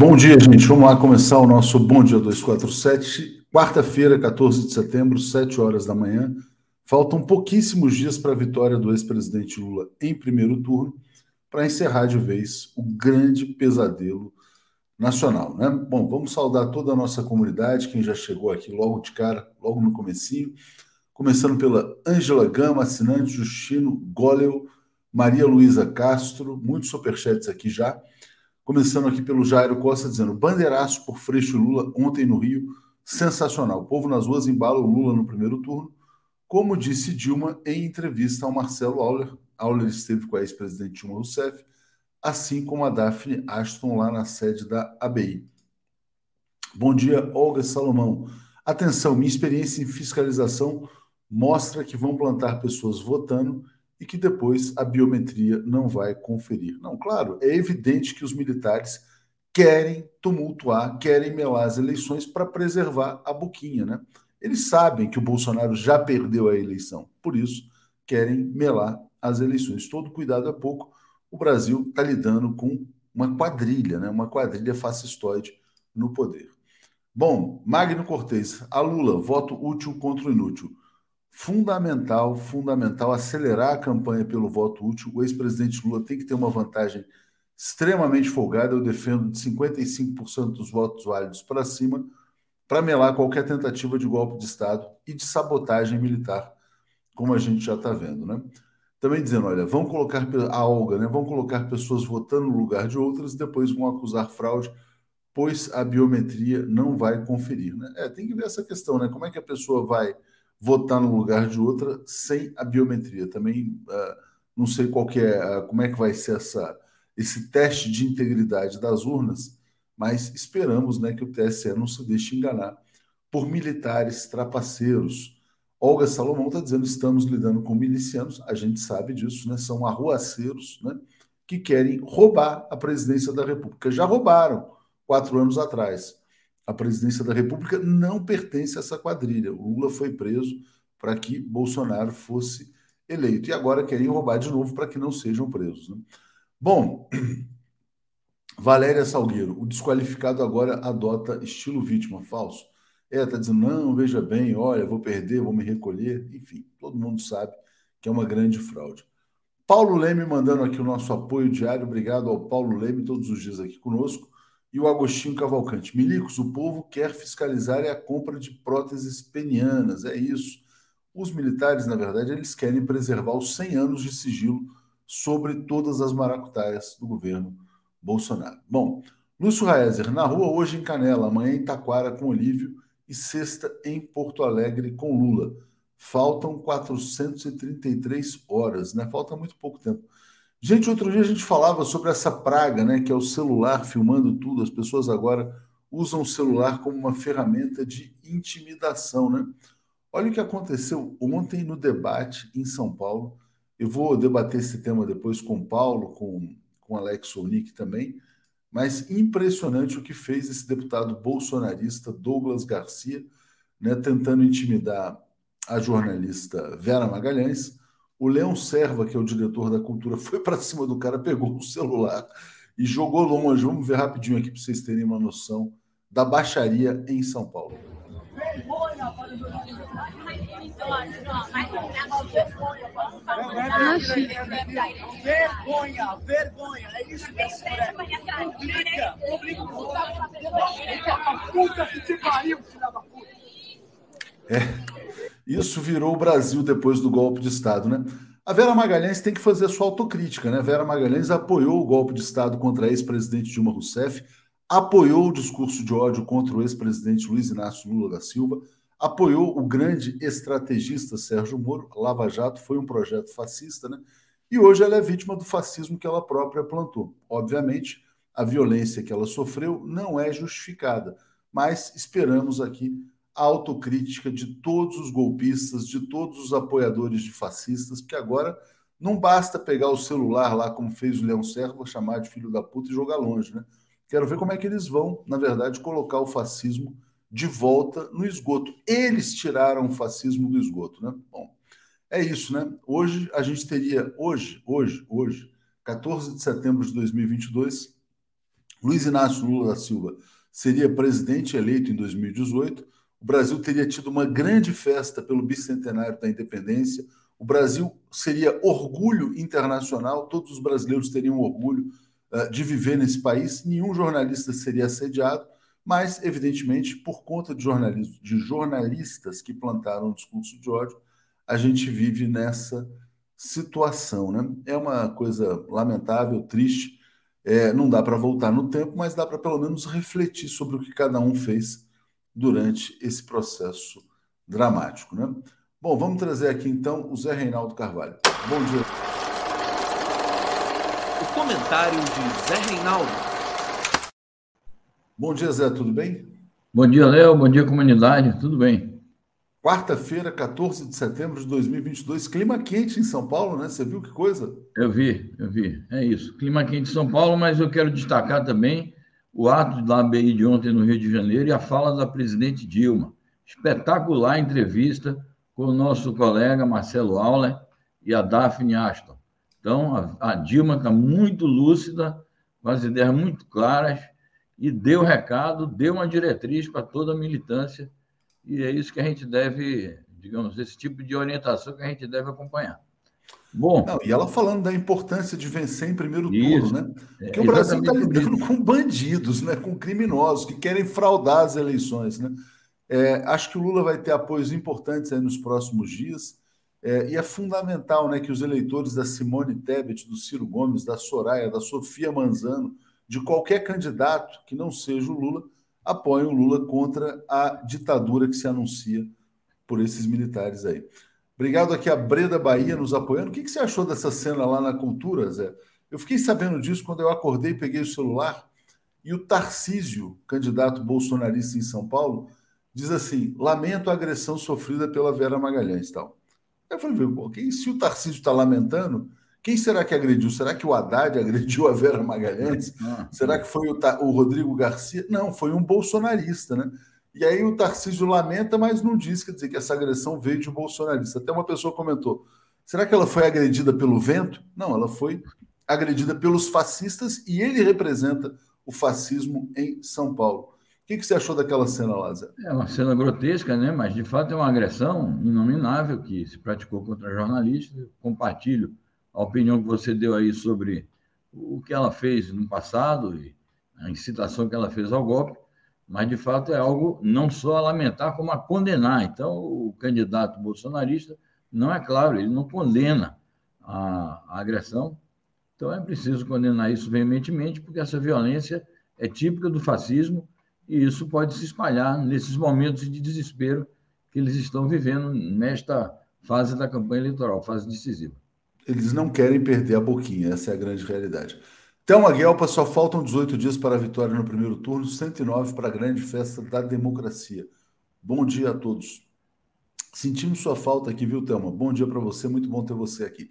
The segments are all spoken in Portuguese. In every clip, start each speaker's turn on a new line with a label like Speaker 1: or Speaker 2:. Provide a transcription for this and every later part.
Speaker 1: Bom dia, gente. Vamos lá começar o nosso Bom Dia 247. Quarta-feira, 14 de setembro, 7 horas da manhã. Faltam pouquíssimos dias para a vitória do ex-presidente Lula em primeiro turno, para encerrar de vez o grande pesadelo nacional, né? Bom, vamos saudar toda a nossa comunidade, quem já chegou aqui logo de cara, logo no comecinho, começando pela Ângela Gama, assinante Justino Goleu, Maria Luísa Castro, muitos superchats aqui já. Começando aqui pelo Jairo Costa dizendo: bandeiraço por Freixo Lula ontem no Rio, sensacional. O povo nas ruas embala o Lula no primeiro turno. Como disse Dilma em entrevista ao Marcelo Auler, Auler esteve com a ex-presidente Dilma Rousseff, assim como a Daphne Ashton lá na sede da ABI. Bom dia, Olga Salomão. Atenção, minha experiência em fiscalização mostra que vão plantar pessoas votando e que depois a biometria não vai conferir. Não, claro, é evidente que os militares querem tumultuar, querem melar as eleições para preservar a boquinha, né? Eles sabem que o Bolsonaro já perdeu a eleição, por isso querem melar as eleições. Todo cuidado é pouco. O Brasil está lidando com uma quadrilha, né? uma quadrilha fascistoide no poder. Bom, Magno Cortez, a Lula, voto útil contra o inútil fundamental, fundamental acelerar a campanha pelo voto útil. O ex-presidente Lula tem que ter uma vantagem extremamente folgada. Eu defendo de 55% dos votos válidos para cima, para melar qualquer tentativa de golpe de Estado e de sabotagem militar, como a gente já está vendo, né? Também dizendo, olha, vão colocar a Olga, né? Vão colocar pessoas votando no lugar de outras e depois vão acusar fraude, pois a biometria não vai conferir, né? É, tem que ver essa questão, né? Como é que a pessoa vai votar no lugar de outra sem a biometria. Também uh, não sei qual é, uh, como é que vai ser essa, esse teste de integridade das urnas, mas esperamos né, que o TSE não se deixe enganar por militares trapaceiros. Olga Salomão está dizendo estamos lidando com milicianos, a gente sabe disso, né? São arruaceiros, né? Que querem roubar a presidência da República. Já roubaram quatro anos atrás a presidência da República não pertence a essa quadrilha. O Lula foi preso para que Bolsonaro fosse eleito. E agora querem roubar de novo para que não sejam presos. Né? Bom, Valéria Salgueiro, o desqualificado agora adota estilo vítima falso. É, está dizendo, não, veja bem, olha, vou perder, vou me recolher. Enfim, todo mundo sabe que é uma grande fraude. Paulo Leme mandando aqui o nosso apoio diário. Obrigado ao Paulo Leme, todos os dias aqui conosco e o Agostinho Cavalcante. Milicos, o povo quer fiscalizar a compra de próteses penianas, é isso. Os militares, na verdade, eles querem preservar os 100 anos de sigilo sobre todas as maracutaias do governo Bolsonaro. Bom, Lúcio Raezer, na rua hoje em Canela, amanhã em Taquara com Olívio e sexta em Porto Alegre com Lula. Faltam 433 horas, né? Falta muito pouco tempo. Gente, outro dia a gente falava sobre essa praga, né, que é o celular filmando tudo. As pessoas agora usam o celular como uma ferramenta de intimidação, né? Olha o que aconteceu ontem no debate em São Paulo. Eu vou debater esse tema depois com o Paulo, com, com Alex Onick também. Mas impressionante o que fez esse deputado bolsonarista Douglas Garcia, né, tentando intimidar a jornalista Vera Magalhães o Leão Serva, que é o diretor da cultura, foi para cima do cara, pegou o celular e jogou longe. Vamos ver rapidinho aqui para vocês terem uma noção da baixaria em São Paulo. Vergonha, vergonha, é isso que é. Publica, publica. Puta que te pariu, filha da puta. É. Isso virou o Brasil depois do golpe de Estado, né? A Vera Magalhães tem que fazer a sua autocrítica, né? Vera Magalhães apoiou o golpe de Estado contra a ex-presidente Dilma Rousseff, apoiou o discurso de ódio contra o ex-presidente Luiz Inácio Lula da Silva, apoiou o grande estrategista Sérgio Moro. Lava Jato foi um projeto fascista, né? E hoje ela é vítima do fascismo que ela própria plantou. Obviamente, a violência que ela sofreu não é justificada, mas esperamos aqui a autocrítica de todos os golpistas, de todos os apoiadores de fascistas, porque agora não basta pegar o celular lá, como fez o Leão Servo, chamar de filho da puta e jogar longe, né? Quero ver como é que eles vão, na verdade, colocar o fascismo de volta no esgoto. Eles tiraram o fascismo do esgoto, né? Bom, é isso, né? Hoje a gente teria, hoje, hoje, hoje, 14 de setembro de 2022, Luiz Inácio Lula da Silva seria presidente eleito em 2018, o Brasil teria tido uma grande festa pelo bicentenário da independência, o Brasil seria orgulho internacional, todos os brasileiros teriam orgulho uh, de viver nesse país, nenhum jornalista seria assediado, mas, evidentemente, por conta de, de jornalistas que plantaram um discurso de ódio, a gente vive nessa situação. Né? É uma coisa lamentável, triste, é, não dá para voltar no tempo, mas dá para pelo menos refletir sobre o que cada um fez durante esse processo dramático. Né? Bom, vamos trazer aqui então o Zé Reinaldo Carvalho. Bom dia.
Speaker 2: O comentário de Zé Reinaldo.
Speaker 1: Bom dia, Zé, tudo bem?
Speaker 3: Bom dia, Léo. Bom dia, comunidade. Tudo bem.
Speaker 1: Quarta-feira, 14 de setembro de 2022, clima quente em São Paulo, né? Você viu que coisa?
Speaker 3: Eu vi, eu vi. É isso. Clima quente em São Paulo, mas eu quero destacar também o ato da ABI de ontem no Rio de Janeiro e a fala da presidente Dilma. Espetacular entrevista com o nosso colega Marcelo Auler e a Daphne Aston. Então, a, a Dilma está muito lúcida, com as ideias muito claras e deu recado, deu uma diretriz para toda a militância e é isso que a gente deve, digamos, esse tipo de orientação que a gente deve acompanhar.
Speaker 1: Bom. Não, e ela falando da importância de vencer em primeiro isso, turno, né? É, Porque é, o Brasil está lidando com bandidos, né? com criminosos que querem fraudar as eleições. Né? É, acho que o Lula vai ter apoios importantes nos próximos dias. É, e é fundamental né, que os eleitores da Simone Tebet, do Ciro Gomes, da Soraya, da Sofia Manzano, de qualquer candidato que não seja o Lula, apoiem o Lula contra a ditadura que se anuncia por esses militares aí. Obrigado aqui a Breda Bahia nos apoiando. O que, que você achou dessa cena lá na cultura, Zé? Eu fiquei sabendo disso quando eu acordei, peguei o celular e o Tarcísio, candidato bolsonarista em São Paulo, diz assim: lamento a agressão sofrida pela Vera Magalhães. Tal. Eu falei, pô, se o Tarcísio está lamentando, quem será que agrediu? Será que o Haddad agrediu a Vera Magalhães? Ah, será que foi o, o, Rodrigo Garcia? Não, foi um bolsonarista, né? E aí o Tarcísio lamenta, mas não diz, quer dizer, que essa agressão veio de um bolsonarista. Até uma pessoa comentou: será que ela foi agredida pelo vento? Não, ela foi agredida pelos fascistas e ele representa o fascismo em São Paulo. O que, que você achou daquela cena, Lázaro?
Speaker 3: É uma cena grotesca, né? Mas de fato é uma agressão inominável que se praticou contra jornalistas. Compartilho a opinião que você deu aí sobre o que ela fez no passado e a incitação que ela fez ao golpe, mas de fato é algo não só a lamentar, como a condenar. Então, o candidato bolsonarista, não é claro, ele não condena a, a agressão. Então, é preciso condenar isso veementemente, porque essa violência é típica do fascismo e isso pode se espalhar nesses momentos de desespero que eles estão vivendo nesta fase da campanha eleitoral, fase decisiva.
Speaker 1: Eles não querem perder a boquinha, essa é a grande realidade. Thelma Guelpa, só faltam 18 dias para a vitória no primeiro turno, 109 para a grande festa da democracia. Bom dia a todos. Sentimos sua falta aqui, viu, Thelma? Bom dia para você, muito bom ter você aqui.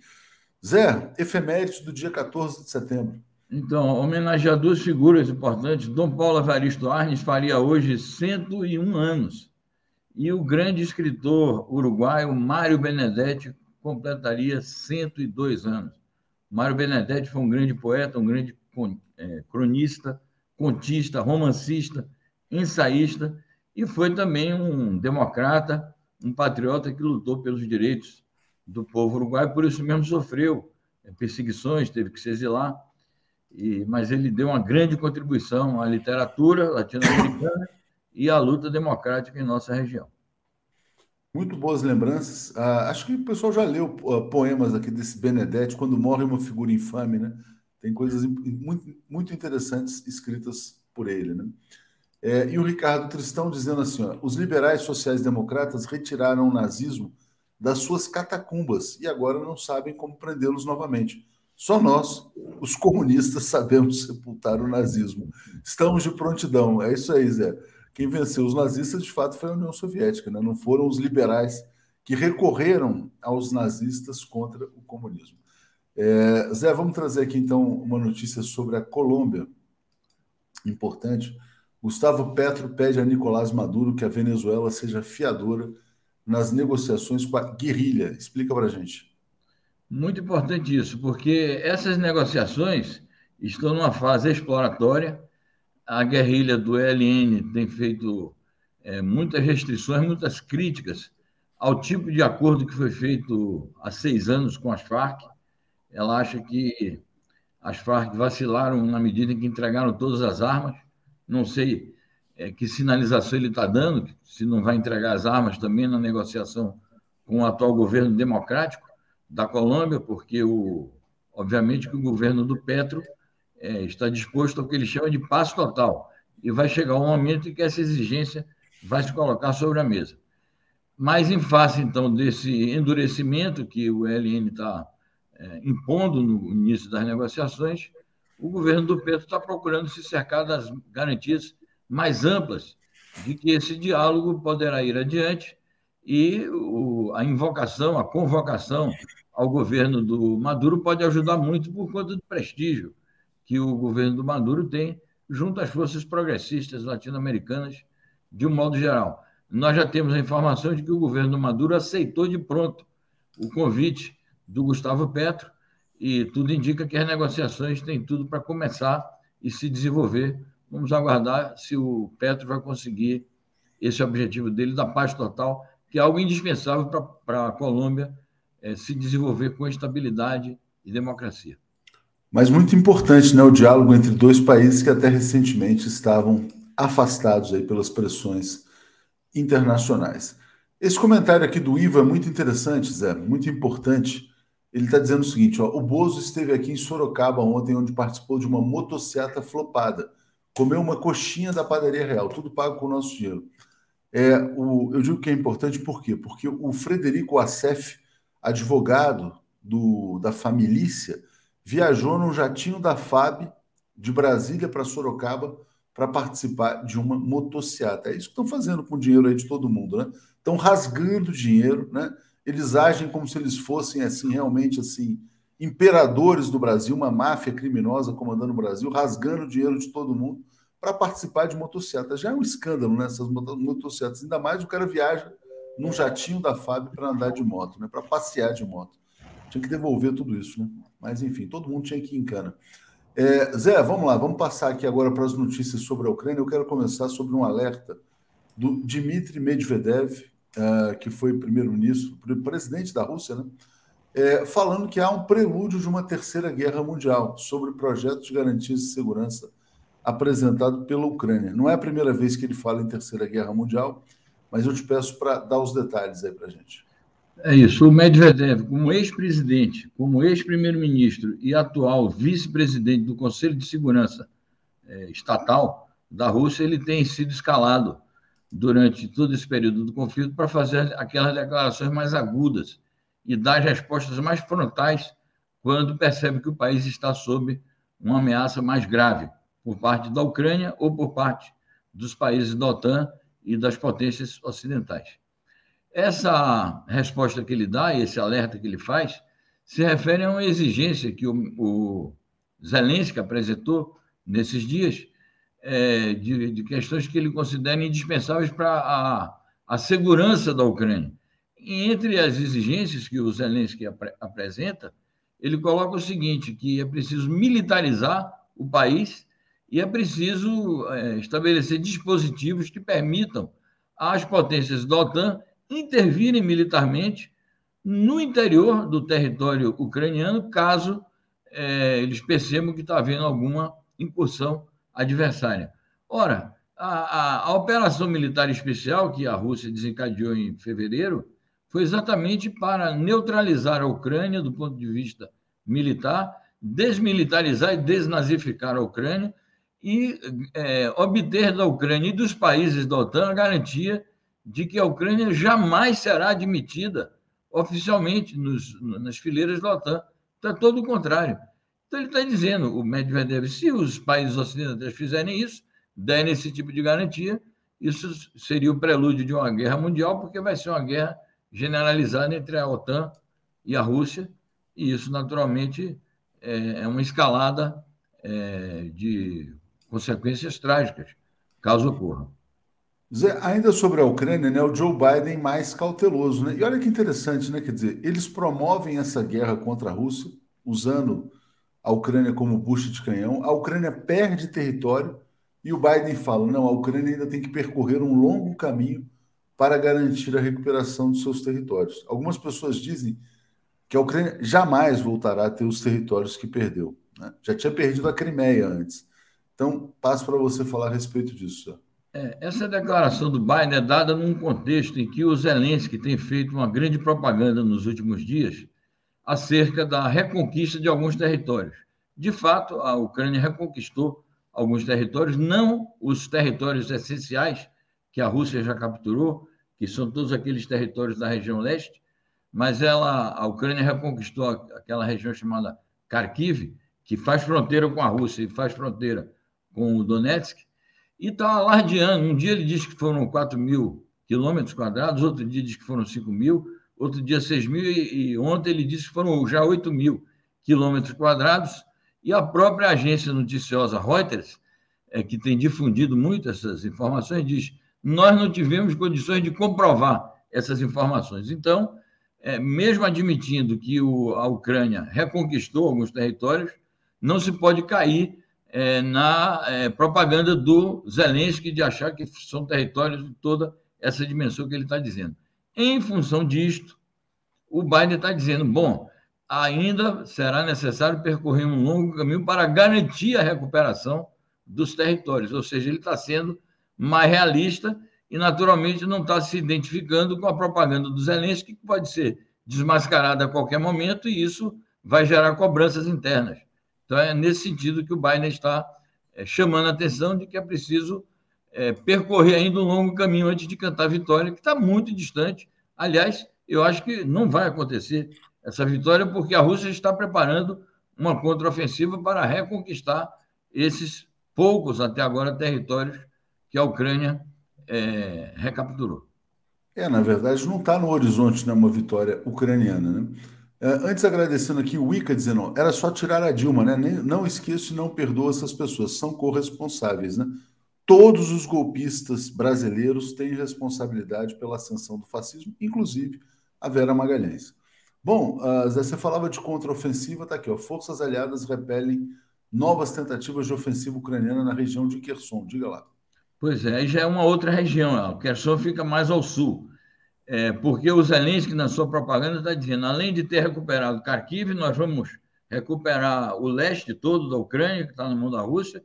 Speaker 1: Zé, efemérides do dia 14 de setembro.
Speaker 3: Então, homenagear duas figuras importantes. Dom Paulo Evaristo Arnes faria hoje 101 anos. E o grande escritor uruguaio Mário Benedetti completaria 102 anos. Mário Benedetti foi um grande poeta, um grande é, cronista, contista, romancista, ensaísta e foi também um democrata, um patriota que lutou pelos direitos do povo uruguaio, por isso mesmo sofreu é, perseguições, teve que se exilar, e, mas ele deu uma grande contribuição à literatura latino-americana e à luta democrática em nossa região.
Speaker 1: Muito boas lembranças. Ah, acho que o pessoal já leu uh, poemas aqui desse Benedetti, quando morre uma figura infame, né? Tem coisas muito, muito interessantes escritas por ele, né? É, e o Ricardo Tristão dizendo assim: ó, os liberais sociais-democratas retiraram o nazismo das suas catacumbas e agora não sabem como prendê-los novamente. Só nós, os comunistas, sabemos sepultar o nazismo. Estamos de prontidão. É isso aí, Zé quem venceu os nazistas, de fato, foi a União Soviética, né? não foram os liberais que recorreram aos nazistas contra o comunismo. É, Zé, vamos trazer aqui então uma notícia sobre a Colômbia. Importante. Gustavo Petro pede a Nicolás Maduro que a Venezuela seja fiadora nas negociações com a guerrilha. Explica para a gente.
Speaker 3: Muito importante isso, porque essas negociações estão numa fase exploratória a guerrilha do ELN tem feito é, muitas restrições, muitas críticas ao tipo de acordo que foi feito há seis anos com as Farc. Ela acha que as Farc vacilaram na medida em que entregaram todas as armas. Não sei é, que sinalização ele está dando, se não vai entregar as armas também na negociação com o atual governo democrático da Colômbia, porque, o, obviamente, que o governo do Petro é, está disposto ao que ele chama de passo total. E vai chegar um momento em que essa exigência vai se colocar sobre a mesa. Mas, em face, então, desse endurecimento que o LN está é, impondo no início das negociações, o governo do Petro está procurando se cercar das garantias mais amplas de que esse diálogo poderá ir adiante e o, a invocação, a convocação ao governo do Maduro pode ajudar muito por conta do prestígio que o governo do Maduro tem junto às forças progressistas latino-americanas de um modo geral. Nós já temos a informação de que o governo do Maduro aceitou de pronto o convite do Gustavo Petro e tudo indica que as negociações têm tudo para começar e se desenvolver. Vamos aguardar se o Petro vai conseguir esse objetivo dele da paz total, que é algo indispensável para a Colômbia é, se desenvolver com estabilidade e democracia.
Speaker 1: Mas muito importante, né, o diálogo entre dois países que até recentemente estavam afastados aí pelas pressões internacionais. Esse comentário aqui do Iva é muito interessante, Zé, muito importante. Ele está dizendo o seguinte: ó, o Bozo esteve aqui em Sorocaba ontem, onde participou de uma motociata flopada. Comeu uma coxinha da padaria real, tudo pago com o nosso dinheiro. É, o, eu digo que é importante por quê? Porque o Frederico Assef, advogado do, da família, viajou num jatinho da FAB de Brasília para Sorocaba para participar de uma motociata. É isso que estão fazendo com o dinheiro aí de todo mundo, né? Estão rasgando dinheiro, né? Eles agem como se eles fossem assim realmente assim imperadores do Brasil, uma máfia criminosa comandando o Brasil, rasgando o dinheiro de todo mundo para participar de motociata. Já é um escândalo nessas né, motocicletas, ainda mais o cara viaja num jatinho da FAB para andar de moto, né? Para passear de moto. Tinha que devolver tudo isso, né? Mas enfim, todo mundo tinha que ir em cana. É, Zé, vamos lá, vamos passar aqui agora para as notícias sobre a Ucrânia. Eu quero começar sobre um alerta do Dmitry Medvedev, uh, que foi primeiro-ministro, presidente da Rússia, né? É, falando que há um prelúdio de uma terceira guerra mundial sobre projetos de garantias de segurança apresentado pela Ucrânia. Não é a primeira vez que ele fala em terceira guerra mundial, mas eu te peço para dar os detalhes aí para a gente.
Speaker 3: É isso. O Medvedev, como ex-presidente, como ex-primeiro-ministro e atual vice-presidente do Conselho de Segurança é, Estatal da Rússia, ele tem sido escalado durante todo esse período do conflito para fazer aquelas declarações mais agudas e dar respostas mais frontais quando percebe que o país está sob uma ameaça mais grave por parte da Ucrânia ou por parte dos países da OTAN e das potências ocidentais. Essa resposta que ele dá, esse alerta que ele faz, se refere a uma exigência que o, o Zelensky apresentou nesses dias, é, de, de, questões que ele considera indispensáveis para a, a segurança da Ucrânia. E entre as exigências que o Zelensky ap apresenta, ele coloca o seguinte, que é preciso militarizar o país e é preciso é, estabelecer dispositivos que permitam às potências da OTAN intervirem militarmente no interior do território ucraniano, caso é, eles percebam que está havendo alguma incursão adversária. Ora, a, a, a, operação militar especial que a Rússia desencadeou em fevereiro foi exatamente para neutralizar a Ucrânia do ponto de vista militar, desmilitarizar e desnazificar a Ucrânia e é, obter da Ucrânia e dos países da OTAN a garantia de que a Ucrânia jamais será admitida oficialmente nos, nas fileiras da OTAN. Está todo o contrário. Então, ele está dizendo, o Medvedev, se os países ocidentais fizerem isso, derem esse tipo de garantia, isso seria o prelúdio de uma guerra mundial, porque vai ser uma guerra generalizada entre a OTAN e a Rússia, e isso, naturalmente, é, é uma escalada é, de consequências trágicas, caso ocorra.
Speaker 1: Zé, ainda sobre a Ucrânia, né, o Joe Biden mais cauteloso, né? E olha que interessante, né? Quer dizer, eles promovem essa guerra contra a Rússia, usando a Ucrânia como bucha de canhão. A Ucrânia perde território, E o Biden fala: não, a Ucrânia ainda tem que percorrer um longo caminho para garantir a recuperação dos seus territórios. Algumas pessoas dizem que a Ucrânia jamais voltará a ter os territórios que perdeu. Né? Já tinha perdido a Crimeia antes. Então, passo para você falar a respeito disso.
Speaker 3: É, essa declaração do Biden é dada num contexto em que o Zelensky tem feito uma grande propaganda nos últimos dias acerca da reconquista de alguns territórios. De fato, a Ucrânia reconquistou alguns territórios, não os territórios essenciais que a Rússia já capturou, que são todos aqueles territórios da região leste, mas ela, a Ucrânia reconquistou aquela região chamada Kharkiv, que faz fronteira com a Rússia e faz fronteira com o Donetsk, e está alardeando. Um dia ele diz que foram 4 mil quilômetros quadrados, outro dia diz que foram 5 mil, outro dia 6 mil, e ontem ele disse que foram já 8 mil quilômetros quadrados, e a própria agência noticiosa Reuters, é, que tem difundido muito essas informações, diz: nós não tivemos condições de comprovar essas informações. Então, é, mesmo admitindo que o, a Ucrânia reconquistou alguns territórios, não se pode cair é, na é, propaganda do Zelensky de achar que são territórios de toda essa dimensão que ele está dizendo. Em função disto, o Biden está dizendo: bom, ainda será necessário percorrer um longo caminho para garantir a recuperação dos territórios, ou seja, ele está sendo mais realista e, naturalmente, não está se identificando com a propaganda do Zelensky, que pode ser desmascarada a qualquer momento, e isso vai gerar cobranças internas. Então, é nesse sentido que o Biden está é, chamando a atenção de que é preciso é, percorrer ainda um longo caminho antes de cantar a vitória, que está muito distante. Aliás, eu acho que não vai acontecer essa vitória, porque a Rússia está preparando uma contraofensiva para reconquistar esses poucos, até agora, territórios que a Ucrânia é, recapturou.
Speaker 1: É, na verdade, não está no horizonte né, uma vitória ucraniana. Né? É, antes, agradecendo aqui o Ica dizendo, era só tirar a Dilma, né? Nem, não esqueço e não perdoo essas pessoas, são corresponsáveis, né? Todos os golpistas brasileiros têm responsabilidade pela ascensão do fascismo, inclusive a Vera Magalhães. Bom, uh, Zé, você falava de contraofensiva, tá aqui, ó. Forças aliadas repelem novas tentativas de ofensiva ucraniana na região de Kherson. Diga lá.
Speaker 3: Pois é, já é uma outra região. O Kherson fica mais ao sul. É, porque o Zelensky, na sua propaganda, está dizendo: além de ter recuperado Kharkiv, nós vamos recuperar o leste todo da Ucrânia, que está na mão da Rússia,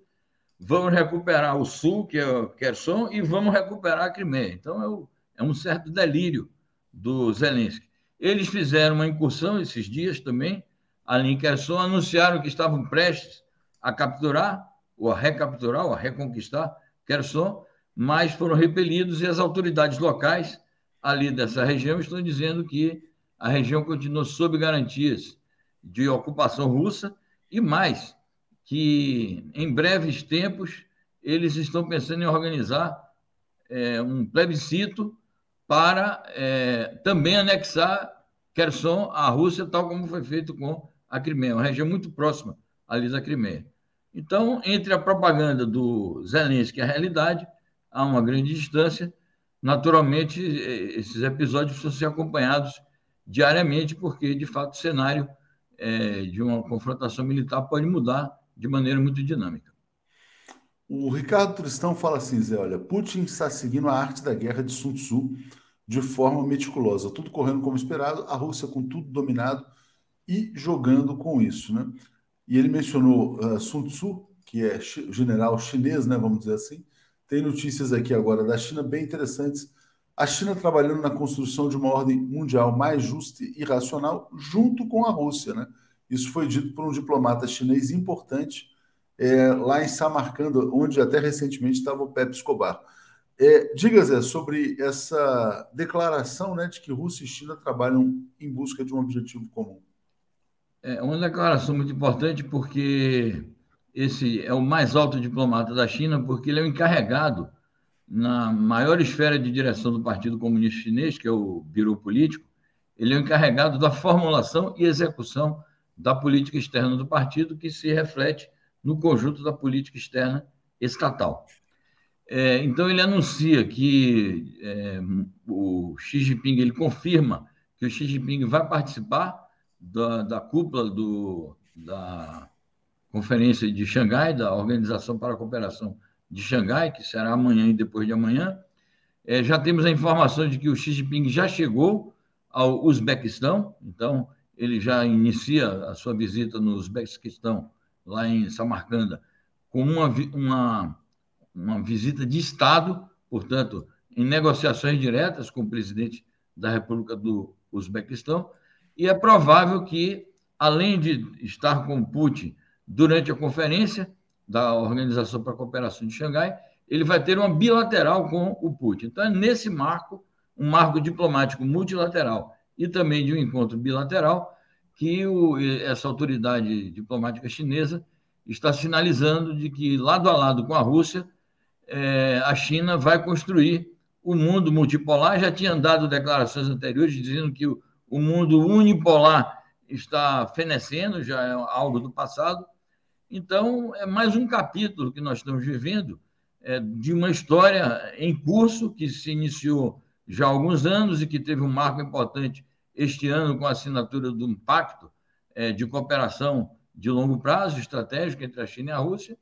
Speaker 3: vamos recuperar o sul, que é Kherson, e vamos recuperar a Crimeia. Então é, o, é um certo delírio do Zelensky. Eles fizeram uma incursão esses dias também, ali em Kherson, anunciaram que estavam prestes a capturar, ou a recapturar, ou a reconquistar Kherson, mas foram repelidos e as autoridades locais ali dessa região estão dizendo que a região continua sob garantias de ocupação russa e mais, que em breves tempos eles estão pensando em organizar é, um plebiscito para é, também anexar Kherson à Rússia, tal como foi feito com a Crimeia, uma região muito próxima ali da Crimeia. Então, entre a propaganda do Zelensky e a realidade, há uma grande distância, naturalmente, esses episódios precisam ser acompanhados diariamente, porque, de fato, o cenário é, de uma confrontação militar pode mudar de maneira muito dinâmica.
Speaker 1: O Ricardo Tristão fala assim, Zé, olha, Putin está seguindo a arte da guerra de Sun Tzu de forma meticulosa, tudo correndo como esperado, a Rússia com tudo dominado e jogando com isso, né? E ele mencionou uh, Sun Tzu, que é general chinês, né, vamos dizer assim, tem notícias aqui agora da China bem interessantes. A China trabalhando na construção de uma ordem mundial mais justa e racional, junto com a Rússia. Né? Isso foi dito por um diplomata chinês importante é, lá em Samarcanda, onde até recentemente estava o Pepe Escobar. É, diga, Zé, sobre essa declaração né, de que Rússia e China trabalham em busca de um objetivo comum.
Speaker 3: É uma declaração muito importante porque esse é o mais alto diplomata da China, porque ele é o encarregado na maior esfera de direção do Partido Comunista Chinês, que é o Biro Político, ele é o encarregado da formulação e execução da política externa do partido, que se reflete no conjunto da política externa estatal. É, então, ele anuncia que é, o Xi Jinping, ele confirma que o Xi Jinping vai participar da, da cúpula do, da Conferência de Xangai, da Organização para a Cooperação de Xangai, que será amanhã e depois de amanhã. É, já temos a informação de que o Xi Jinping já chegou ao Uzbequistão, então ele já inicia a sua visita no Uzbequistão, lá em Samarcanda, com uma, uma, uma visita de Estado, portanto, em negociações diretas com o presidente da República do Uzbequistão, e é provável que, além de estar com Putin durante a conferência da Organização para a Cooperação de Xangai, ele vai ter uma bilateral com o Putin. Então, é nesse marco, um marco diplomático multilateral e também de um encontro bilateral, que o, essa autoridade diplomática chinesa está sinalizando de que, lado a lado com a Rússia, é, a China vai construir o mundo multipolar. Já tinha dado declarações anteriores dizendo que o, o mundo unipolar está fenecendo, já é algo do passado. Então, é mais um capítulo que nós estamos vivendo é, de uma história em curso que se iniciou já há alguns anos e que teve um marco importante este ano com a assinatura de um pacto é, de cooperação de longo prazo, estratégico entre a China e a Rússia.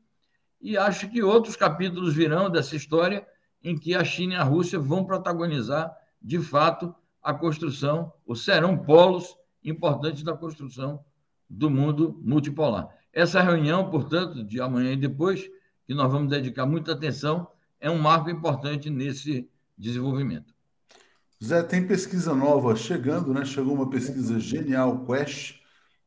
Speaker 3: E acho que outros capítulos virão dessa história em que a China e a Rússia vão protagonizar, de fato, a construção, ou serão polos importantes da construção do mundo multipolar. Essa reunião, portanto, de amanhã e depois, que nós vamos dedicar muita atenção, é um marco importante nesse desenvolvimento.
Speaker 1: Zé, tem pesquisa nova chegando, né? Chegou uma pesquisa genial, Quest.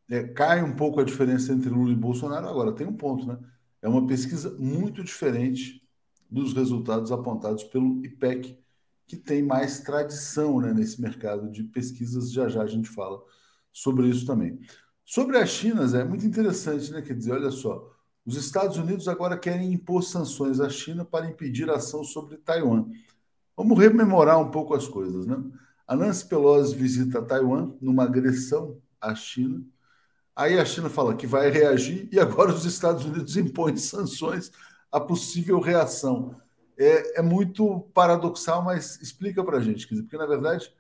Speaker 1: É, cai um pouco a diferença entre Lula e Bolsonaro. Agora, tem um ponto, né? É uma pesquisa muito diferente dos resultados apontados pelo IPEC, que tem mais tradição né, nesse mercado de pesquisas. Já já a gente fala sobre isso também. Sobre a China, Zé, é muito interessante, né? Quer dizer, olha só, os Estados Unidos agora querem impor sanções à China para impedir ação sobre Taiwan. Vamos rememorar um pouco as coisas, né? A Nancy Pelosi visita Taiwan numa agressão à China. Aí a China fala que vai reagir e agora os Estados Unidos impõem sanções à possível reação. É, é muito paradoxal, mas explica para a gente, porque na verdade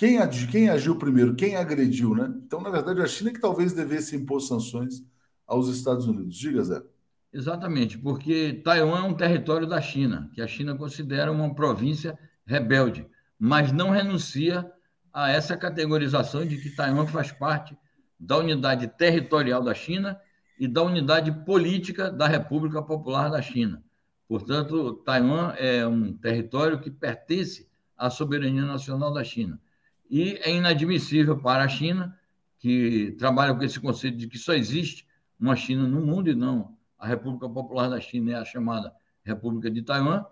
Speaker 1: quem, quem agiu primeiro, quem agrediu, né? Então, na verdade, a China que talvez devesse impor sanções aos Estados Unidos. Diga, Zé.
Speaker 3: Exatamente, porque Taiwan é um território da China, que a China considera uma província rebelde, mas não renuncia a essa categorização de que Taiwan faz parte da unidade territorial da China e da unidade política da República Popular da China. Portanto, Taiwan é um território que pertence à soberania nacional da China. E é inadmissível para a China, que trabalha com esse conceito de que só existe uma China no mundo e não a República Popular da China é a chamada República de Taiwan,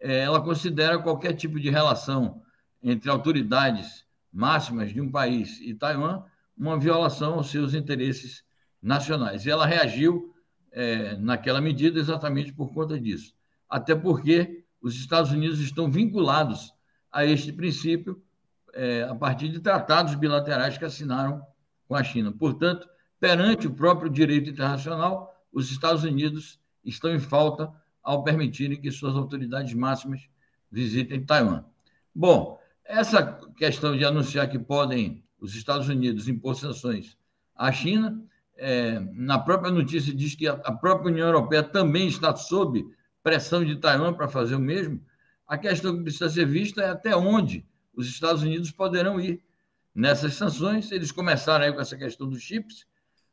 Speaker 3: é, ela considera qualquer tipo de relação entre autoridades máximas de um país e Taiwan uma violação aos seus interesses nacionais. E ela reagiu é, naquela medida exatamente por conta disso. Até porque os Estados Unidos estão vinculados a este princípio é, a partir de tratados bilaterais que assinaram com a China. Portanto, perante o próprio direito internacional, os Estados Unidos estão em falta ao permitirem que suas autoridades máximas visitem Taiwan. Bom, essa questão de anunciar que podem os Estados Unidos impor sanções à China, é, na própria notícia diz que a própria União Europeia também está sob pressão de Taiwan para fazer o mesmo. A questão que precisa ser vista é até onde os Estados Unidos poderão ir nessas sanções. Eles começaram aí com essa questão dos chips,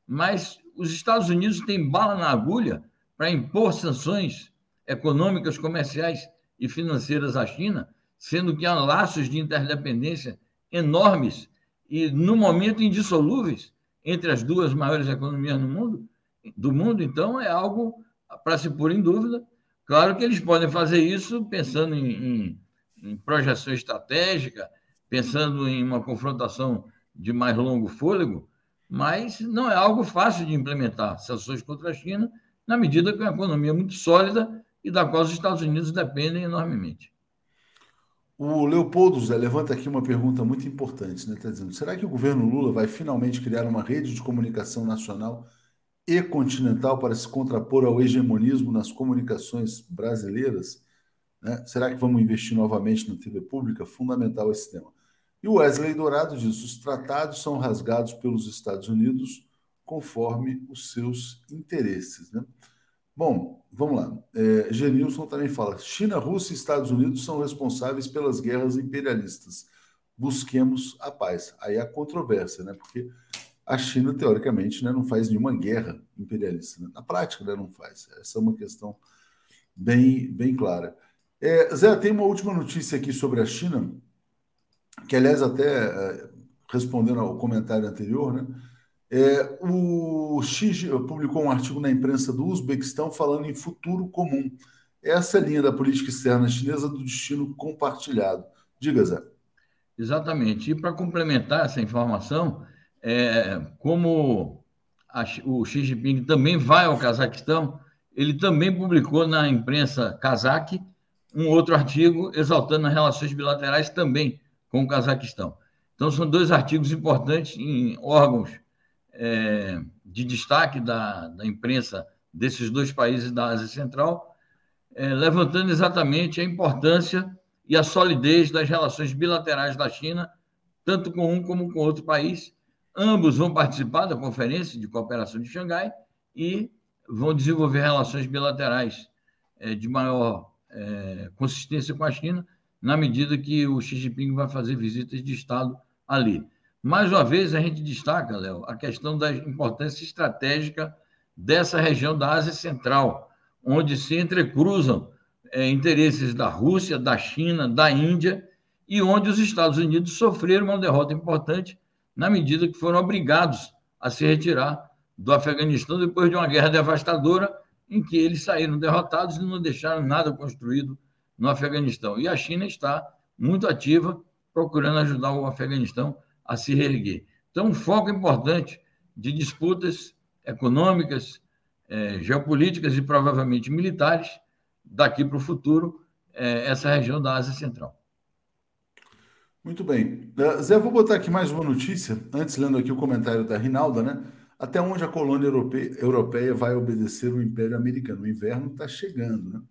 Speaker 3: mas os Estados Unidos têm bala na agulha para impor sanções econômicas, comerciais e financeiras à China, sendo que há laços de interdependência enormes e, no momento, indissolúveis entre as duas maiores economias no mundo, do mundo. Então, é algo para se pôr em dúvida. Claro que eles podem fazer isso pensando em, em, em projeção estratégica, pensando em uma confrontação de mais longo fôlego, mas não é algo fácil de implementar sanções contra a China, na medida que é uma economia muito sólida e da qual os Estados Unidos dependem enormemente.
Speaker 1: O Leopoldo Zé levanta aqui uma pergunta muito importante, né? Está dizendo: será que o governo Lula vai finalmente criar uma rede de comunicação nacional e continental para se contrapor ao hegemonismo nas comunicações brasileiras? Né? Será que vamos investir novamente na TV pública? Fundamental esse tema. E o Wesley Dourado diz: os tratados são rasgados pelos Estados Unidos conforme os seus interesses. Né? Bom, vamos lá. É, Genilson também fala: China, Rússia e Estados Unidos são responsáveis pelas guerras imperialistas. Busquemos a paz. Aí a controvérsia, né? Porque a China, teoricamente, né, não faz nenhuma guerra imperialista. Né? Na prática, né, não faz. Essa é uma questão bem, bem clara. É, Zé, tem uma última notícia aqui sobre a China, que, aliás, até é, respondendo ao comentário anterior, né? É, o Xi publicou um artigo na imprensa do Uzbequistão falando em futuro comum. Essa é linha da política externa chinesa do destino compartilhado. Diga, Zé.
Speaker 3: Exatamente. E para complementar essa informação, é, como a, o Xi Jinping também vai ao Cazaquistão, ele também publicou na imprensa cazaque um outro artigo exaltando as relações bilaterais também com o Cazaquistão. Então, são dois artigos importantes em órgãos é, de destaque da, da, imprensa desses dois países da Ásia Central, é, levantando exatamente a importância e a solidez das relações bilaterais da China, tanto com um como com outro país. Ambos vão participar da Conferência de Cooperação de Xangai e vão desenvolver relações bilaterais é, de maior é, consistência com a China, na medida que o Xi Jinping vai fazer visitas de Estado ali. Mais uma vez, a gente destaca, Léo, a questão da importância estratégica dessa região da Ásia Central, onde se entrecruzam é, interesses da Rússia, da China, da Índia, e onde os Estados Unidos sofreram uma derrota importante na medida que foram obrigados a se retirar do Afeganistão depois de uma guerra devastadora em que eles saíram derrotados e não deixaram nada construído no Afeganistão. E a China está muito ativa procurando ajudar o Afeganistão a se reerguer. Então, um foco importante de disputas econômicas, é, geopolíticas e provavelmente militares daqui para o futuro, é, essa região da Ásia Central.
Speaker 1: Muito bem. Uh, Zé, vou botar aqui mais uma notícia, antes lendo aqui o comentário da Rinalda, né? Até onde a colônia europeia, vai obedecer o Império Americano? O inverno está chegando, né?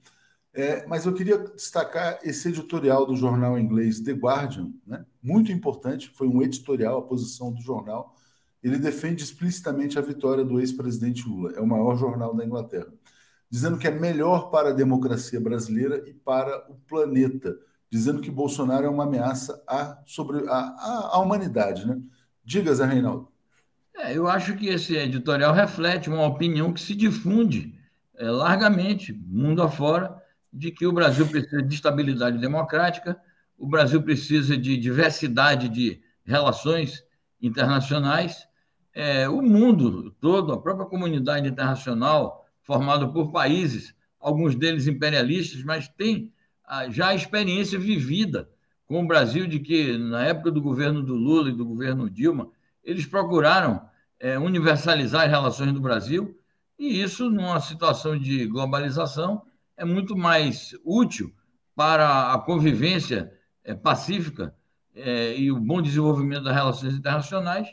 Speaker 1: É, mas eu queria destacar esse editorial do jornal inglês The Guardian, né? muito importante, foi um editorial, a posição do jornal. Ele defende explicitamente a vitória do ex-presidente Lula, é o maior jornal da Inglaterra, dizendo que é melhor para a democracia brasileira e para o planeta, dizendo que Bolsonaro é uma ameaça à, sobre, à, à humanidade. Né? Diga, Zé Reinaldo.
Speaker 3: É, eu acho que esse editorial reflete uma opinião que se difunde é, largamente, mundo afora, de que o Brasil precisa de estabilidade democrática, o Brasil precisa de diversidade de relações internacionais. É, o mundo todo, a própria comunidade internacional, formada por países, alguns deles imperialistas, mas tem já a experiência vivida com o Brasil de que, na época do governo do Lula e do governo Dilma, eles procuraram é, universalizar as relações do Brasil, e isso, numa situação de globalização, é muito mais útil para a convivência é, pacífica é, e o bom desenvolvimento das relações internacionais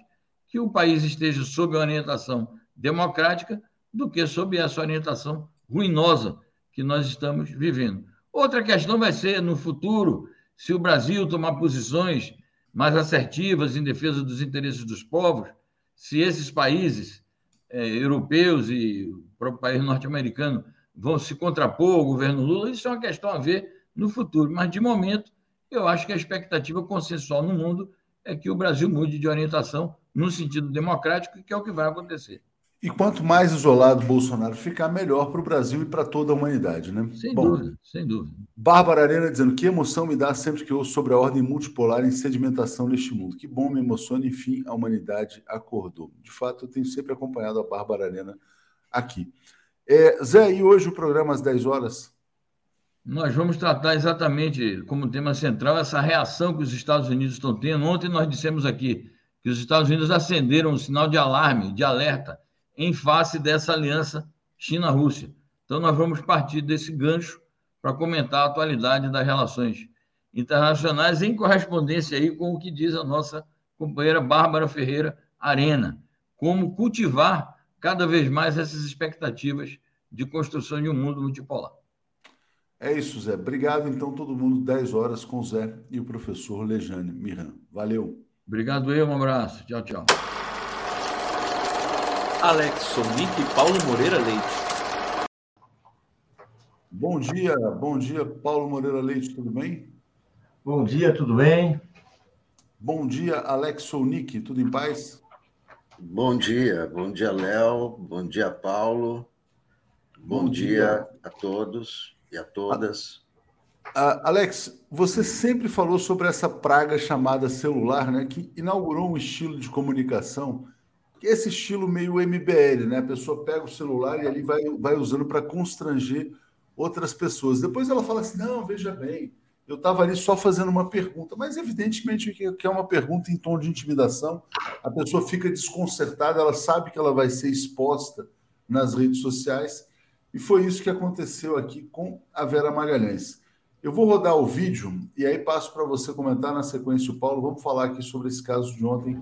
Speaker 3: que o país esteja sob orientação democrática do que sob essa orientação ruinosa que nós estamos vivendo. Outra questão vai ser, no futuro, se o Brasil tomar posições mais assertivas em defesa dos interesses dos povos, se esses países é, europeus e o próprio país norte-americano vão se contrapor ao governo Lula, isso é uma questão a ver no futuro. Mas, de momento, eu acho que a expectativa consensual no mundo é que o Brasil mude de orientação no sentido democrático, que é o que vai acontecer.
Speaker 1: E quanto mais isolado Bolsonaro ficar, melhor para o Brasil e para toda a humanidade, né?
Speaker 3: Sem Bom, dúvida, sem dúvida.
Speaker 1: Bárbara Arena dizendo que emoção me dá sempre que ouço sobre a ordem multipolar em sedimentação neste mundo. Que bom, me emociona, enfim, a humanidade acordou. De fato, eu tenho sempre acompanhado a Bárbara Arena aqui. É, Zé, e hoje o programa às 10 horas?
Speaker 3: Nós vamos tratar exatamente como tema central essa reação que os Estados Unidos estão tendo. Ontem nós dissemos aqui que os Estados Unidos acenderam um sinal de alarme, de alerta, em face dessa aliança China-Rússia. Então, nós vamos partir desse gancho para comentar a atualidade das relações internacionais em correspondência aí com o que diz a nossa companheira Bárbara Ferreira Arena. Como cultivar cada vez mais essas expectativas de construção de um mundo multipolar.
Speaker 1: É isso, Zé. Obrigado, então, todo mundo, 10 horas com o Zé e o professor Lejane Miran. Valeu.
Speaker 3: Obrigado eu, um abraço. Tchau, tchau.
Speaker 2: Alex Sonic e Paulo Moreira Leite.
Speaker 1: Bom dia, bom dia, Paulo Moreira Leite, tudo bem?
Speaker 4: Bom dia, tudo bem?
Speaker 1: Bom dia, Alex Sonic, tudo em paz?
Speaker 5: Bom dia, bom dia, Léo, bom dia, Paulo, bom, bom dia. dia. a todos e a todas.
Speaker 1: Uh, Alex, você sempre falou sobre essa praga chamada celular, né, que inaugurou um estilo de comunicação, esse estilo meio MBL, né? A pessoa pega o celular e ali vai, vai usando para constranger outras pessoas. Depois ela fala assim: não, veja bem, eu estava ali só fazendo uma pergunta, mas evidentemente que é uma pergunta em tom de intimidação, a pessoa fica desconcertada, ela sabe que ela vai ser exposta nas redes sociais, e foi isso que aconteceu aqui com a Vera Magalhães. Eu vou rodar o vídeo e aí passo para você comentar na sequência o Paulo. Vamos falar aqui sobre esse caso de ontem,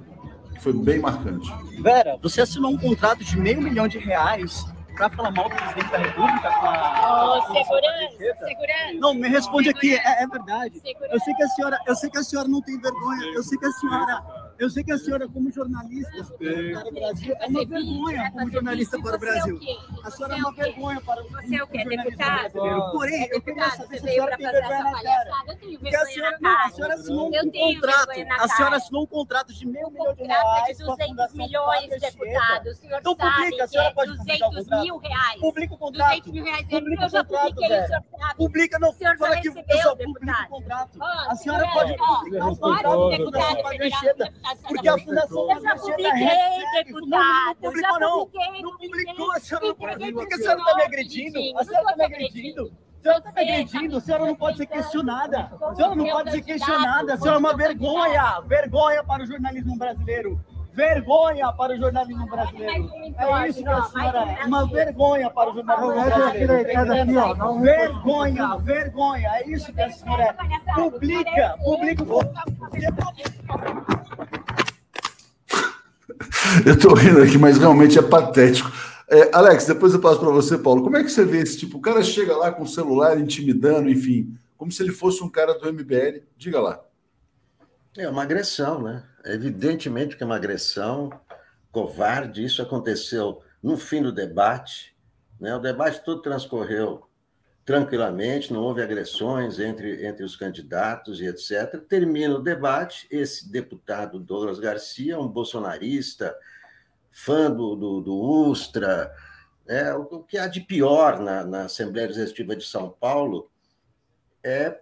Speaker 1: foi bem marcante.
Speaker 6: Vera, você assinou um contrato de meio milhão de reais para falar mal do presidente da República com a.
Speaker 7: Oh, segurança, segurança.
Speaker 6: Não, me responde aqui, é, é verdade. Segurança. Eu sei que a senhora, eu sei que a senhora não tem vergonha, eu sei que a senhora eu sei que a senhora, como jornalista para o Brasil, é uma vergonha como jornalista para o Brasil. A senhora é uma vergonha para o
Speaker 7: Você é o quê? Deputado?
Speaker 6: Porém, eu queria saber se a senhora tem vergonha na cara. Porque a senhora, não, a senhora assinou um contrato. A senhora assinou um contrato de meio milhão de reais.
Speaker 7: de 200 milhões, deputado.
Speaker 6: Então publica, a senhora pode
Speaker 7: publicar o contrato. mil reais.
Speaker 6: Publica o contrato.
Speaker 7: 200 mil reais.
Speaker 6: Publica o contrato, velho. Publica, não. Fala que o pessoal publica o contrato. A senhora pode publicar o contrato. Deputado, porque a Fundação
Speaker 7: Eu já publiquei, deputado.
Speaker 6: Não publicou, não. Não publicou, a senhora não publicou. Por que a senhora está me agredindo? A senhora está me agredindo. A senhora está me agredindo, a senhora não pode ser questionada. A senhora não pode ser questionada. A senhora é uma vergonha. Vergonha para o jornalismo brasileiro. Vergonha para o jornalismo brasileiro. É isso que a senhora é. Uma vergonha para o jornalismo brasileiro. Vergonha, vergonha. É isso que a senhora é. Publica, publica.
Speaker 1: Eu estou rindo aqui, mas realmente é patético. É, Alex, depois eu passo para você, Paulo. Como é que você vê esse tipo? O cara chega lá com o celular intimidando, enfim, como se ele fosse um cara do MBL. Diga lá.
Speaker 5: É uma agressão, né? Evidentemente que é uma agressão covarde. Isso aconteceu no fim do debate. Né? O debate todo transcorreu tranquilamente, não houve agressões entre, entre os candidatos e etc. Termina o debate, esse deputado Douglas Garcia, um bolsonarista, fã do, do, do Ustra, é, o que há de pior na, na Assembleia Legislativa de São Paulo é,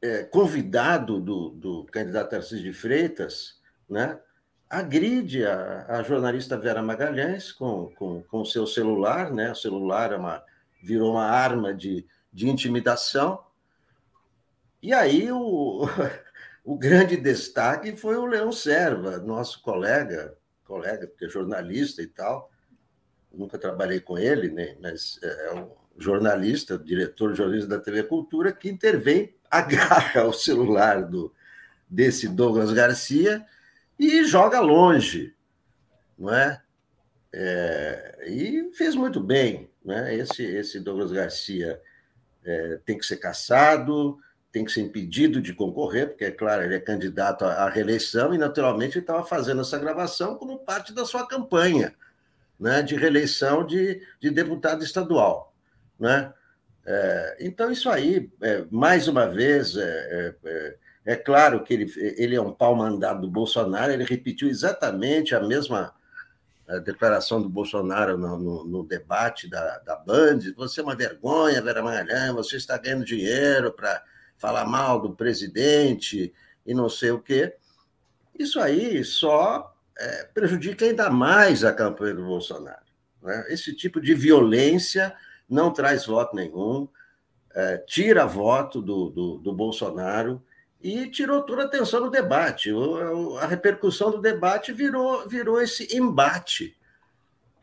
Speaker 5: é convidado do, do candidato Tarcísio de Freitas, né, agride a, a jornalista Vera Magalhães com com, com seu celular, né, o celular é uma, virou uma arma de, de intimidação. E aí o, o grande destaque foi o Leão Serva, nosso colega, colega, porque é jornalista e tal. Nunca trabalhei com ele, né? mas é, é um jornalista, diretor jornalista da TV Cultura, que intervém, agarra o celular do, desse Douglas Garcia e joga longe, não é? é e fez muito bem, né? Esse, esse Douglas Garcia é, tem que ser cassado, tem que ser impedido de concorrer, porque, é claro, ele é candidato à reeleição e, naturalmente, ele estava fazendo essa gravação como parte da sua campanha né, de reeleição de, de deputado estadual. Né? É, então, isso aí, é, mais uma vez, é, é, é, é claro que ele, ele é um pau mandado do Bolsonaro, ele repetiu exatamente a mesma declaração do Bolsonaro no, no, no, debate da, da Band, você é uma vergonha, Vera Magalhães, você está ganhando dinheiro para falar mal do presidente e não sei o quê. Isso aí só é, prejudica ainda mais a campanha do Bolsonaro. Né? Esse tipo de violência não traz voto nenhum, é, tira voto do, do, do Bolsonaro e tirou toda a atenção do debate. a repercussão do debate virou, virou esse embate.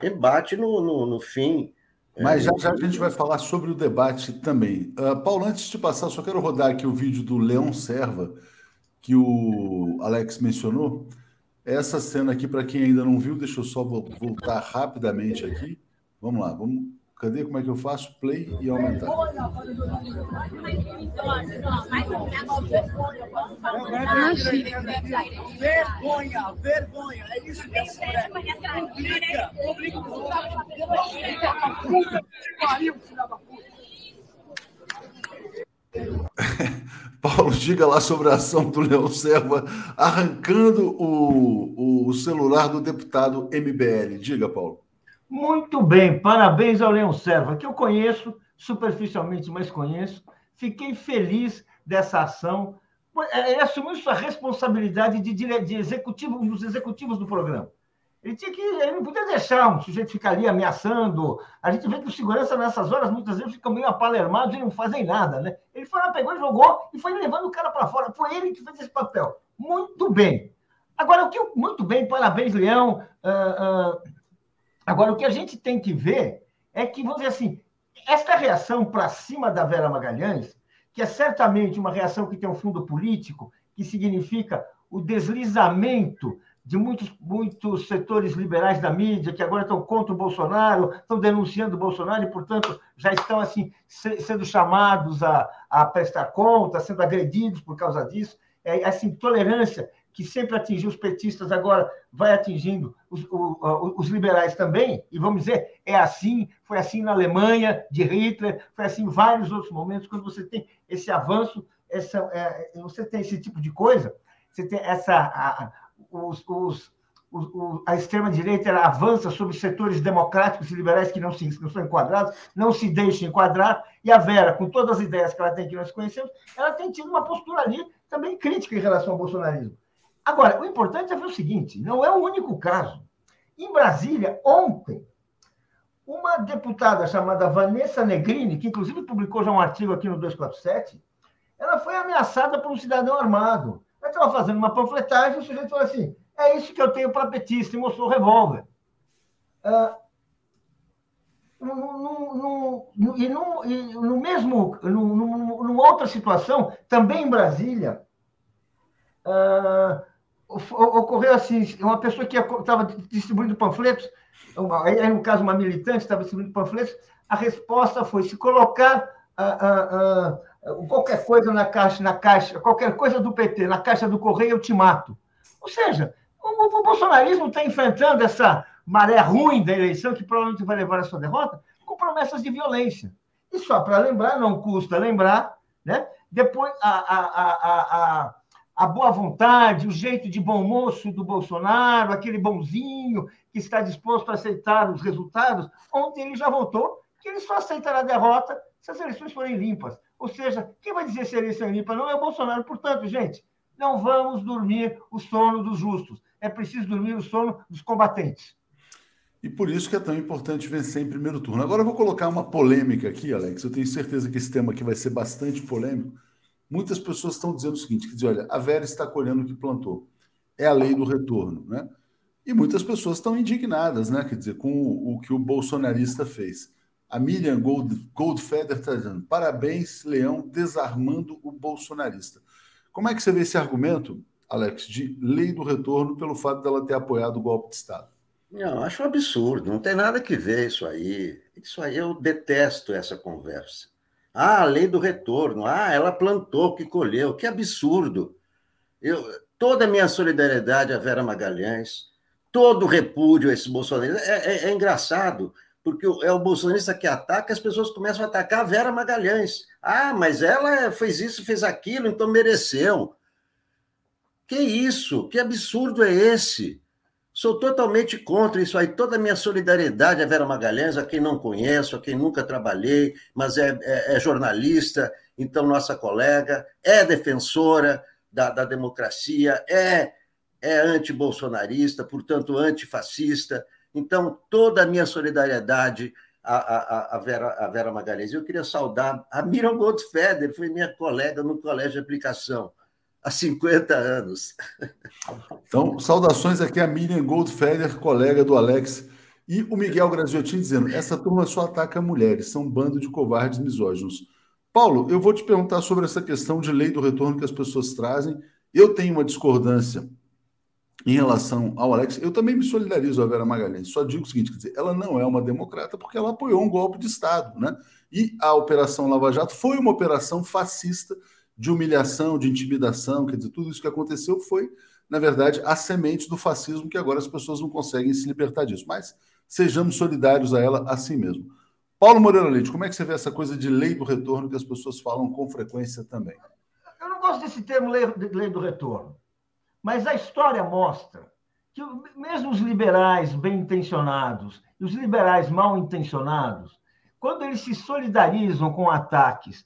Speaker 5: Embate no, no, no fim.
Speaker 1: É, Mas já, já a gente vai falar sobre o debate também. Uh, Paulo, antes de passar, só quero rodar aqui o vídeo do Leão Serva, que o Alex mencionou. Essa cena aqui, para quem ainda não viu, deixa eu só voltar rapidamente aqui. Vamos lá, vamos Cadê como é que eu faço? Play e aumentar.
Speaker 6: Vergonha, vergonha. É isso mesmo. Publica, publica. Puta que pariu, filha da. Paulo,
Speaker 1: diga lá sobre a ação do Leão Serva arrancando o, o celular do deputado MBL. Diga, Paulo.
Speaker 4: Muito bem, parabéns ao Leão Serva, que eu conheço superficialmente, mas conheço. Fiquei feliz dessa ação. Ele assumiu sua responsabilidade de, de executivo, um dos executivos do programa. Ele tinha que, ele não podia deixar um sujeito ficar ali ameaçando. A gente vê que o segurança nessas horas muitas vezes ficam meio apalermados e não fazem nada, né? Ele foi lá, pegou, jogou e foi levando o cara para fora. Foi ele que fez esse papel. Muito bem. Agora, o que muito bem, parabéns, Leão. Uh, uh, agora, o que a gente tem que ver é que, vamos dizer assim, esta reação para cima da Vera Magalhães, que é certamente uma reação que tem um fundo político, que significa o deslizamento de muitos, muitos setores liberais da mídia que agora estão contra o Bolsonaro, estão denunciando o Bolsonaro e, portanto, já estão assim sendo chamados a, a prestar conta, sendo agredidos por causa disso. É, essa intolerância que sempre atingiu os petistas, agora vai atingindo os, os, liberais também, e vamos dizer, é assim, foi assim na Alemanha, de Hitler, foi assim em vários outros momentos, quando você tem esse avanço, essa, é, você tem esse tipo de coisa, você tem essa. A, os, os, a extrema-direita avança sobre setores democráticos e liberais que não, se, não são enquadrados, não se deixam enquadrar, e a Vera, com todas as ideias que ela tem que nós conhecemos, ela tem tido uma postura ali também crítica em relação ao bolsonarismo. Agora, o importante é ver o seguinte: não é o único caso. Em Brasília, ontem, uma deputada chamada Vanessa Negrini, que inclusive publicou já um artigo aqui no 247, ela foi ameaçada por um cidadão armado. Ela estava fazendo uma panfletagem e o sujeito falou assim: é isso que eu tenho para petista, e mostrou o revólver. Ah, no, no, no, e, no, e no numa outra situação, também em Brasília, ah, ocorreu assim: uma pessoa que estava distribuindo panfletos, aí no caso uma militante estava distribuindo panfletos, a resposta foi se colocar ah, qualquer coisa na caixa, na caixa, qualquer coisa do PT, na caixa do correio, eu te mato. Ou seja, o, o bolsonarismo está enfrentando essa maré ruim da eleição, que provavelmente vai levar a sua derrota, com promessas de violência. E só para lembrar, não custa lembrar, né? depois a, a, a, a, a boa vontade, o jeito de bom moço do Bolsonaro, aquele bonzinho que está disposto a aceitar os resultados, ontem ele já voltou que ele só aceitará a derrota se as eleições forem limpas. Ou seja, quem vai dizer se a eleição é limpa não é o Bolsonaro. Portanto, gente, não vamos dormir o sono dos justos. É preciso dormir o sono dos combatentes.
Speaker 1: E por isso que é tão importante vencer em primeiro turno. Agora eu vou colocar uma polêmica aqui, Alex. Eu tenho certeza que esse tema aqui vai ser bastante polêmico. Muitas pessoas estão dizendo o seguinte: que dizer, olha, a Vera está colhendo o que plantou. É a lei do retorno, né? E muitas pessoas estão indignadas, né? Quer dizer, com o, o que o bolsonarista fez. A Miriam Gold, Goldfeder está dizendo: parabéns, Leão, desarmando o bolsonarista. Como é que você vê esse argumento, Alex, de lei do retorno pelo fato dela ter apoiado o golpe de Estado?
Speaker 5: Não, acho um absurdo, não tem nada que ver isso aí. Isso aí eu detesto essa conversa. Ah, a lei do retorno. Ah, ela plantou, que colheu. Que absurdo. Eu, toda a minha solidariedade à Vera Magalhães, todo o repúdio a esse bolsonarista. É, é, é engraçado porque é o bolsonarista que ataca, as pessoas começam a atacar a Vera Magalhães. Ah, mas ela fez isso, fez aquilo, então mereceu. Que isso? Que absurdo é esse? Sou totalmente contra isso aí. Toda a minha solidariedade a Vera Magalhães, a quem não conheço, a quem nunca trabalhei, mas é, é, é jornalista, então nossa colega, é defensora da, da democracia, é, é anti-bolsonarista, portanto antifascista. Então, toda a minha solidariedade à, à, à, Vera, à Vera Magalhães. Eu queria saudar a Miriam Goldfeder, foi minha colega no Colégio de Aplicação há 50 anos.
Speaker 1: Então, saudações aqui a Miriam Goldfeder, colega do Alex, e o Miguel Graziotin dizendo: essa turma só ataca mulheres, são um bando de covardes misóginos. Paulo, eu vou te perguntar sobre essa questão de lei do retorno que as pessoas trazem. Eu tenho uma discordância em relação ao Alex, eu também me solidarizo a Vera Magalhães. Só digo o seguinte: quer dizer, ela não é uma democrata porque ela apoiou um golpe de Estado, né? E a Operação Lava Jato foi uma operação fascista de humilhação, de intimidação, quer dizer, tudo isso que aconteceu foi, na verdade, a semente do fascismo que agora as pessoas não conseguem se libertar disso. Mas sejamos solidários a ela assim mesmo. Paulo Moreira Leite, como é que você vê essa coisa de lei do retorno que as pessoas falam com frequência também?
Speaker 4: Eu não gosto desse termo lei, lei do retorno, mas a história mostra que mesmo os liberais bem intencionados e os liberais mal intencionados, quando eles se solidarizam com ataques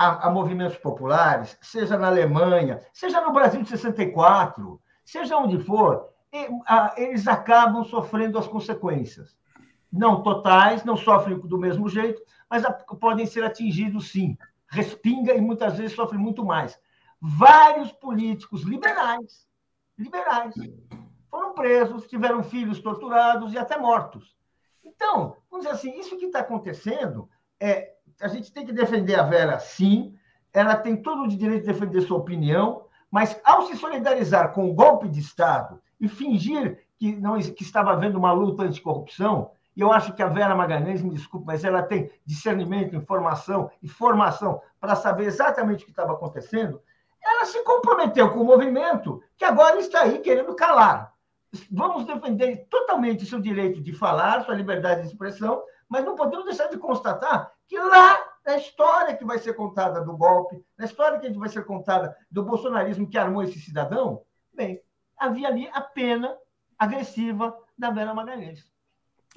Speaker 4: a, a, movimentos populares, seja na Alemanha, seja no Brasil de 64, seja onde for, eles acabam sofrendo as consequências. Não totais, não sofrem do mesmo jeito, mas podem ser atingidos sim. Respinga e muitas vezes sofrem muito mais. Vários políticos liberais, liberais, foram presos, tiveram filhos torturados e até mortos. Então, vamos dizer assim, isso que está acontecendo é a gente tem que defender a Vera, sim. Ela tem todo o direito de defender sua opinião, mas ao se solidarizar com o golpe de Estado e fingir que não que estava havendo uma luta anticorrupção, e eu acho que a Vera Magalhães, me desculpe, mas ela tem discernimento, informação e formação para saber exatamente o que estava acontecendo, ela se comprometeu com o movimento que agora está aí querendo calar. Vamos defender totalmente seu direito de falar, sua liberdade de expressão, mas não podemos deixar de constatar que lá na história que vai ser contada do golpe, na história que vai ser contada do bolsonarismo que armou esse cidadão, bem, havia ali a pena agressiva da Vera Magalhães.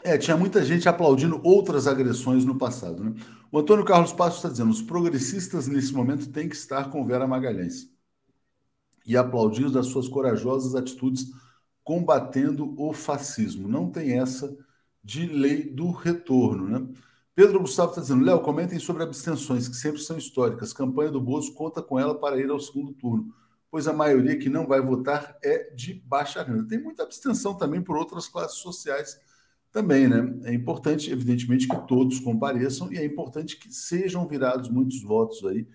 Speaker 1: É, tinha muita gente aplaudindo outras agressões no passado. Né? O Antônio Carlos Passos está dizendo: os progressistas nesse momento têm que estar com Vera Magalhães e aplaudir das suas corajosas atitudes combatendo o fascismo. Não tem essa de lei do retorno. Né? Pedro Gustavo está dizendo: Léo, comentem sobre abstenções, que sempre são históricas. Campanha do Bozo conta com ela para ir ao segundo turno, pois a maioria que não vai votar é de baixa renda. Tem muita abstenção também por outras classes sociais também, né? É importante, evidentemente, que todos compareçam e é importante que sejam virados muitos votos aí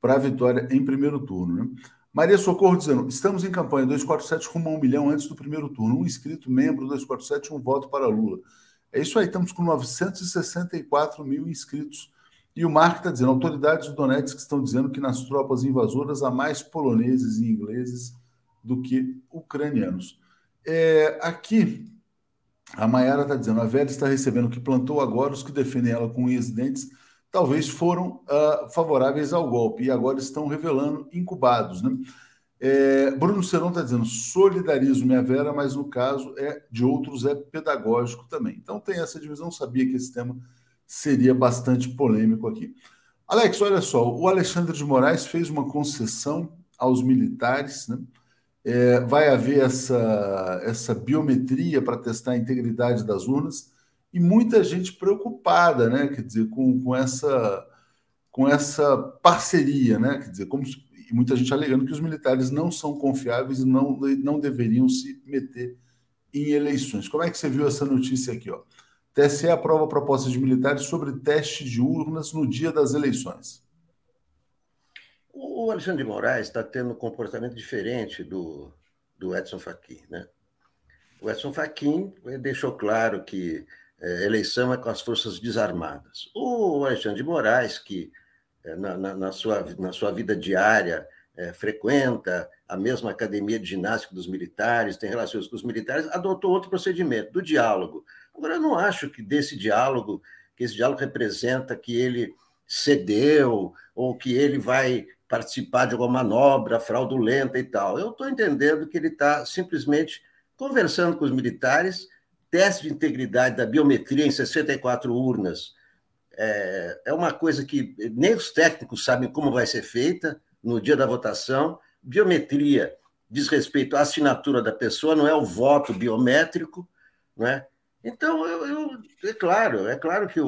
Speaker 1: para a vitória em primeiro turno. Né? Maria Socorro dizendo: estamos em campanha 247 rumo a um milhão antes do primeiro turno. Um inscrito, membro 247, um voto para Lula. É isso aí, estamos com 964 mil inscritos. E o Mark está dizendo: autoridades do Donetsk estão dizendo que nas tropas invasoras há mais poloneses e ingleses do que ucranianos. É, aqui, a Mayara está dizendo: a velha está recebendo o que plantou agora, os que defendem ela com unhas e dentes talvez foram uh, favoráveis ao golpe e agora estão revelando incubados. Né? É, Bruno Seron está dizendo solidarizo minha Vera, mas no caso é de outros é pedagógico também. Então tem essa divisão, sabia que esse tema seria bastante polêmico aqui. Alex, olha só, o Alexandre de Moraes fez uma concessão aos militares, né? É, vai haver essa, essa biometria para testar a integridade das urnas e muita gente preocupada, né? Quer dizer, com, com essa com essa parceria, né? Quer dizer, como e muita gente alegando que os militares não são confiáveis e não, não deveriam se meter em eleições. Como é que você viu essa notícia aqui? Ó? TSE aprova propostas de militares sobre teste de urnas no dia das eleições.
Speaker 5: O Alexandre de Moraes está tendo um comportamento diferente do, do Edson Fachin. Né? O Edson Fachin deixou claro que é, eleição é com as forças desarmadas. O Alexandre de Moraes, que na, na, na, sua, na sua vida diária, é, frequenta a mesma academia de ginástica dos militares, tem relações com os militares, adotou outro procedimento, do diálogo. Agora, eu não acho que desse diálogo, que esse diálogo representa que ele cedeu ou que ele vai participar de alguma manobra fraudulenta e tal. Eu estou entendendo que ele está simplesmente conversando com os militares, teste de integridade da biometria em 64 urnas, é, é uma coisa que nem os técnicos sabem como vai ser feita no dia da votação. Biometria diz respeito à assinatura da pessoa, não é o voto biométrico, não é? Então, eu, eu, é claro, é claro que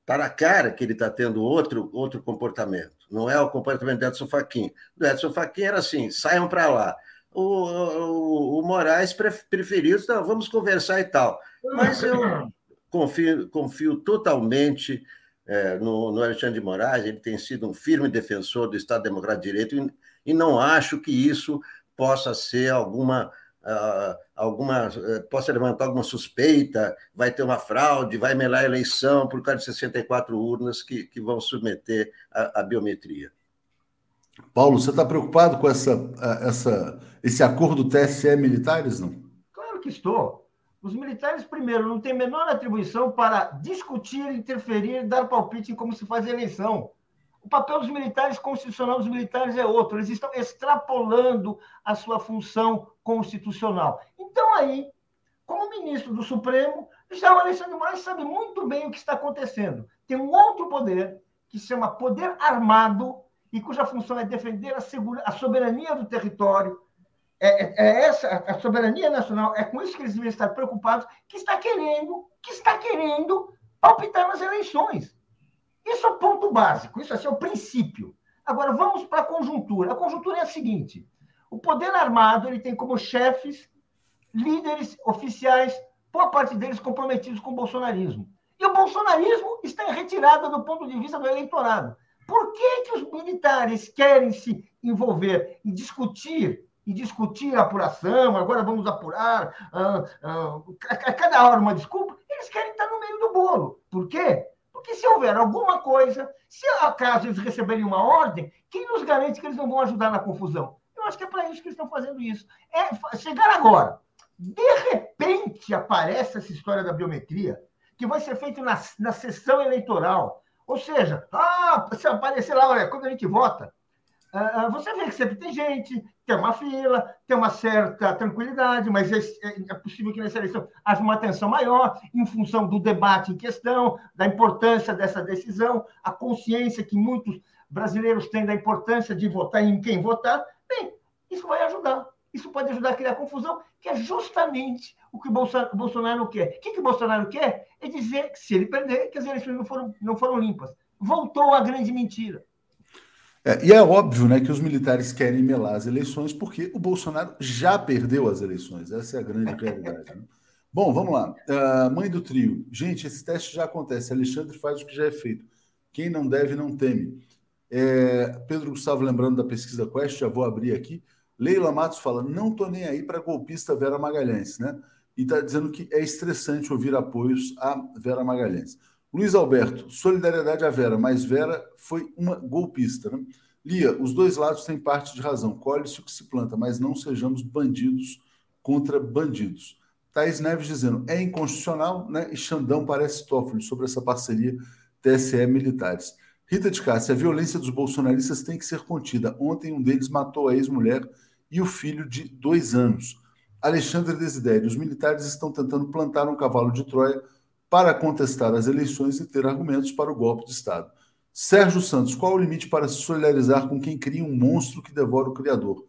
Speaker 5: está na cara que ele está tendo outro, outro comportamento. Não é o comportamento do Edson Fachin. Do Edson Fachin era assim, saiam para lá. O, o, o Moraes preferiu, não, vamos conversar e tal. Mas eu, confio, confio totalmente é, no, no, Alexandre de Moraes, ele tem sido um firme defensor do Estado Democrático de Direito e, e não acho que isso possa ser alguma. Uh, alguma uh, possa levantar alguma suspeita, vai ter uma fraude, vai melar a eleição por causa de 64 urnas que, que vão submeter a, a biometria.
Speaker 1: Paulo, você está preocupado com essa, essa, esse acordo TSE militares, não?
Speaker 4: Claro que estou. Os militares, primeiro, não têm menor atribuição para discutir, interferir, dar palpite em como se faz a eleição. O papel dos militares, constitucional dos militares é outro. Eles estão extrapolando a sua função constitucional. Então, aí, como ministro do Supremo, já o Alexandre Moraes sabe muito bem o que está acontecendo. Tem um outro poder, que se chama poder armado, e cuja função é defender a, segura, a soberania do território. É, é, é, essa, a soberania nacional, é com isso que eles devem estar preocupados, que está querendo, que está querendo palpitar nas eleições. Isso é o ponto básico, isso é o princípio. Agora, vamos para a conjuntura. A conjuntura é a seguinte: o poder armado ele tem como chefes líderes oficiais, boa parte deles comprometidos com o bolsonarismo. E o bolsonarismo está em retirada do ponto de vista do eleitorado. Por que, que os militares querem se envolver e discutir e discutir a apuração, agora vamos apurar, ah, ah, a cada hora uma desculpa, eles querem estar no meio do bolo. Por quê? Porque se houver alguma coisa, se acaso eles receberem uma ordem, quem nos garante que eles não vão ajudar na confusão? Eu acho que é para isso que eles estão fazendo isso. É chegar agora. De repente aparece essa história da biometria, que vai ser feita na, na sessão eleitoral. Ou seja, ah, se aparecer lá, olha, quando a gente vota, ah, ah, você vê que sempre tem gente, tem uma fila, tem uma certa tranquilidade, mas é, é, é possível que nessa eleição haja uma atenção maior em função do debate em questão, da importância dessa decisão, a consciência que muitos brasileiros têm da importância de votar em quem votar. Bem, isso vai ajudar. Isso pode ajudar a criar confusão, que é justamente o que o Bolsonaro quer. O que, que Bolsonaro quer? É dizer que, se ele perder, que as eleições não foram, não foram limpas. Voltou a grande mentira.
Speaker 1: É, e é óbvio né, que os militares querem melar as eleições porque o Bolsonaro já perdeu as eleições. Essa é a grande realidade. Né? Bom, vamos lá. Uh, mãe do trio. Gente, esse teste já acontece. Alexandre faz o que já é feito. Quem não deve, não teme. É, Pedro Gustavo lembrando da pesquisa Quest, já vou abrir aqui. Leila Matos fala: não tô nem aí para golpista Vera Magalhães, né? E está dizendo que é estressante ouvir apoios a Vera Magalhães. Luiz Alberto, solidariedade à Vera, mas Vera foi uma golpista. Né? Lia, os dois lados têm parte de razão. Colhe-se o que se planta, mas não sejamos bandidos contra bandidos. Thaís Neves dizendo, é inconstitucional, né? E Xandão parece Toffoli sobre essa parceria TSE militares. Rita de Cássia, a violência dos bolsonaristas tem que ser contida. Ontem um deles matou a ex-mulher e o filho de dois anos. Alexandre Desidério, os militares estão tentando plantar um cavalo de Troia para contestar as eleições e ter argumentos para o golpe de Estado. Sérgio Santos, qual o limite para se solidarizar com quem cria um monstro que devora o Criador?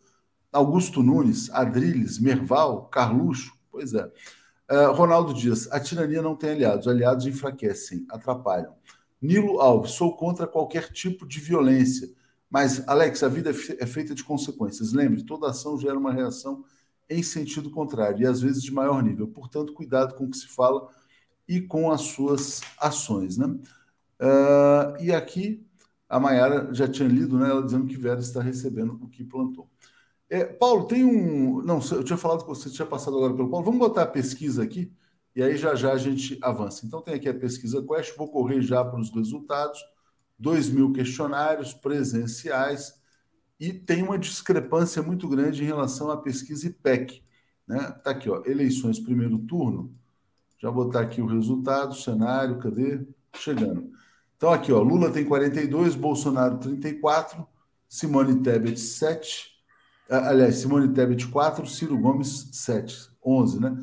Speaker 1: Augusto Nunes, Adriles, Merval, Carluxo? Pois é. Uh, Ronaldo Dias, a tirania não tem aliados, aliados enfraquecem, atrapalham. Nilo Alves, sou contra qualquer tipo de violência, mas, Alex, a vida é, é feita de consequências. Lembre, toda ação gera uma reação em sentido contrário e às vezes de maior nível. Portanto, cuidado com o que se fala e com as suas ações. Né? Uh, e aqui a Mayara já tinha lido, né, ela dizendo que Vera está recebendo o que plantou. É, Paulo, tem um. Não, eu tinha falado que você tinha passado agora pelo Paulo. Vamos botar a pesquisa aqui e aí já já a gente avança. Então tem aqui a pesquisa Quest, vou correr já para os resultados. 2 mil questionários presenciais e tem uma discrepância muito grande em relação à pesquisa IPEC. Né? Tá aqui, ó, eleições primeiro turno. Já botar aqui o resultado, cenário, cadê? Chegando. Então, aqui, ó, Lula tem 42, Bolsonaro 34, Simone Tebet 7, aliás, Simone Tebet 4, Ciro Gomes 7, 11, né?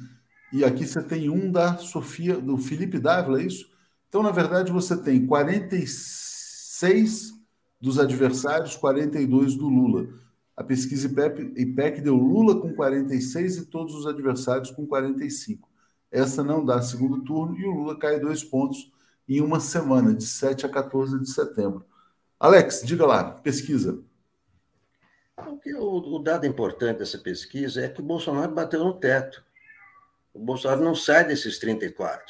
Speaker 1: E aqui você tem um da Sofia, do Felipe Dávila, é isso? Então, na verdade, você tem 46 dos adversários, 42 do Lula. A pesquisa IPEC, IPEC deu Lula com 46 e todos os adversários com 45. Essa não dá segundo turno e o Lula cai dois pontos em uma semana, de 7 a 14 de setembro. Alex, diga lá, pesquisa.
Speaker 5: O, o dado importante dessa pesquisa é que o Bolsonaro bateu no teto. O Bolsonaro não sai desses 34.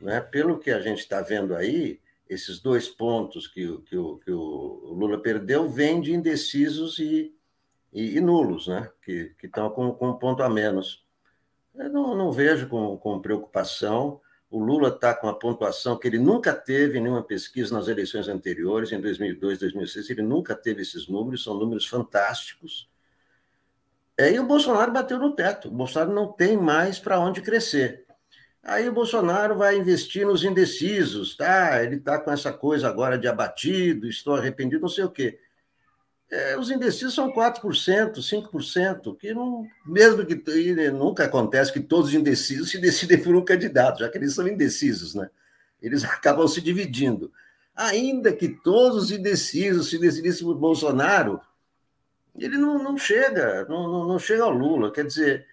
Speaker 5: Né? Pelo que a gente está vendo aí, esses dois pontos que, que, o, que o Lula perdeu vêm de indecisos e, e, e nulos, né? que estão com, com um ponto a menos. Eu não, não vejo com, com preocupação. O Lula está com a pontuação que ele nunca teve em nenhuma pesquisa nas eleições anteriores, em 2002, 2006, ele nunca teve esses números, são números fantásticos. É, e o Bolsonaro bateu no teto. O Bolsonaro não tem mais para onde crescer. Aí o Bolsonaro vai investir nos indecisos, tá? Ele está com essa coisa agora de abatido, estou arrependido, não sei o quê. É, os indecisos são 4%, 5%, que não, mesmo que nunca acontece que todos os indecisos se decidem por um candidato, já que eles são indecisos, né? Eles acabam se dividindo. Ainda que todos os indecisos se decidissem por Bolsonaro, ele não, não chega, não, não chega ao Lula. Quer dizer,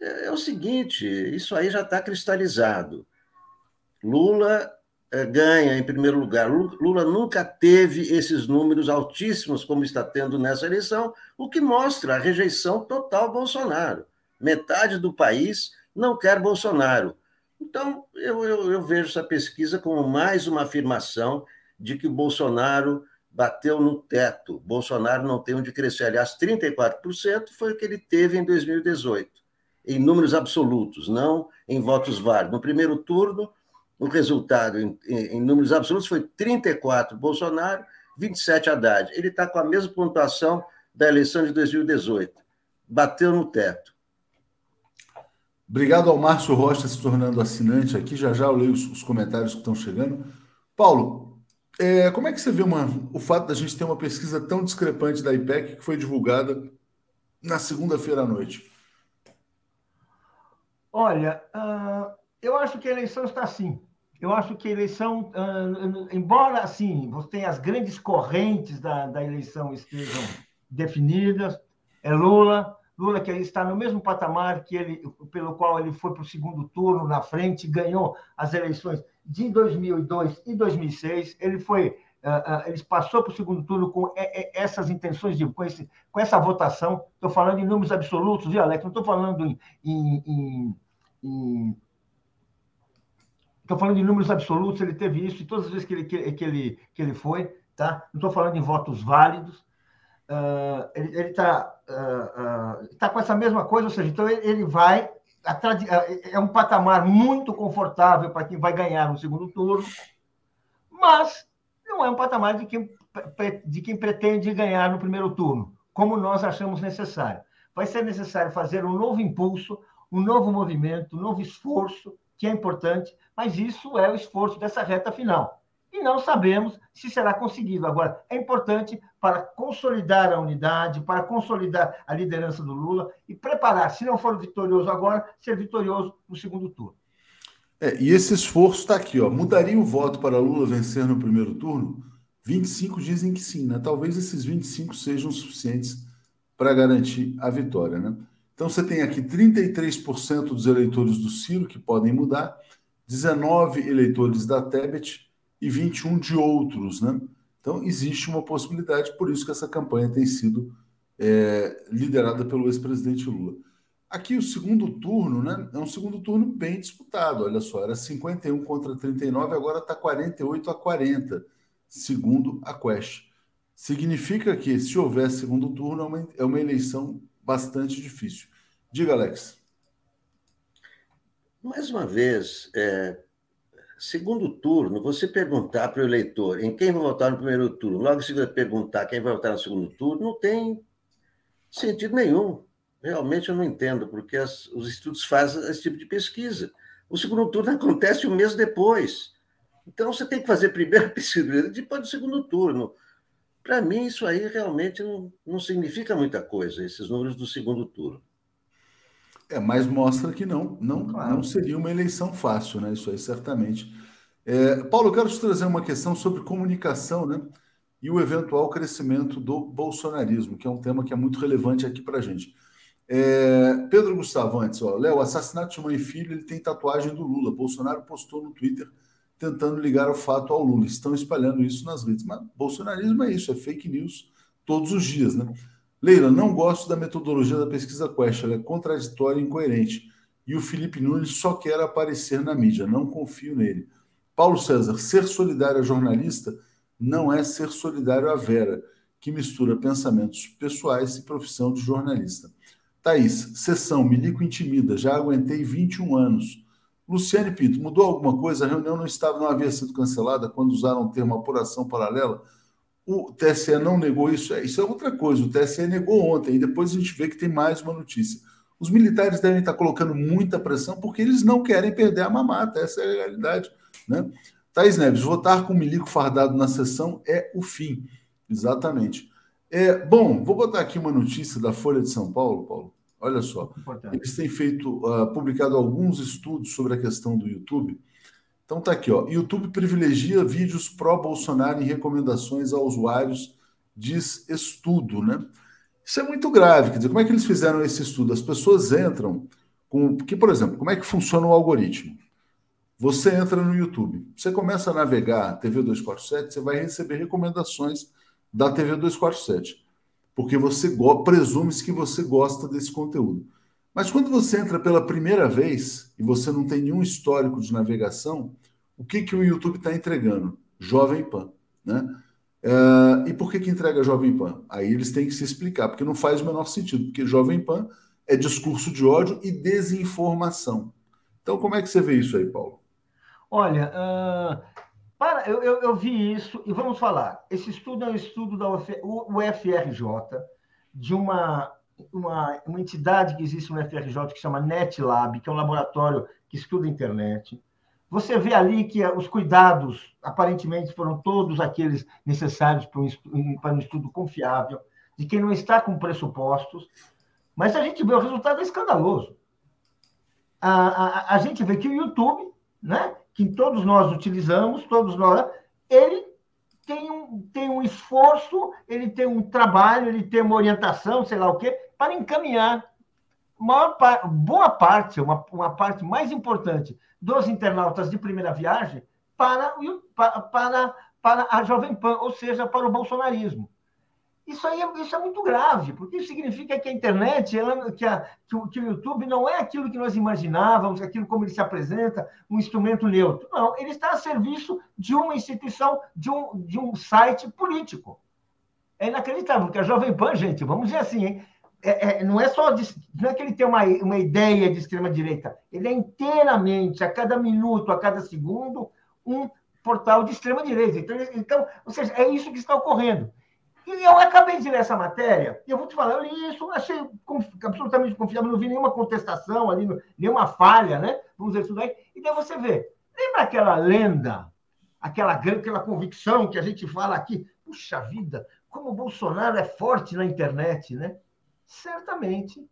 Speaker 5: é, é o seguinte: isso aí já está cristalizado. Lula ganha em primeiro lugar. Lula nunca teve esses números altíssimos como está tendo nessa eleição, o que mostra a rejeição total ao Bolsonaro. Metade do país não quer Bolsonaro. Então, eu, eu, eu vejo essa pesquisa como mais uma afirmação de que o Bolsonaro bateu no teto. Bolsonaro não tem onde crescer. Aliás, 34% foi o que ele teve em 2018, em números absolutos, não em votos válidos. No primeiro turno, o resultado em, em, números absolutos foi 34 Bolsonaro, 27 Haddad. Ele está com a mesma pontuação da eleição de 2018. Bateu no teto.
Speaker 1: Obrigado ao Márcio Rocha se tornando assinante aqui. Já já eu leio os, os comentários que estão chegando. Paulo, é, como é que você vê uma, o fato da gente ter uma pesquisa tão discrepante da IPEC que foi divulgada na segunda-feira à noite?
Speaker 4: Olha, uh, eu acho que a eleição está assim. Eu acho que a eleição, uh, embora assim, você tenha as grandes correntes da, da eleição estejam definidas, é Lula, Lula que está no mesmo patamar que ele, pelo qual ele foi para o segundo turno na frente, ganhou as eleições de 2002 e 2006. Ele foi, uh, uh, ele passou para o segundo turno com essas intenções de com, esse, com essa votação. Estou falando em números absolutos, viu, Alex? Não estou falando em, em, em, em Estou falando em números absolutos, ele teve isso e todas as vezes que ele, que, ele, que ele foi, tá? Não estou falando em votos válidos. Uh, ele está uh, uh, tá com essa mesma coisa, ou seja, então ele, ele vai é um patamar muito confortável para quem vai ganhar no segundo turno, mas não é um patamar de quem, de quem pretende ganhar no primeiro turno, como nós achamos necessário. Vai ser necessário fazer um novo impulso, um novo movimento, um novo esforço, que é importante, mas isso é o esforço dessa reta final e não sabemos se será conseguido. Agora, é importante para consolidar a unidade, para consolidar a liderança do Lula e preparar, se não for vitorioso agora, ser vitorioso no segundo turno.
Speaker 1: É, e esse esforço está aqui, ó. Mudaria o voto para Lula vencer no primeiro turno? 25 dizem que sim, né? Talvez esses 25 sejam suficientes para garantir a vitória, né? Então você tem aqui 33% dos eleitores do Ciro que podem mudar, 19 eleitores da Tebet, e 21 de outros, né? Então existe uma possibilidade, por isso que essa campanha tem sido é, liderada pelo ex-presidente Lula. Aqui o segundo turno, né? É um segundo turno bem disputado. Olha só, era 51 contra 39, agora está 48 a 40, segundo a Quest. Significa que, se houver segundo turno, é uma, é uma eleição bastante difícil. Diga, Alex.
Speaker 5: Mais uma vez, é, Segundo turno, você perguntar para o eleitor em quem vai votar no primeiro turno, logo se você perguntar quem vai votar no segundo turno, não tem sentido nenhum. Realmente eu não entendo, porque as, os estudos fazem esse tipo de pesquisa. O segundo turno acontece um mês depois. Então você tem que fazer primeiro a pesquisa, depois do segundo turno. Para mim, isso aí realmente não, não significa muita coisa, esses números do segundo turno.
Speaker 1: É, mas mostra que não, não, claro. não seria uma eleição fácil, né? Isso aí certamente. É, Paulo, quero te trazer uma questão sobre comunicação, né? E o eventual crescimento do bolsonarismo, que é um tema que é muito relevante aqui para a gente. É, Pedro Gustavo, antes, ó, Léo, assassinato de mãe e filho, ele tem tatuagem do Lula. Bolsonaro postou no Twitter tentando ligar o fato ao Lula. Estão espalhando isso nas redes. Mas bolsonarismo é isso, é fake news todos os dias, né? Leila, não gosto da metodologia da pesquisa Quest, ela é contraditória e incoerente. E o Felipe Nunes só quer aparecer na mídia, não confio nele. Paulo César, ser solidário a jornalista não é ser solidário à Vera, que mistura pensamentos pessoais e profissão de jornalista. Thaís, sessão, Milico intimida, já aguentei 21 anos. Luciane Pinto, mudou alguma coisa? A reunião não estava, não havia sido cancelada quando usaram o termo apuração paralela? O TSE não negou isso. É, isso é outra coisa. O TSE negou ontem e depois a gente vê que tem mais uma notícia. Os militares devem estar colocando muita pressão porque eles não querem perder a mamata, essa é a realidade. Né? Thaís Neves, votar com milico fardado na sessão é o fim. Exatamente. É, bom, vou botar aqui uma notícia da Folha de São Paulo, Paulo. Olha só. Importante. Eles têm feito, uh, publicado alguns estudos sobre a questão do YouTube. Então tá aqui, ó. YouTube privilegia vídeos pró-Bolsonaro em recomendações a usuários, diz estudo, né? Isso é muito grave. Quer dizer, como é que eles fizeram esse estudo? As pessoas entram com. Porque, por exemplo, como é que funciona o algoritmo? Você entra no YouTube, você começa a navegar TV 247, você vai receber recomendações da TV 247, porque você presume-se que você gosta desse conteúdo. Mas quando você entra pela primeira vez e você não tem nenhum histórico de navegação, o que, que o YouTube está entregando? Jovem Pan. Né? Uh, e por que, que entrega Jovem Pan? Aí eles têm que se explicar, porque não faz o menor sentido, porque Jovem Pan é discurso de ódio e desinformação. Então, como é que você vê isso aí, Paulo?
Speaker 4: Olha, uh, para, eu, eu, eu, vi isso e vamos falar. Esse estudo é um estudo da UF, UFRJ, de uma, uma, uma entidade que existe no UFRJ que chama NetLab, que é um laboratório que estuda a internet. Você vê ali que os cuidados, aparentemente, foram todos aqueles necessários para um, para um estudo confiável, de quem não está com pressupostos, mas a gente vê o resultado é escandaloso. A, a, a gente vê que o YouTube, né, que todos nós utilizamos, todos nós, ele tem um, tem um esforço, ele tem um trabalho, ele tem uma orientação, sei lá o quê, para encaminhar maior, boa parte, uma, uma parte mais importante dos internautas de primeira viagem para, para, para a Jovem Pan, ou seja, para o bolsonarismo. Isso aí é, isso é muito grave, porque isso significa que a internet, ela, que, a, que, o, que, o, YouTube não é aquilo que nós imaginávamos, aquilo como ele se apresenta, um instrumento neutro. Não, ele está a serviço de uma instituição, de um, de um site político. É inacreditável, porque a Jovem Pan, gente, vamos dizer assim, hein, é, é, não é só de, não é que ele tem uma, uma ideia de extrema direita, ele é inteiramente, a cada minuto, a cada segundo, um portal de extrema direita. Então, então, ou seja, é isso que está ocorrendo. E eu acabei de ler essa matéria, e eu vou te falar, eu li isso, achei absolutamente confiável, não vi nenhuma contestação ali, nenhuma falha, né? Vamos dizer isso daí. E daí você vê, lembra aquela lenda, aquela, aquela convicção que a gente fala aqui, puxa vida, como o Bolsonaro é forte na internet, né? Certamente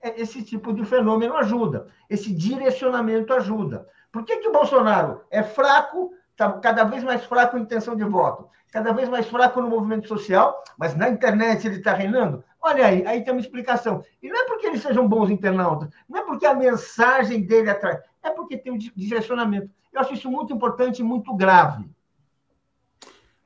Speaker 4: é, esse tipo de fenômeno ajuda, esse direcionamento ajuda. Por que, que o Bolsonaro é fraco, está cada vez mais fraco em intenção de voto, cada vez mais fraco no movimento social, mas na internet ele está reinando? Olha aí, aí tem uma explicação. E não é porque eles sejam bons internautas, não é porque a mensagem dele atrai, é porque tem um direcionamento. Eu acho isso muito importante e muito grave.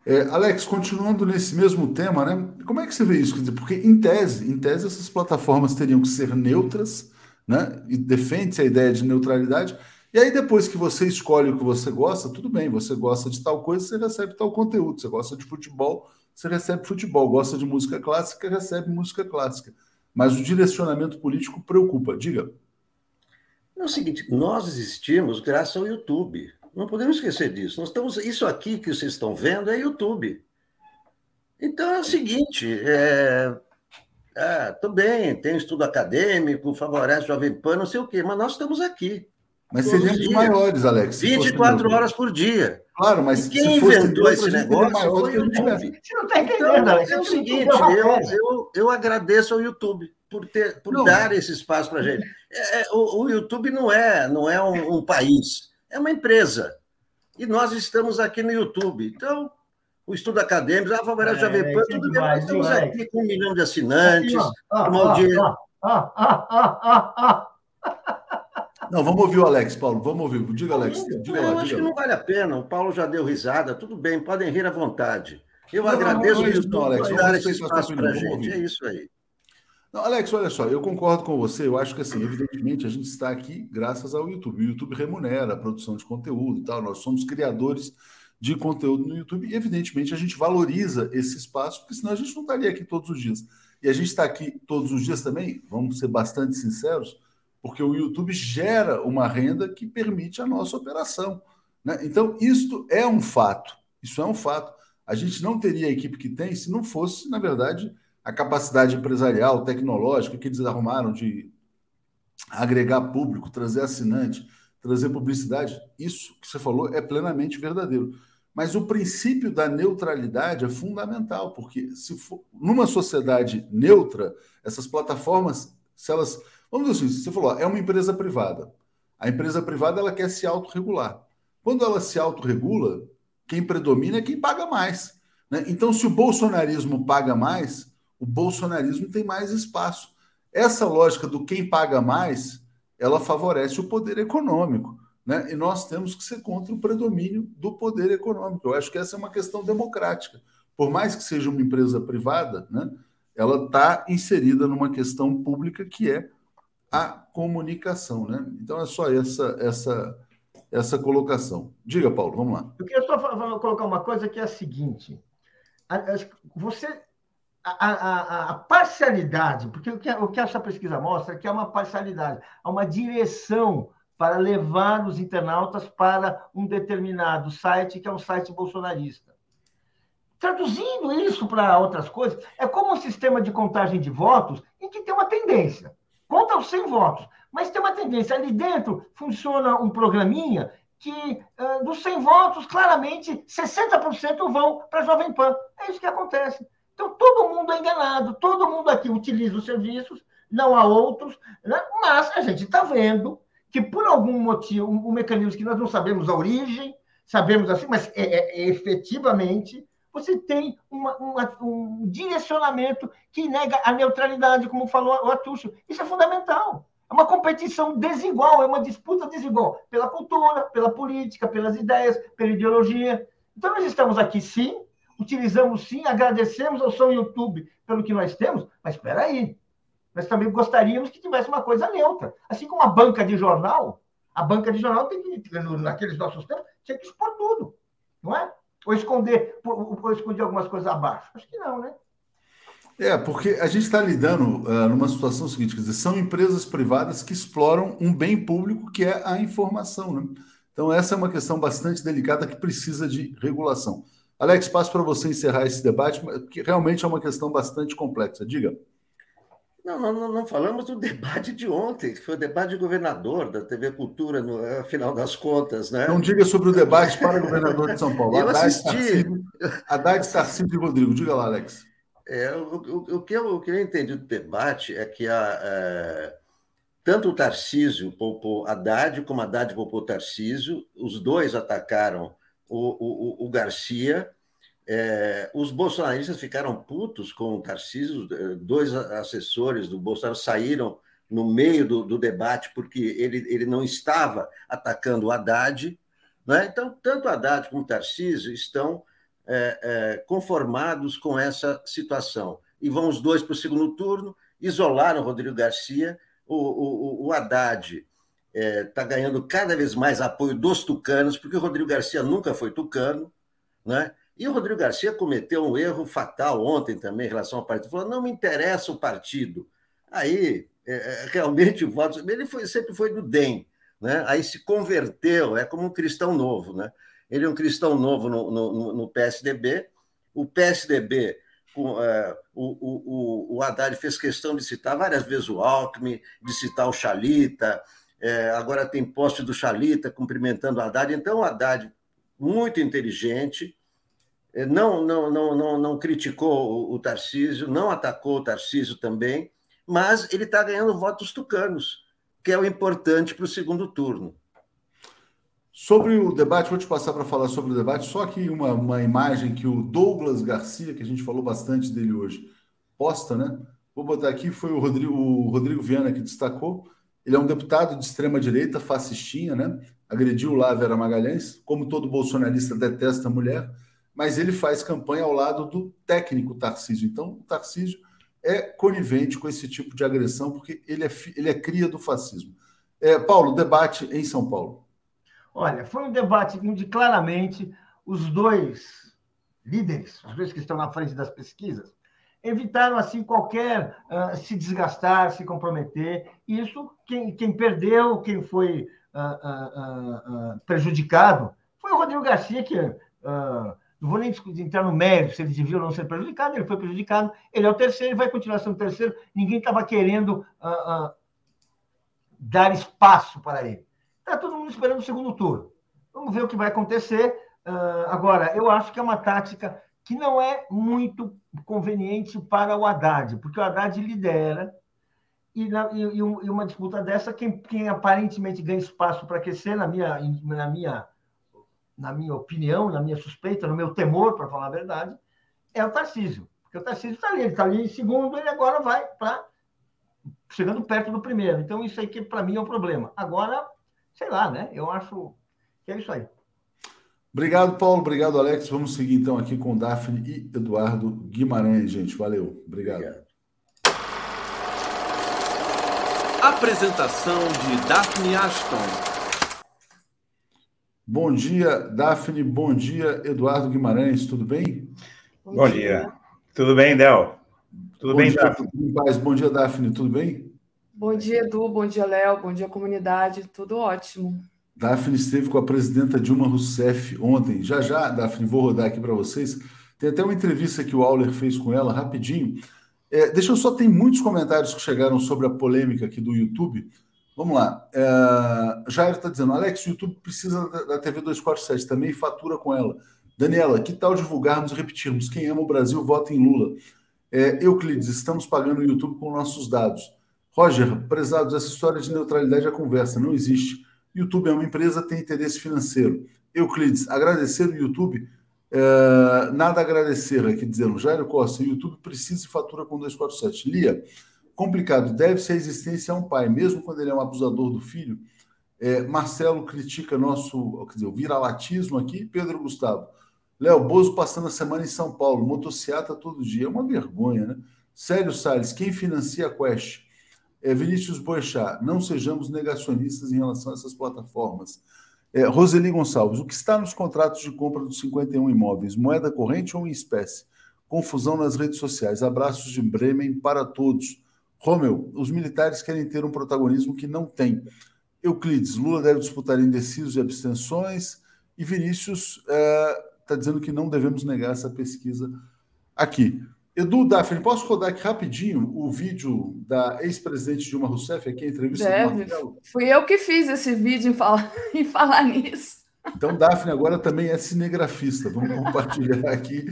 Speaker 1: É, Alex, continuando nesse mesmo tema, né? Como é que você vê isso? Porque, em tese, em tese, essas plataformas teriam que ser neutras, né? E defende-se a ideia de neutralidade. E aí, depois que você escolhe o que você gosta, tudo bem, você gosta de tal coisa, você recebe tal conteúdo. Você gosta de futebol, você recebe futebol. Gosta de música clássica, recebe música clássica. Mas o direcionamento político preocupa. Diga.
Speaker 5: É o seguinte, nós existimos graças ao YouTube. Não podemos esquecer disso. Nós estamos, isso aqui que vocês estão vendo é YouTube. Então é o seguinte, é, é, tudo bem, tem estudo acadêmico, favorece Jovem Pan, não sei o quê, mas nós estamos aqui.
Speaker 1: Mas seríamos maiores, Alex.
Speaker 5: 24 horas por dia.
Speaker 1: Claro, mas
Speaker 5: e quem inventou esse negócio foi o YouTube. Você não está entendendo, então, Alex. É o seguinte, eu, eu, eu agradeço ao YouTube por, ter, por dar esse espaço para a gente. É, é, o, o, YouTube não é, não é um, um país é uma empresa. E nós estamos aqui no YouTube. Então, o estudo acadêmico, a Favorável é, Jovem Pan, tudo bem, nós estamos aqui com um milhão de assinantes, uma audiência.
Speaker 1: Não, vamos ouvir o Alex, Paulo. Vamos ouvir. Diga, Alex.
Speaker 5: Diga eu lá, acho que não vale a pena. O Paulo já deu risada. Tudo bem, podem rir à vontade. Eu não, agradeço não, não, não, Alex, por dar esse espaço para a gente. É isso aí.
Speaker 1: Não, Alex, olha só, eu concordo com você. Eu acho que, assim, evidentemente, a gente está aqui graças ao YouTube. O YouTube remunera a produção de conteúdo e tal. Nós somos criadores de conteúdo no YouTube e, evidentemente, a gente valoriza esse espaço, porque senão a gente não estaria aqui todos os dias. E a gente está aqui todos os dias também, vamos ser bastante sinceros, porque o YouTube gera uma renda que permite a nossa operação. Né? Então, isto é um fato. Isso é um fato. A gente não teria a equipe que tem se não fosse, na verdade a capacidade empresarial, tecnológica que eles arrumaram de agregar público, trazer assinante, trazer publicidade, isso que você falou é plenamente verdadeiro. Mas o princípio da neutralidade é fundamental, porque se for numa sociedade neutra, essas plataformas, se elas. Vamos dizer assim, você falou, é uma empresa privada. A empresa privada ela quer se autorregular. Quando ela se autorregula, quem predomina é quem paga mais. Né? Então, se o bolsonarismo paga mais, o bolsonarismo tem mais espaço. Essa lógica do quem paga mais, ela favorece o poder econômico. Né? E nós temos que ser contra o predomínio do poder econômico. Eu acho que essa é uma questão democrática. Por mais que seja uma empresa privada, né, ela está inserida numa questão pública que é a comunicação. Né? Então é só essa, essa, essa colocação. Diga, Paulo, vamos lá.
Speaker 4: Eu queria só colocar uma coisa que é a seguinte: você a, a, a, parcialidade, porque o que, o que essa pesquisa mostra é que há uma parcialidade, há uma direção para levar os internautas para um determinado site, que é um site bolsonarista. Traduzindo isso para outras coisas, é como um sistema de contagem de votos em que tem uma tendência. Conta os 100 votos, mas tem uma tendência. Ali dentro funciona um programinha que, dos 100 votos, claramente 60% vão para a Jovem Pan. É isso que acontece. Então, todo mundo é enganado, todo mundo aqui utiliza os serviços, não há outros, né? mas a gente está vendo que, por algum motivo, um, mecanismo que nós não sabemos a origem, sabemos assim, mas é, é, é efetivamente você tem uma, uma, um direcionamento que nega a neutralidade, como falou o Atucho. Isso é fundamental. É uma competição desigual, é uma disputa desigual pela cultura, pela política, pelas ideias, pela ideologia. Então, nós estamos aqui, sim, utilizamos sim, agradecemos ao São YouTube pelo que nós temos, mas espera aí, nós também gostaríamos que tivesse uma coisa neutra. Assim como a banca de jornal, a banca de jornal tem que, naqueles nossos tempos, tinha que expor tudo, não é? Ou esconder, ou esconder algumas coisas abaixo. Acho que não, né?
Speaker 1: É, porque a gente está lidando uh, numa situação seguinte, quer dizer, são empresas privadas que exploram um bem público que é a informação, né? Então, essa é uma questão bastante delicada que precisa de regulação. Alex, passo para você encerrar esse debate, que realmente é uma questão bastante complexa. Diga.
Speaker 5: Não, não, não falamos do debate de ontem, que foi o debate de governador da TV Cultura, no final das contas, né?
Speaker 1: Não diga sobre o debate para governador de São Paulo.
Speaker 5: Eu Haddad, assisti.
Speaker 1: Haddad, Tarcísio e Rodrigo. Diga lá, Alex.
Speaker 5: É, o, o, o, que eu, o que eu entendi do debate é que a, é, tanto o Tarcísio poupou Haddad, como Haddad poupou Tarcísio, os dois atacaram o, o, o Garcia. É, os bolsonaristas ficaram putos com o Tarcísio, é, dois assessores do Bolsonaro saíram no meio do, do debate porque ele, ele não estava atacando o Haddad. Né? Então, tanto Haddad como o Tarcísio estão é, é, conformados com essa situação. E vão os dois para o segundo turno, isolaram o Rodrigo Garcia, o, o, o Haddad está é, tá ganhando cada vez mais apoio dos tucanos, porque o Rodrigo Garcia nunca foi tucano, né? E o Rodrigo Garcia cometeu um erro fatal ontem também em relação ao partido. Falou: não me interessa o partido. Aí, é, é realmente, o voto. Ele foi, sempre foi do DEM, né? Aí se converteu, é como um cristão novo, né? Ele é um cristão novo no, no, no PSDB. O PSDB, com, é, o, o, o Haddad fez questão de citar várias vezes o Alckmin, de citar o Chalita, é, agora tem poste do Chalita cumprimentando o Haddad. Então, o Haddad, muito inteligente, é, não, não, não, não, não criticou o Tarcísio, não atacou o Tarcísio também, mas ele está ganhando votos tucanos, que é o importante para o segundo turno.
Speaker 1: Sobre o debate, vou te passar para falar sobre o debate, só que uma, uma imagem que o Douglas Garcia, que a gente falou bastante dele hoje, posta, né? Vou botar aqui, foi o Rodrigo, o Rodrigo Viana que destacou. Ele é um deputado de extrema direita, fascistinha, né? Agrediu lá a Vera Magalhães, como todo bolsonarista detesta a mulher, mas ele faz campanha ao lado do técnico Tarcísio. Então, o Tarcísio é conivente com esse tipo de agressão, porque ele é, ele é cria do fascismo. É, Paulo, debate em São Paulo.
Speaker 4: Olha, foi um debate onde claramente os dois líderes, os dois que estão na frente das pesquisas, evitaram assim qualquer uh, se desgastar, se comprometer. Isso quem, quem perdeu, quem foi uh, uh, prejudicado, foi o Rodrigo Garcia que não vou nem entrar no mérito se ele devia ou não ser prejudicado, ele foi prejudicado, ele é o terceiro, vai continuar sendo o terceiro. Ninguém estava querendo dar espaço para ele. Está todo mundo esperando o segundo turno. Vamos ver o que vai acontecer. Agora, eu acho que é uma tática que não é muito conveniente para o Haddad, porque o Haddad lidera, e, na, e, e uma disputa dessa, quem, quem aparentemente ganha espaço para aquecer, na minha, na, minha, na minha opinião, na minha suspeita, no meu temor, para falar a verdade, é o Tarcísio. Porque o Tarcísio está ali, ele está ali em segundo, ele agora vai para chegando perto do primeiro. Então, isso aí que para mim é um problema. Agora, sei lá, né? Eu acho que é isso aí.
Speaker 1: Obrigado, Paulo. Obrigado, Alex. Vamos seguir então aqui com Daphne e Eduardo Guimarães, gente. Valeu. Obrigado. Obrigado.
Speaker 2: Apresentação de Daphne Ashton.
Speaker 1: Bom dia, Daphne. Bom dia, Eduardo Guimarães. Tudo bem?
Speaker 8: Bom, Bom dia. dia. Tudo bem, Del?
Speaker 1: Tudo bom bem, dia, Daphne? Bom dia, Daphne. Tudo bem?
Speaker 9: Bom dia, Edu. Bom dia, Léo. Bom dia, comunidade. Tudo ótimo.
Speaker 1: Daphne esteve com a presidenta Dilma Rousseff ontem. Já já, Daphne, vou rodar aqui para vocês. Tem até uma entrevista que o Auler fez com ela, rapidinho. É, deixa eu só, tem muitos comentários que chegaram sobre a polêmica aqui do YouTube. Vamos lá. É, Jair está dizendo, Alex, o YouTube precisa da, TV 247, também fatura com ela. Daniela, que tal divulgarmos e repetirmos? Quem ama o Brasil, vota em Lula. É, Euclides, estamos pagando o YouTube com nossos dados. Roger, prezados, essa história de neutralidade é conversa, não existe. YouTube é uma empresa, tem interesse financeiro. Euclides, agradecer o YouTube, é, nada agradecer, aqui dizendo, Jairo Costa, o YouTube precisa e fatura com 247. Lia, complicado, deve-se a existência a um pai, mesmo quando ele é um abusador do filho. É, Marcelo critica nosso, quer dizer, o viralatismo aqui. Pedro Gustavo, Léo, Bozo passando a semana em São Paulo, motociata todo dia, é uma vergonha, né? Célio Salles, quem financia a Quest? É, Vinícius Boechat, não sejamos negacionistas em relação a essas plataformas. É, Roseli Gonçalves, o que está nos contratos de compra dos 51 imóveis? Moeda corrente ou em espécie? Confusão nas redes sociais. Abraços de Bremen para todos. Romeu, os militares querem ter um protagonismo que não tem. Euclides, Lula deve disputar indecisos e abstenções. E Vinícius está é, dizendo que não devemos negar essa pesquisa aqui. Edu, Daphne, posso rodar aqui rapidinho o vídeo da ex-presidente Dilma Rousseff, aqui, a entrevista
Speaker 9: Deve. do Fui eu que fiz esse vídeo em falar, em falar nisso.
Speaker 1: Então, Daphne agora também é cinegrafista. Vamos compartilhar aqui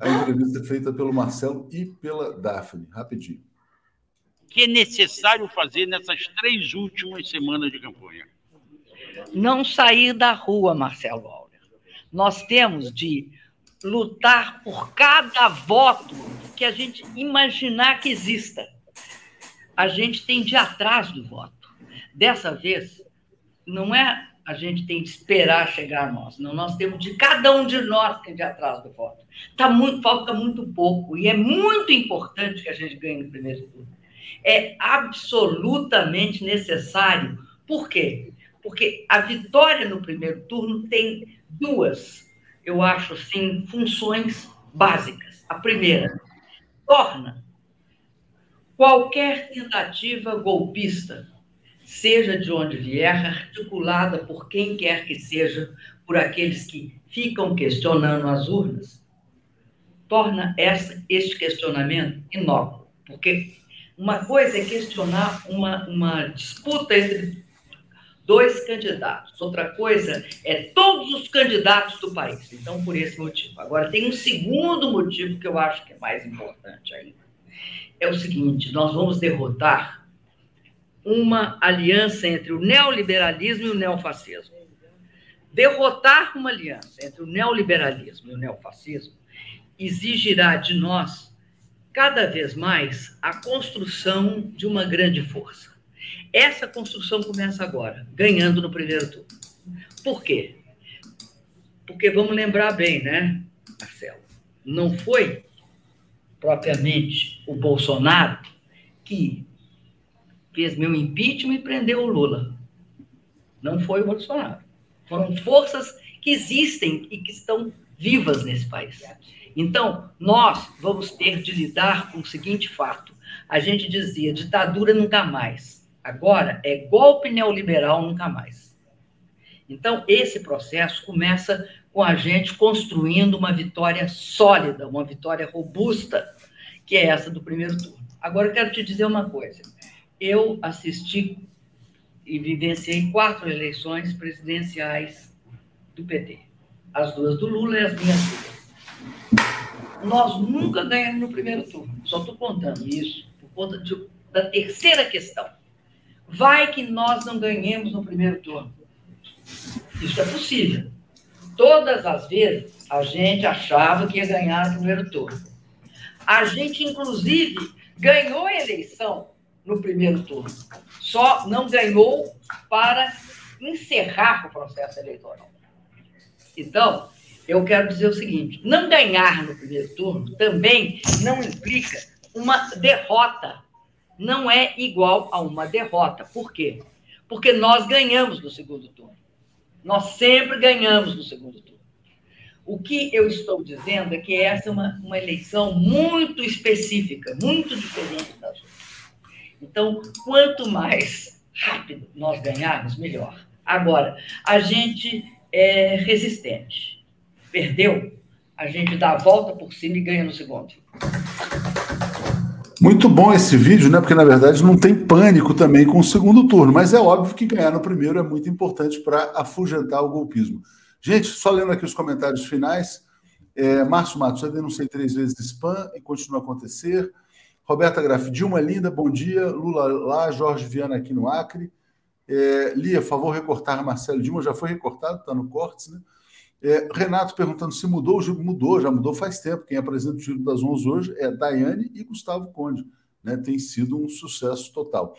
Speaker 1: a entrevista feita pelo Marcelo e pela Daphne. Rapidinho.
Speaker 10: O que é necessário fazer nessas três últimas semanas de campanha?
Speaker 11: Não sair da rua, Marcelo Auler. Nós temos de lutar por cada voto que a gente imaginar que exista. A gente tem de atrás do voto. Dessa vez, não é a gente tem de esperar chegar a nós, não, nós temos de cada um de nós tem de ir atrás do voto. Tá muito, falta muito pouco e é muito importante que a gente ganhe no primeiro turno. É absolutamente necessário. Por quê? Porque a vitória no primeiro turno tem duas eu acho, assim, funções básicas. A primeira, torna qualquer tentativa golpista, seja de onde vier, articulada por quem quer que seja, por aqueles que ficam questionando as urnas, torna essa, este questionamento inócuo. Porque uma coisa é questionar uma, uma disputa entre dois candidatos. Outra coisa é todos os candidatos do país. Então, por esse motivo. Agora, tem um segundo motivo que eu acho que é mais importante ainda. É o seguinte: nós vamos derrotar uma aliança entre o neoliberalismo e o neofascismo. Derrotar uma aliança entre o neoliberalismo e o neofascismo exigirá de nós, cada vez mais, a construção de uma grande força essa construção começa agora, ganhando no primeiro turno. Por quê? Porque vamos lembrar bem, né, Marcelo? Não foi propriamente o Bolsonaro que fez meu impeachment e prendeu o Lula. Não foi o Bolsonaro. Foram forças que existem e que estão vivas nesse país. Então, nós vamos ter de lidar com o seguinte fato. A gente dizia, ditadura nunca mais. Agora é golpe neoliberal nunca mais. Então, esse processo começa com a gente construindo uma vitória sólida, uma vitória robusta, que é essa do primeiro turno. Agora, eu quero te dizer uma coisa. Eu assisti e vivenciei quatro eleições presidenciais do PT. As duas do Lula e as minhas duas. Nós nunca ganhamos no primeiro turno. Só estou contando isso por conta de, da terceira questão. Vai que nós não ganhemos no primeiro turno. Isso é possível. Todas as vezes a gente achava que ia ganhar no primeiro turno. A gente, inclusive, ganhou a eleição no primeiro turno. Só não ganhou para encerrar o processo eleitoral. Então, eu quero dizer o seguinte: não ganhar no primeiro turno também não implica uma derrota. Não é igual a uma derrota. Por quê? Porque nós ganhamos no segundo turno. Nós sempre ganhamos no segundo turno. O que eu estou dizendo é que essa é uma, uma eleição muito específica, muito diferente das outras. Então, quanto mais rápido nós ganharmos, melhor. Agora, a gente é resistente. Perdeu, a gente dá a volta por cima e ganha no segundo.
Speaker 1: Muito bom esse vídeo, né? Porque na verdade não tem pânico também com o segundo turno, mas é óbvio que ganhar no primeiro é muito importante para afugentar o golpismo. Gente, só lendo aqui os comentários finais. É, Márcio Matos, já denunciei três vezes spam e continua a acontecer. Roberta Graff, Dilma linda, bom dia. Lula lá, Jorge Viana aqui no Acre. É, Lia, favor recortar Marcelo Dilma, já foi recortado, está no cortes, né? É, Renato perguntando se mudou, o Giro mudou, já mudou faz tempo. Quem apresenta o Giro das 11 hoje é Daiane e Gustavo Conde. Né? Tem sido um sucesso total.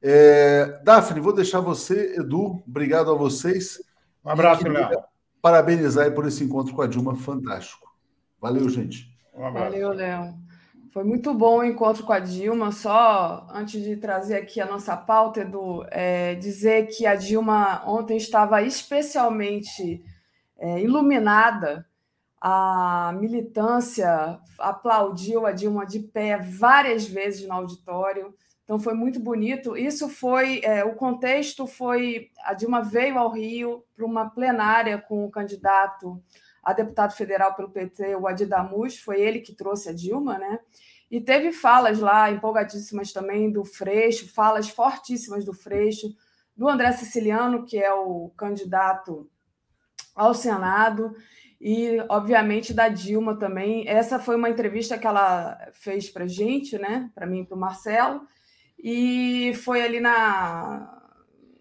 Speaker 1: É, Daphne, vou deixar você, Edu, obrigado a vocês.
Speaker 8: Um abraço, Léo.
Speaker 1: Parabenizar por esse encontro com a Dilma, fantástico. Valeu, gente.
Speaker 9: Um abraço. Valeu, Léo. Foi muito bom o encontro com a Dilma. Só antes de trazer aqui a nossa pauta, Edu, é, dizer que a Dilma ontem estava especialmente é, iluminada. A militância aplaudiu a Dilma de pé várias vezes no auditório. Então foi muito bonito. Isso foi é, o contexto foi a Dilma veio ao Rio para uma plenária com o candidato a deputado federal pelo PT, o Adidamus, foi ele que trouxe a Dilma, né? E teve falas lá empolgadíssimas também do Freixo, falas fortíssimas do Freixo, do André Siciliano, que é o candidato ao Senado, e, obviamente, da Dilma também. Essa foi uma entrevista que ela fez para gente, né? Para mim e para o Marcelo, e foi ali na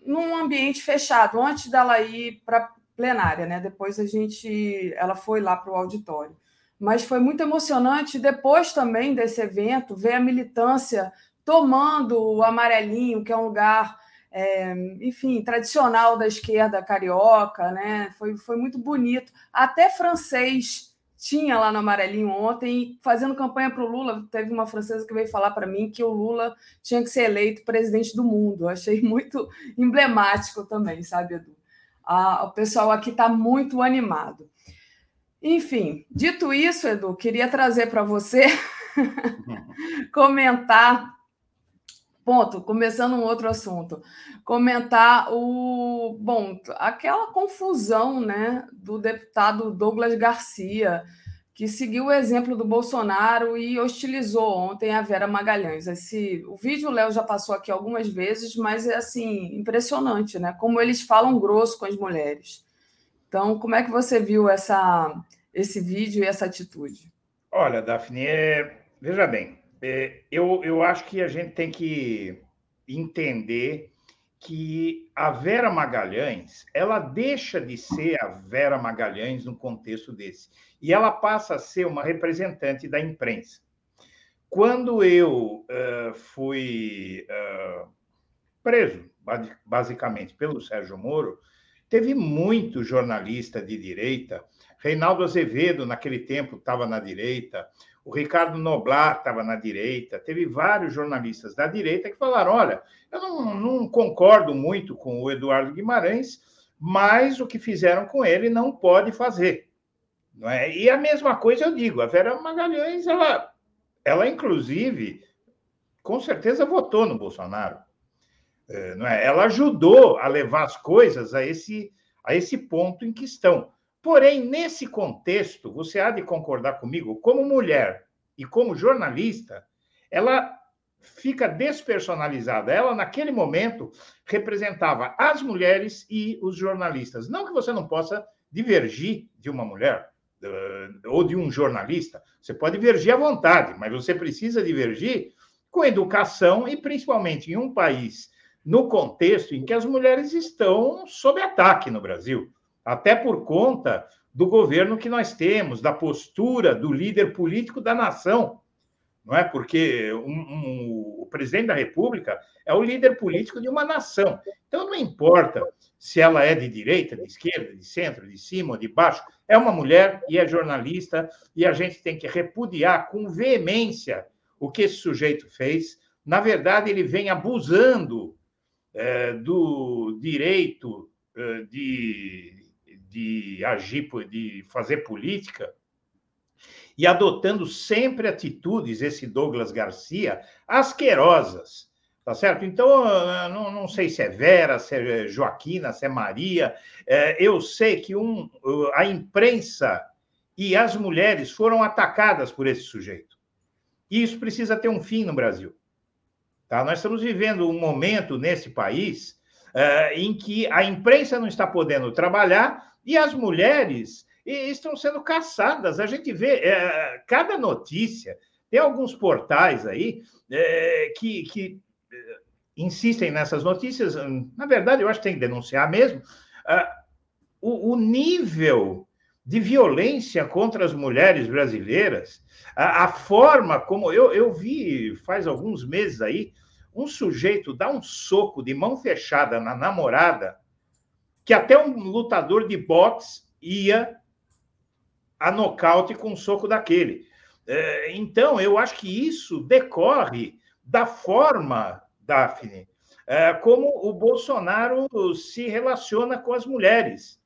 Speaker 9: num ambiente fechado, antes dela ir para plenária, né? Depois a gente, ela foi lá para o auditório. Mas foi muito emocionante depois também desse evento ver a militância tomando o amarelinho, que é um lugar, é, enfim, tradicional da esquerda carioca, né? Foi, foi muito bonito. Até francês tinha lá no amarelinho ontem, fazendo campanha para o Lula. Teve uma francesa que veio falar para mim que o Lula tinha que ser eleito presidente do mundo. Eu achei muito emblemático também, sabe, Edu? Ah, o pessoal aqui está muito animado. Enfim, dito isso, Edu, queria trazer para você comentar. Ponto, começando um outro assunto. Comentar o. Bom, aquela confusão né, do deputado Douglas Garcia, que seguiu o exemplo do Bolsonaro e hostilizou ontem a Vera Magalhães. Esse, o vídeo o Léo já passou aqui algumas vezes, mas é assim impressionante, né? Como eles falam grosso com as mulheres. Então, como é que você viu essa, esse vídeo e essa atitude?
Speaker 8: Olha, Daphne, é, veja bem, é, eu, eu acho que a gente tem que entender que a Vera Magalhães, ela deixa de ser a Vera Magalhães num contexto desse, e ela passa a ser uma representante da imprensa. Quando eu uh, fui uh, preso, basicamente, pelo Sérgio Moro, teve muito jornalista de direita, Reinaldo Azevedo, naquele tempo, estava na direita, o Ricardo Noblar estava na direita, teve vários jornalistas da direita que falaram: olha, eu não, não, concordo muito com o Eduardo Guimarães, mas o que fizeram com ele não pode fazer. Não é? E a mesma coisa eu digo: a Vera Magalhães, ela, ela inclusive, com certeza votou no Bolsonaro. É, não é? Ela ajudou a levar as coisas a esse, a esse ponto em que estão. Porém, nesse contexto, você há de concordar comigo, como mulher e como jornalista, ela fica despersonalizada. Ela, naquele momento, representava as mulheres e os jornalistas. Não que você não possa divergir de uma mulher ou de um jornalista, você pode divergir à vontade, mas você precisa divergir com educação e, principalmente, em um país, no contexto em que as mulheres estão sob ataque no Brasil, até por conta do governo que nós temos, da postura do líder político da nação não é? Porque um, um, o presidente da República é o líder político de uma nação. Então não importa se ela é de direita, de esquerda, de centro, de cima ou de baixo, é uma mulher e é jornalista e a gente tem que repudiar com veemência o que esse sujeito fez. Na verdade, ele vem abusando é, do direito é, de, de agir, de fazer política e adotando sempre atitudes, esse Douglas Garcia, asquerosas. Tá certo? Então, não, não sei se é Vera, se é Joaquina, se é Maria. É, eu sei que um, a imprensa e as mulheres foram atacadas por esse sujeito. E isso precisa ter um fim no Brasil. Tá? Nós estamos vivendo um momento nesse país é, em que a imprensa não está podendo trabalhar e as mulheres estão sendo caçadas. A gente vê é, cada notícia. Tem alguns portais aí é, que, que é, insistem nessas notícias. Na verdade, eu acho que tem que denunciar mesmo. Ah, o, o, nível de violência contra as mulheres brasileiras, a, a forma como eu, eu vi faz alguns meses aí, um sujeito dá um soco de mão fechada na namorada, que até um lutador de boxe ia a nocaute com um soco daquele. É, então, eu acho que isso decorre da forma, Daphne, é, como o Bolsonaro se relaciona com as mulheres.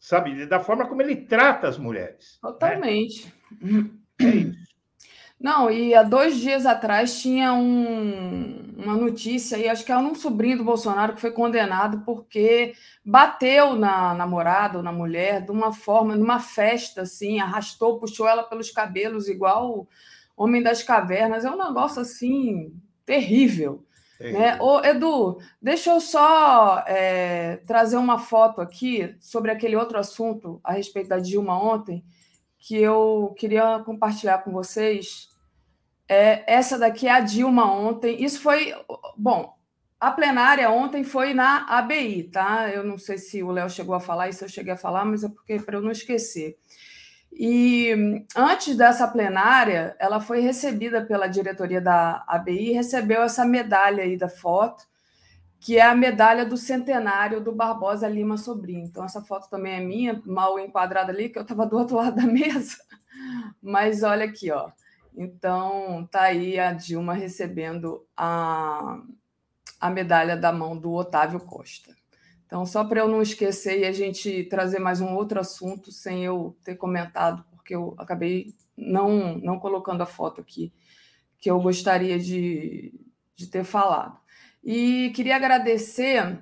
Speaker 8: Sabe? Da forma como ele trata as mulheres.
Speaker 9: Né? Totalmente. Né? É isso. Não, e há dois dias atrás tinha um, uma notícia aí, acho que é um sobrinho do Bolsonaro que foi condenado porque bateu na namorada ou na mulher de uma forma, numa festa, assim, arrastou, puxou ela pelos cabelos, igual o Homem das Cavernas. É um negócio assim terrível. Né? Ô, Edu, deixa eu só é, trazer uma foto aqui sobre aquele outro assunto a respeito da Dilma ontem que eu queria compartilhar com vocês. É, essa daqui é a Dilma ontem. Isso foi. Bom, a plenária ontem foi na ABI, tá? Eu não sei se o Léo chegou a falar isso, eu cheguei a falar, mas é porque para eu não esquecer. E antes dessa plenária, ela foi recebida pela diretoria da ABI, recebeu essa medalha aí da foto, que é a medalha do centenário do Barbosa Lima Sobrinho. Então, essa foto também é minha, mal enquadrada ali, que eu estava do outro lado da mesa. Mas olha aqui, ó. Então, tá aí a Dilma recebendo a, a medalha da mão do Otávio Costa. Então, só para eu não esquecer e a gente trazer mais um outro assunto sem eu ter comentado, porque eu acabei não, não colocando a foto aqui que eu gostaria de, de ter falado. E queria agradecer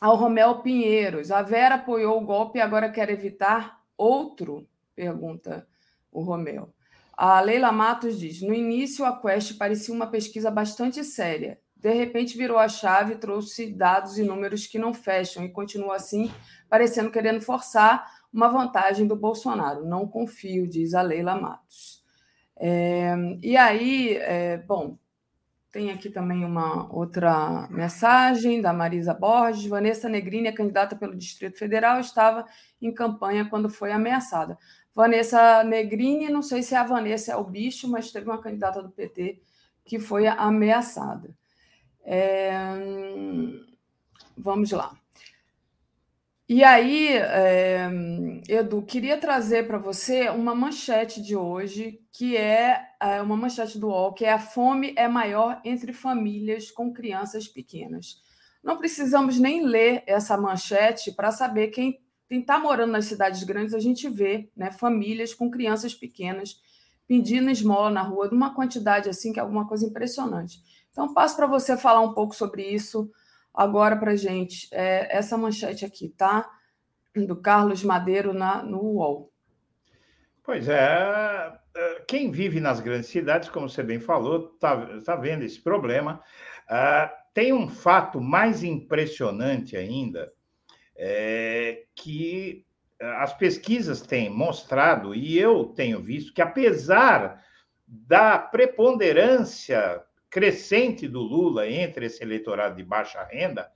Speaker 9: ao Romel Pinheiros. A Vera apoiou o golpe e agora quer evitar outro? Pergunta o Romel. A Leila Matos diz: no início a Quest parecia uma pesquisa bastante séria. De repente virou a chave, trouxe dados e números que não fecham e continua assim, parecendo querendo forçar uma vantagem do Bolsonaro. Não confio, diz a Leila Matos. É, e aí, é, bom, tem aqui também uma outra mensagem da Marisa Borges. Vanessa Negrini, a candidata pelo Distrito Federal, estava em campanha quando foi ameaçada. Vanessa Negrini, não sei se é a Vanessa é o bicho, mas teve uma candidata do PT que foi ameaçada. É... Vamos lá. E aí, é, Edu, queria trazer para você uma manchete de hoje, que é, é, uma manchete do UOL, que é a fome é maior entre famílias com crianças pequenas. Não precisamos nem ler essa manchete para saber quem está morando nas cidades grandes, a gente vê né, famílias com crianças pequenas pedindo esmola na rua, de uma quantidade assim que é alguma coisa impressionante. Então, passo para você falar um pouco sobre isso agora para gente é, essa manchete aqui, tá? Do Carlos Madeiro na, no UOL.
Speaker 8: Pois é, é, quem vive nas grandes cidades, como você bem falou, está tá vendo esse problema. Ah, tem um fato mais impressionante ainda, é, que as pesquisas têm mostrado, e eu tenho visto, que apesar da preponderância crescente do Lula entre esse eleitorado de baixa renda,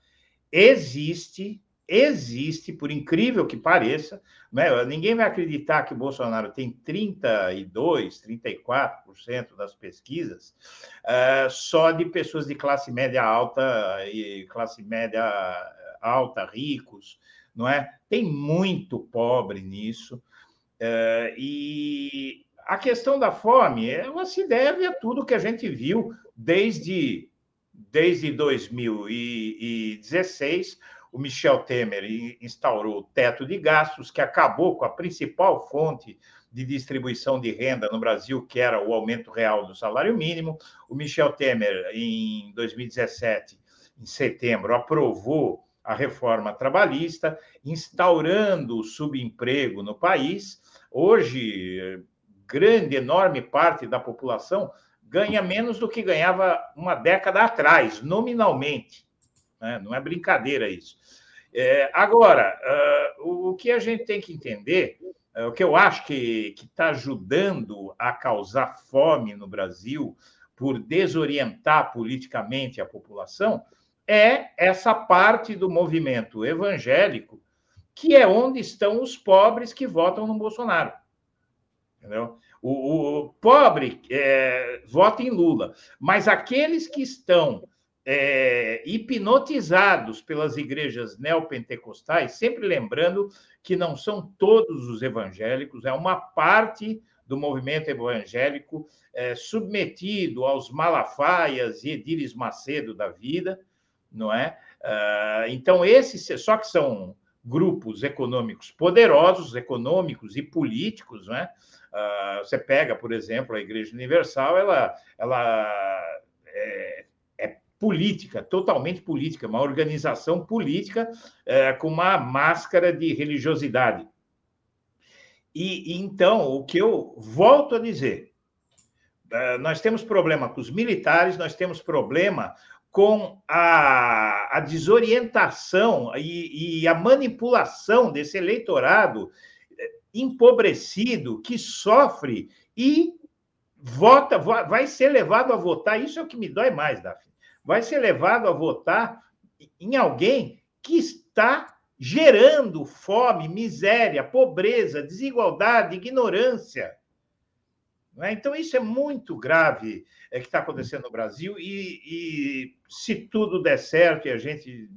Speaker 8: existe existe, por incrível que pareça, né? ninguém vai acreditar que o Bolsonaro tem 32, 34% das pesquisas uh, só de pessoas de classe média alta e classe média alta, ricos, não é? Tem muito pobre nisso. Uh, e a questão da fome, ela se deve a tudo que a gente viu desde, desde 2016, o Michel Temer instaurou o teto de gastos, que acabou com a principal fonte de distribuição de renda no Brasil, que era o aumento real do salário mínimo. O Michel Temer, em 2017, em setembro, aprovou a reforma trabalhista, instaurando o subemprego no país. Hoje, grande, enorme parte da população ganha menos do que ganhava uma década atrás, nominalmente. Né? Não é brincadeira isso. É, agora, uh, o que a gente tem que entender, uh, o que eu acho que está ajudando a causar fome no Brasil, por desorientar politicamente a população, é essa parte do movimento evangélico, que é onde estão os pobres que votam no Bolsonaro. Entendeu? O, o pobre é, vota em Lula, mas aqueles que estão é, hipnotizados pelas igrejas neopentecostais, sempre lembrando que não são todos os evangélicos, é uma parte do movimento evangélico é, submetido aos malafaias e Edires Macedo da vida, não é? Uh, então, esses, só que são grupos econômicos poderosos, econômicos e políticos, não é? Uh, você pega, por exemplo, a Igreja Universal, ela, ela é, política, totalmente política, uma organização política é, com uma máscara de religiosidade. E, então, o que eu volto a dizer, é, nós temos problema com os militares, nós temos problema com a, a desorientação e, e a manipulação desse eleitorado é, empobrecido que sofre e vota, vai ser levado a votar. Isso é o que me dói mais, Daphne vai ser levado a votar em alguém que está gerando fome, miséria, pobreza, desigualdade, ignorância. É? Então, isso é muito grave é, que está acontecendo no Brasil, e, e, se tudo der certo e a gente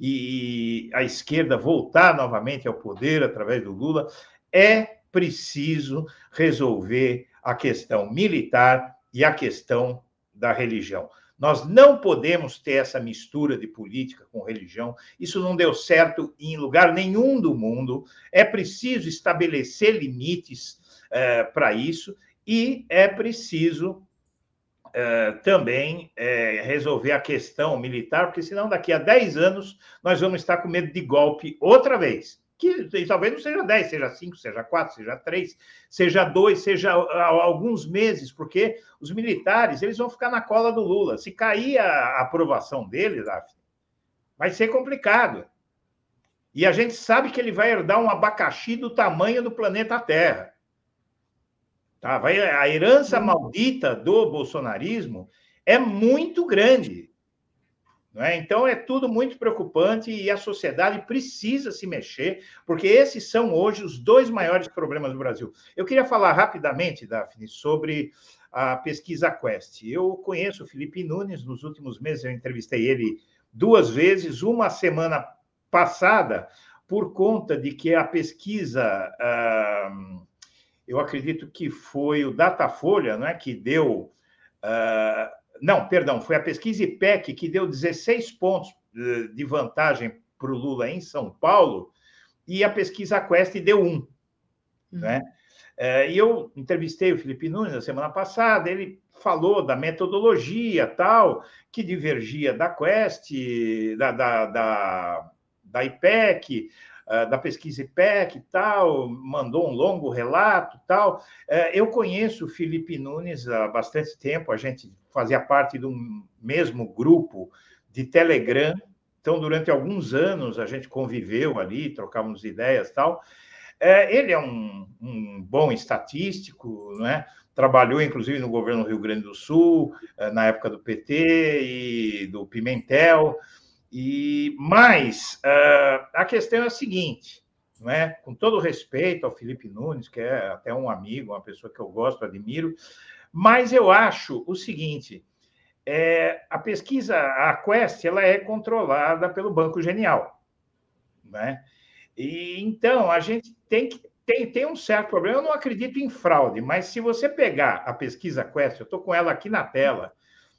Speaker 8: e a esquerda voltar novamente ao poder através do Lula, é preciso resolver a questão militar e a questão da religião. Nós não podemos ter essa mistura de política com religião. Isso não deu certo em lugar nenhum do mundo. É preciso estabelecer limites é, para isso e é preciso é, também é, resolver a questão militar, porque senão daqui a 10 anos nós vamos estar com medo de golpe outra vez que talvez não seja 10, seja 5, seja 4, seja 3, seja 2, seja alguns meses, porque os militares eles vão ficar na cola do Lula. Se cair a aprovação dele, vai ser complicado. E a gente sabe que ele vai herdar um abacaxi do tamanho do planeta Terra. Tá? Vai, a herança maldita do bolsonarismo é muito grande. É? Então, é tudo muito preocupante e a sociedade precisa se mexer, porque esses são hoje os dois maiores problemas do Brasil. Eu queria falar rapidamente, Daphne, sobre a pesquisa Quest. Eu conheço o Felipe Nunes, nos últimos meses eu entrevistei ele duas vezes, uma semana passada, por conta de que a pesquisa, ah, eu acredito que foi o Datafolha, né, que deu. Ah, não, perdão, foi a pesquisa IPEC que deu 16 pontos eh, de vantagem para o Lula em São Paulo, e a pesquisa Quest deu um. Uhum. Né? É, e eu entrevistei o Felipe Nunes na semana passada, ele falou da metodologia tal, que divergia da Quest, da, da, da, da IPEC, da pesquisa IPEC e tal, mandou um longo relato tal. Uh, eu conheço o Felipe Nunes há bastante tempo, a gente fazia parte de um mesmo grupo de Telegram, então durante alguns anos a gente conviveu ali, trocávamos ideias tal. Uh, ele é um, um bom estatístico, não é? trabalhou inclusive no governo do Rio Grande do Sul, na época do PT e do Pimentel. E mas uh, a questão é a seguinte, não é? Com todo respeito ao Felipe Nunes, que é até um amigo, uma pessoa que eu gosto, admiro, mas eu acho o seguinte: é, a pesquisa, a Quest, ela é controlada pelo Banco Genial, né? E então a gente tem que tem, tem um certo problema. Eu não acredito em fraude, mas se você pegar a pesquisa Quest, eu estou com ela aqui na tela.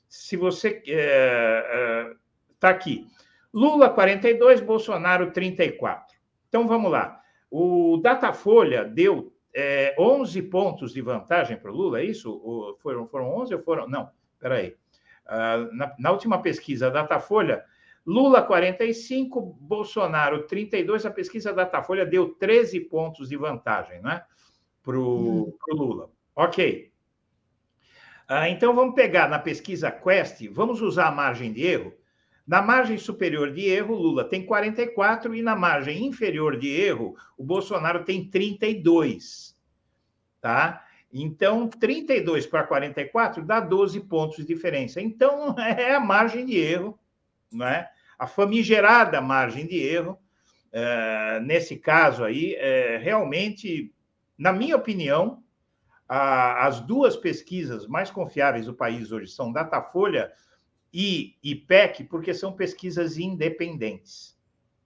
Speaker 8: Se você está é, é, aqui, Lula 42, Bolsonaro 34. Então vamos lá. O Datafolha deu é, 11 pontos de vantagem para o Lula, é isso? Ou foram, foram 11 ou foram. Não, peraí. Uh, na, na última pesquisa Datafolha, Lula 45, Bolsonaro 32. A pesquisa Datafolha deu 13 pontos de vantagem né, para o hum. Lula. Ok. Uh, então vamos pegar na pesquisa Quest, vamos usar a margem de erro na margem superior de erro, Lula tem 44 e na margem inferior de erro, o Bolsonaro tem 32. Tá? Então, 32 para 44 dá 12 pontos de diferença. Então, é a margem de erro, não é? A famigerada margem de erro. É, nesse caso aí, é, realmente, na minha opinião, a, as duas pesquisas mais confiáveis do país hoje são Datafolha e IPEC, porque são pesquisas independentes.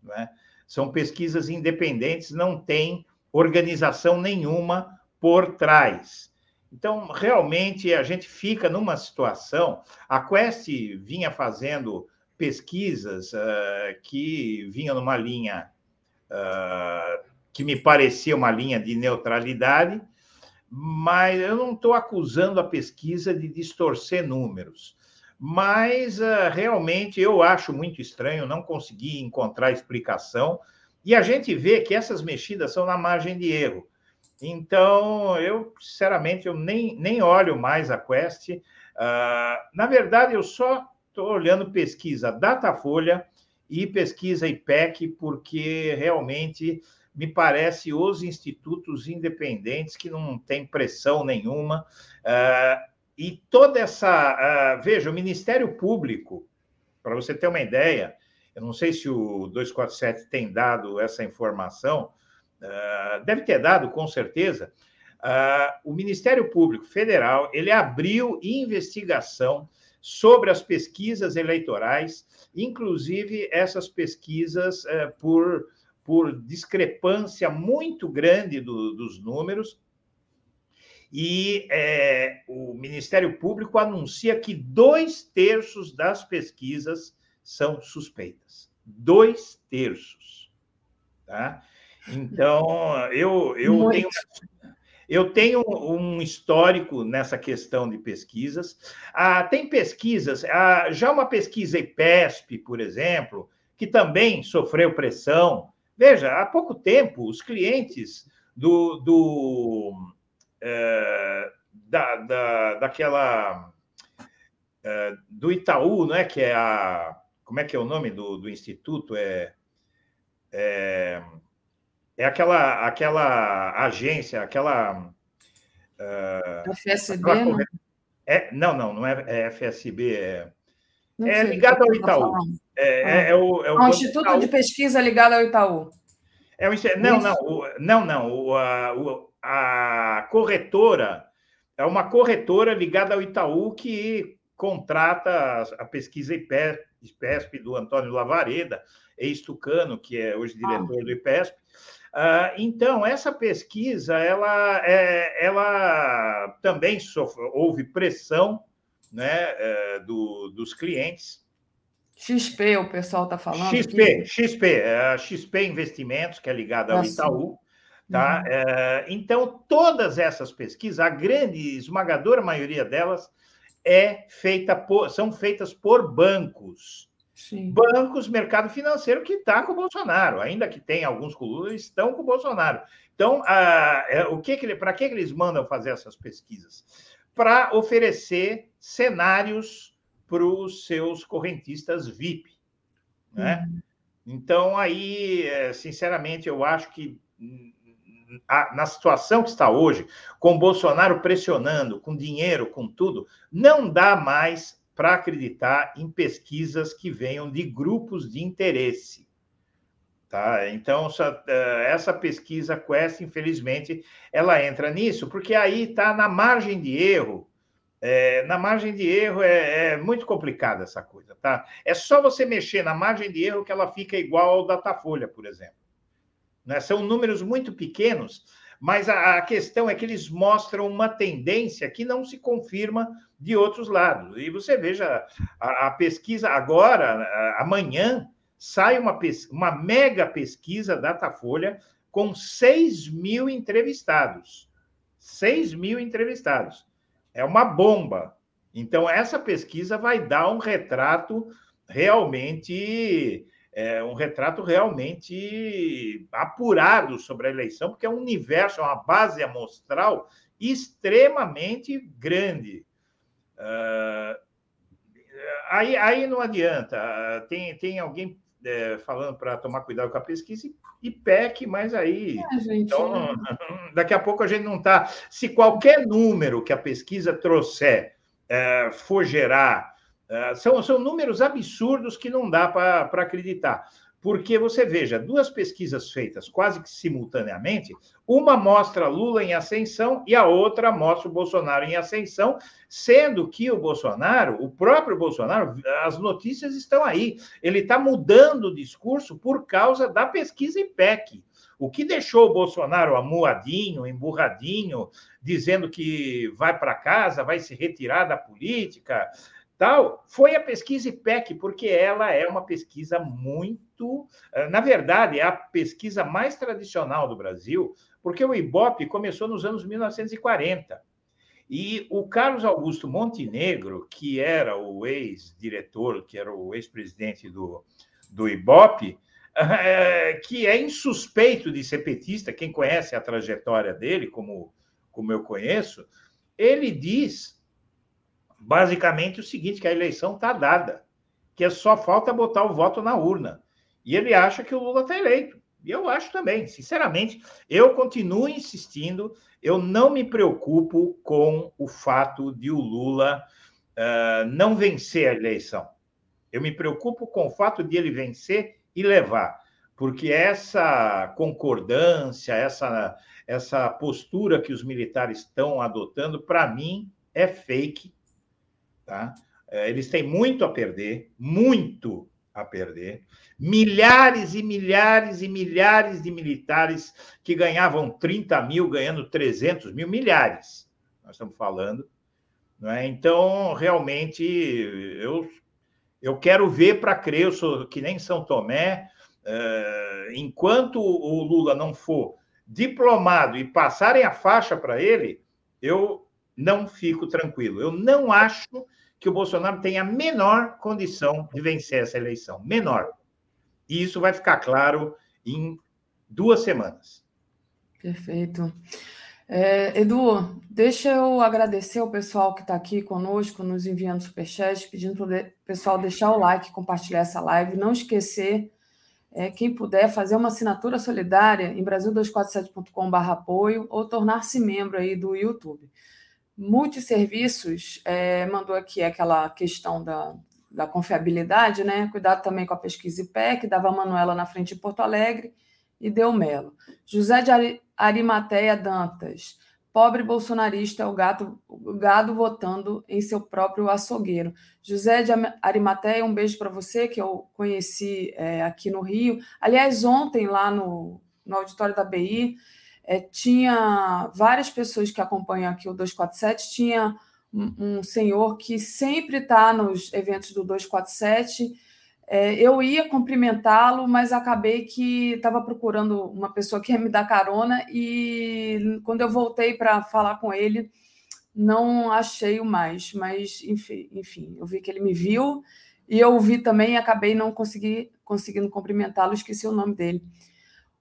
Speaker 8: Né? São pesquisas independentes, não tem organização nenhuma por trás. Então, realmente, a gente fica numa situação. A Quest vinha fazendo pesquisas uh, que vinham numa linha uh, que me parecia uma linha de neutralidade, mas eu não estou acusando a pesquisa de distorcer números mas uh, realmente eu acho muito estranho, não consegui encontrar explicação, e a gente vê que essas mexidas são na margem de erro. Então, eu, sinceramente, eu nem, nem olho mais a Quest. Uh, na verdade, eu só estou olhando pesquisa Datafolha e pesquisa IPEC, porque realmente me parece os institutos independentes que não têm pressão nenhuma. Uh, e toda essa. Uh, veja, o Ministério Público, para você ter uma ideia, eu não sei se o 247 tem dado essa informação, uh, deve ter dado, com certeza. Uh, o Ministério Público Federal ele abriu investigação sobre as pesquisas eleitorais, inclusive essas pesquisas uh, por, por discrepância muito grande do, dos números, e é, o Ministério Público anuncia que dois terços das pesquisas são suspeitas. Dois terços. Tá? Então, eu, eu, tenho, eu tenho um histórico nessa questão de pesquisas. Ah, tem pesquisas, ah, já uma pesquisa IPESP, por exemplo, que também sofreu pressão. Veja, há pouco tempo, os clientes do, do é, da, da, daquela é, do Itaú, não é que é a como é que é o nome do, do instituto é, é, é aquela aquela agência, aquela
Speaker 9: é, FSB? Aquela,
Speaker 8: né? é, não, não, não é, é FSB, é, é ligado ao tá Itaú. É, é, é, o, é o,
Speaker 9: o Instituto de Pesquisa ligado ao Itaú.
Speaker 8: É o, não, não, o, não, não. O, a, o, a corretora é uma corretora ligada ao Itaú que contrata a pesquisa IPESP do Antônio Lavareda, ex-tucano, que é hoje diretor ah. do IPESP. Uh, então, essa pesquisa, ela, é, ela também sofre, houve pressão né, é, do, dos clientes.
Speaker 9: XP, o pessoal está falando.
Speaker 8: XP, aqui. XP, é XP Investimentos, que é ligada ao Nossa. Itaú. Tá? Uhum. É, então, todas essas pesquisas, a grande, esmagadora maioria delas, é feita por, são feitas por bancos.
Speaker 9: Sim.
Speaker 8: Bancos, mercado financeiro que está com o Bolsonaro, ainda que tem alguns Lula, estão com o Bolsonaro. Então, ah, é, o que, que para que, que eles mandam fazer essas pesquisas? Para oferecer cenários para os seus correntistas VIP. Né? Então, aí, eh, sinceramente, eu acho que hum, a- na situação que está hoje, com Bolsonaro pressionando, com dinheiro, com tudo, não dá mais para acreditar em pesquisas que venham de grupos de interesse. Tá? Então, essa, eh, pesquisa Quest, infelizmente, ela entra nisso, porque aí está na margem de erro. É, na margem de erro é, é muito complicada essa coisa, tá? É só você mexer na margem de erro que ela fica igual ao Datafolha, por exemplo. Né? São números muito pequenos, mas a, a questão é que eles mostram uma tendência que não se confirma de outros lados. E você veja, a, a pesquisa agora, a- amanhã, sai uma, uma mega pesquisa Datafolha com 6 mil entrevistados. 6 mil entrevistados. É uma bomba. Então, essa pesquisa vai dar um retrato realmente é, um retrato realmente apurado sobre a eleição, porque é um universo, é uma base amostral extremamente grande. Ah, aí, aí não adianta. Tem, tem alguém é, falando para tomar cuidado com a pesquisa e, e PEC, mas aí.
Speaker 9: É, gente,
Speaker 8: Então, daqui a pouco a gente não está. Se qualquer número que a pesquisa trouxer eh, for gerar, são, são números absurdos que não dá para acreditar. Porque você veja, duas pesquisas feitas quase que simultaneamente, uma mostra Lula em ascensão e a outra mostra o Bolsonaro em ascensão, sendo que o Bolsonaro, o próprio Bolsonaro, as notícias estão aí. Ele está mudando o discurso por causa da pesquisa IPEC. O que deixou o Bolsonaro amuadinho, emburradinho, dizendo que vai para casa, vai se retirar da política, tal, foi a pesquisa IPEC, porque ela é uma pesquisa muito. eh, Na verdade, é a pesquisa mais tradicional do Brasil, porque o Ibope começou nos anos 1940. E o Carlos Augusto Montenegro, que era o ex-diretor, que era o ex-presidente do, do Ibope, eh, que é insuspeito de ser petista, quem conhece a trajetória dele, como, como eu conheço, ele diz basicamente o seguinte: que a eleição está dada, que é só falta botar o voto na urna. E ele acha que o Lula está eleito. E eu acho também, sinceramente, eu continuo insistindo, eu não me preocupo com o fato de o Lula uh, não vencer a eleição. Eu me preocupo com o fato de ele vencer e levar, porque essa concordância, essa, essa postura que os militares estão adotando, para mim, é fake. Tá? Eles têm muito a perder, muito a perder. Milhares e milhares e milhares de militares que ganhavam 30 mil, ganhando 300 mil, milhares, nós estamos falando. É? Então, realmente, eu, eu quero ver para crer, eu sou que nem São Tomé, uh, enquanto o Lula não for diplomado e passarem a faixa para ele, eu não fico tranquilo. Eu não acho que o Bolsonaro tem a menor condição de vencer essa eleição. Menor. E isso vai ficar claro em duas semanas.
Speaker 9: Perfeito. É, Edu, deixa eu agradecer ao pessoal que está aqui conosco, nos enviando superchat, pedindo para o pessoal deixar o like, compartilhar essa live. Não esquecer, é, quem puder, fazer uma assinatura solidária em brasil247.com.br apoio ou tornar-se membro aí do YouTube. Multisserviços é, mandou aqui aquela questão da, da confiabilidade, né? Cuidado também com a pesquisa IPEC, dava a Manuela na frente de Porto Alegre e deu Melo. José de Ari, Arimateia Dantas, pobre bolsonarista, o, gato, o gado votando em seu próprio açougueiro. José de Arimateia, um beijo para você, que eu conheci é, aqui no Rio. Aliás, ontem, lá no, no auditório da BI, é, tinha várias pessoas que acompanham aqui o 247, tinha um, um senhor que sempre está nos eventos do 247. É, eu ia cumprimentá-lo, mas acabei que estava procurando uma pessoa que ia me dar carona e quando eu voltei para falar com ele, não achei o mais. Mas, enfim, enfim, eu vi que ele me viu E eu vi também e acabei não consegui, conseguindo cumprimentá-lo, esqueci o nome dele.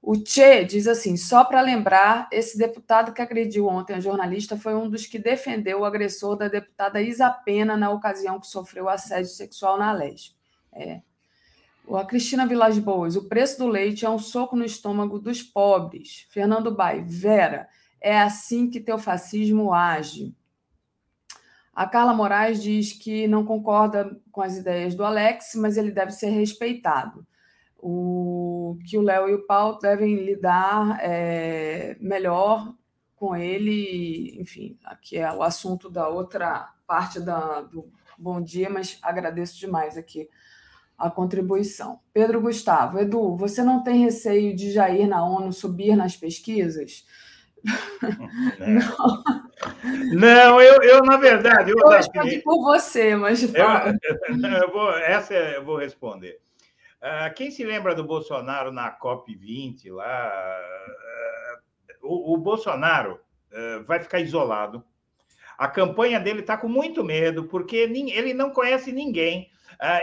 Speaker 9: O Che diz assim: só para lembrar, esse deputado que agrediu ontem a jornalista foi um dos que defendeu o agressor da deputada Isa Pena na ocasião que sofreu assédio sexual na Lespe. É. A Cristina Vilas Boas, o preço do leite é um soco no estômago dos pobres. Fernando Bai, Vera, é assim que teu fascismo age. A Carla Moraes diz que não concorda com as ideias do Alex, mas ele deve ser respeitado. O, que o Léo e o Paulo devem lidar é, melhor com ele, enfim, aqui é o assunto da outra parte da, do Bom Dia, mas agradeço demais aqui a contribuição. Pedro Gustavo, Edu, você não tem receio de Jair na ONU subir nas pesquisas?
Speaker 8: Não, não eu, eu, na verdade. Eu,
Speaker 9: eu respondi por você, mas.
Speaker 8: Eu, eu, vou, essa eu vou responder. Uh, quem se lembra do Bolsonaro na COP20 lá? Uh, o, o, Bolsonaro uh, vai ficar isolado. A campanha dele está com muito medo, porque ele não conhece ninguém.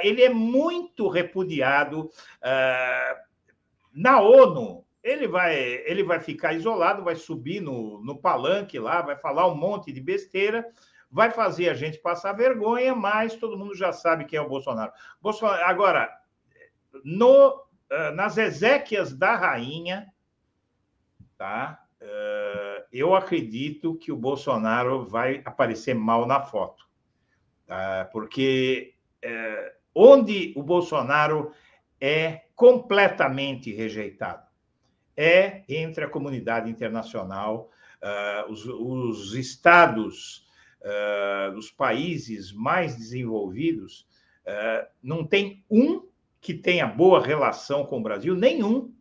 Speaker 8: ele é muito repudiado. na ONU, ele vai, ele vai ficar isolado, vai subir no, no palanque lá, vai falar um monte de besteira, vai fazer a gente passar vergonha, mas todo mundo já sabe quem é o Bolsonaro. Bolsonaro agora, no, eh, nas exéquias da rainha, tá? Eh, eu acredito que o Bolsonaro vai aparecer mal na foto, tá? porque eh, onde o Bolsonaro é completamente rejeitado é entre a comunidade internacional, uh, os, os, estados, uh, os países mais desenvolvidos, uh, não tem um que tenha boa relação com o Brasil, nenhum.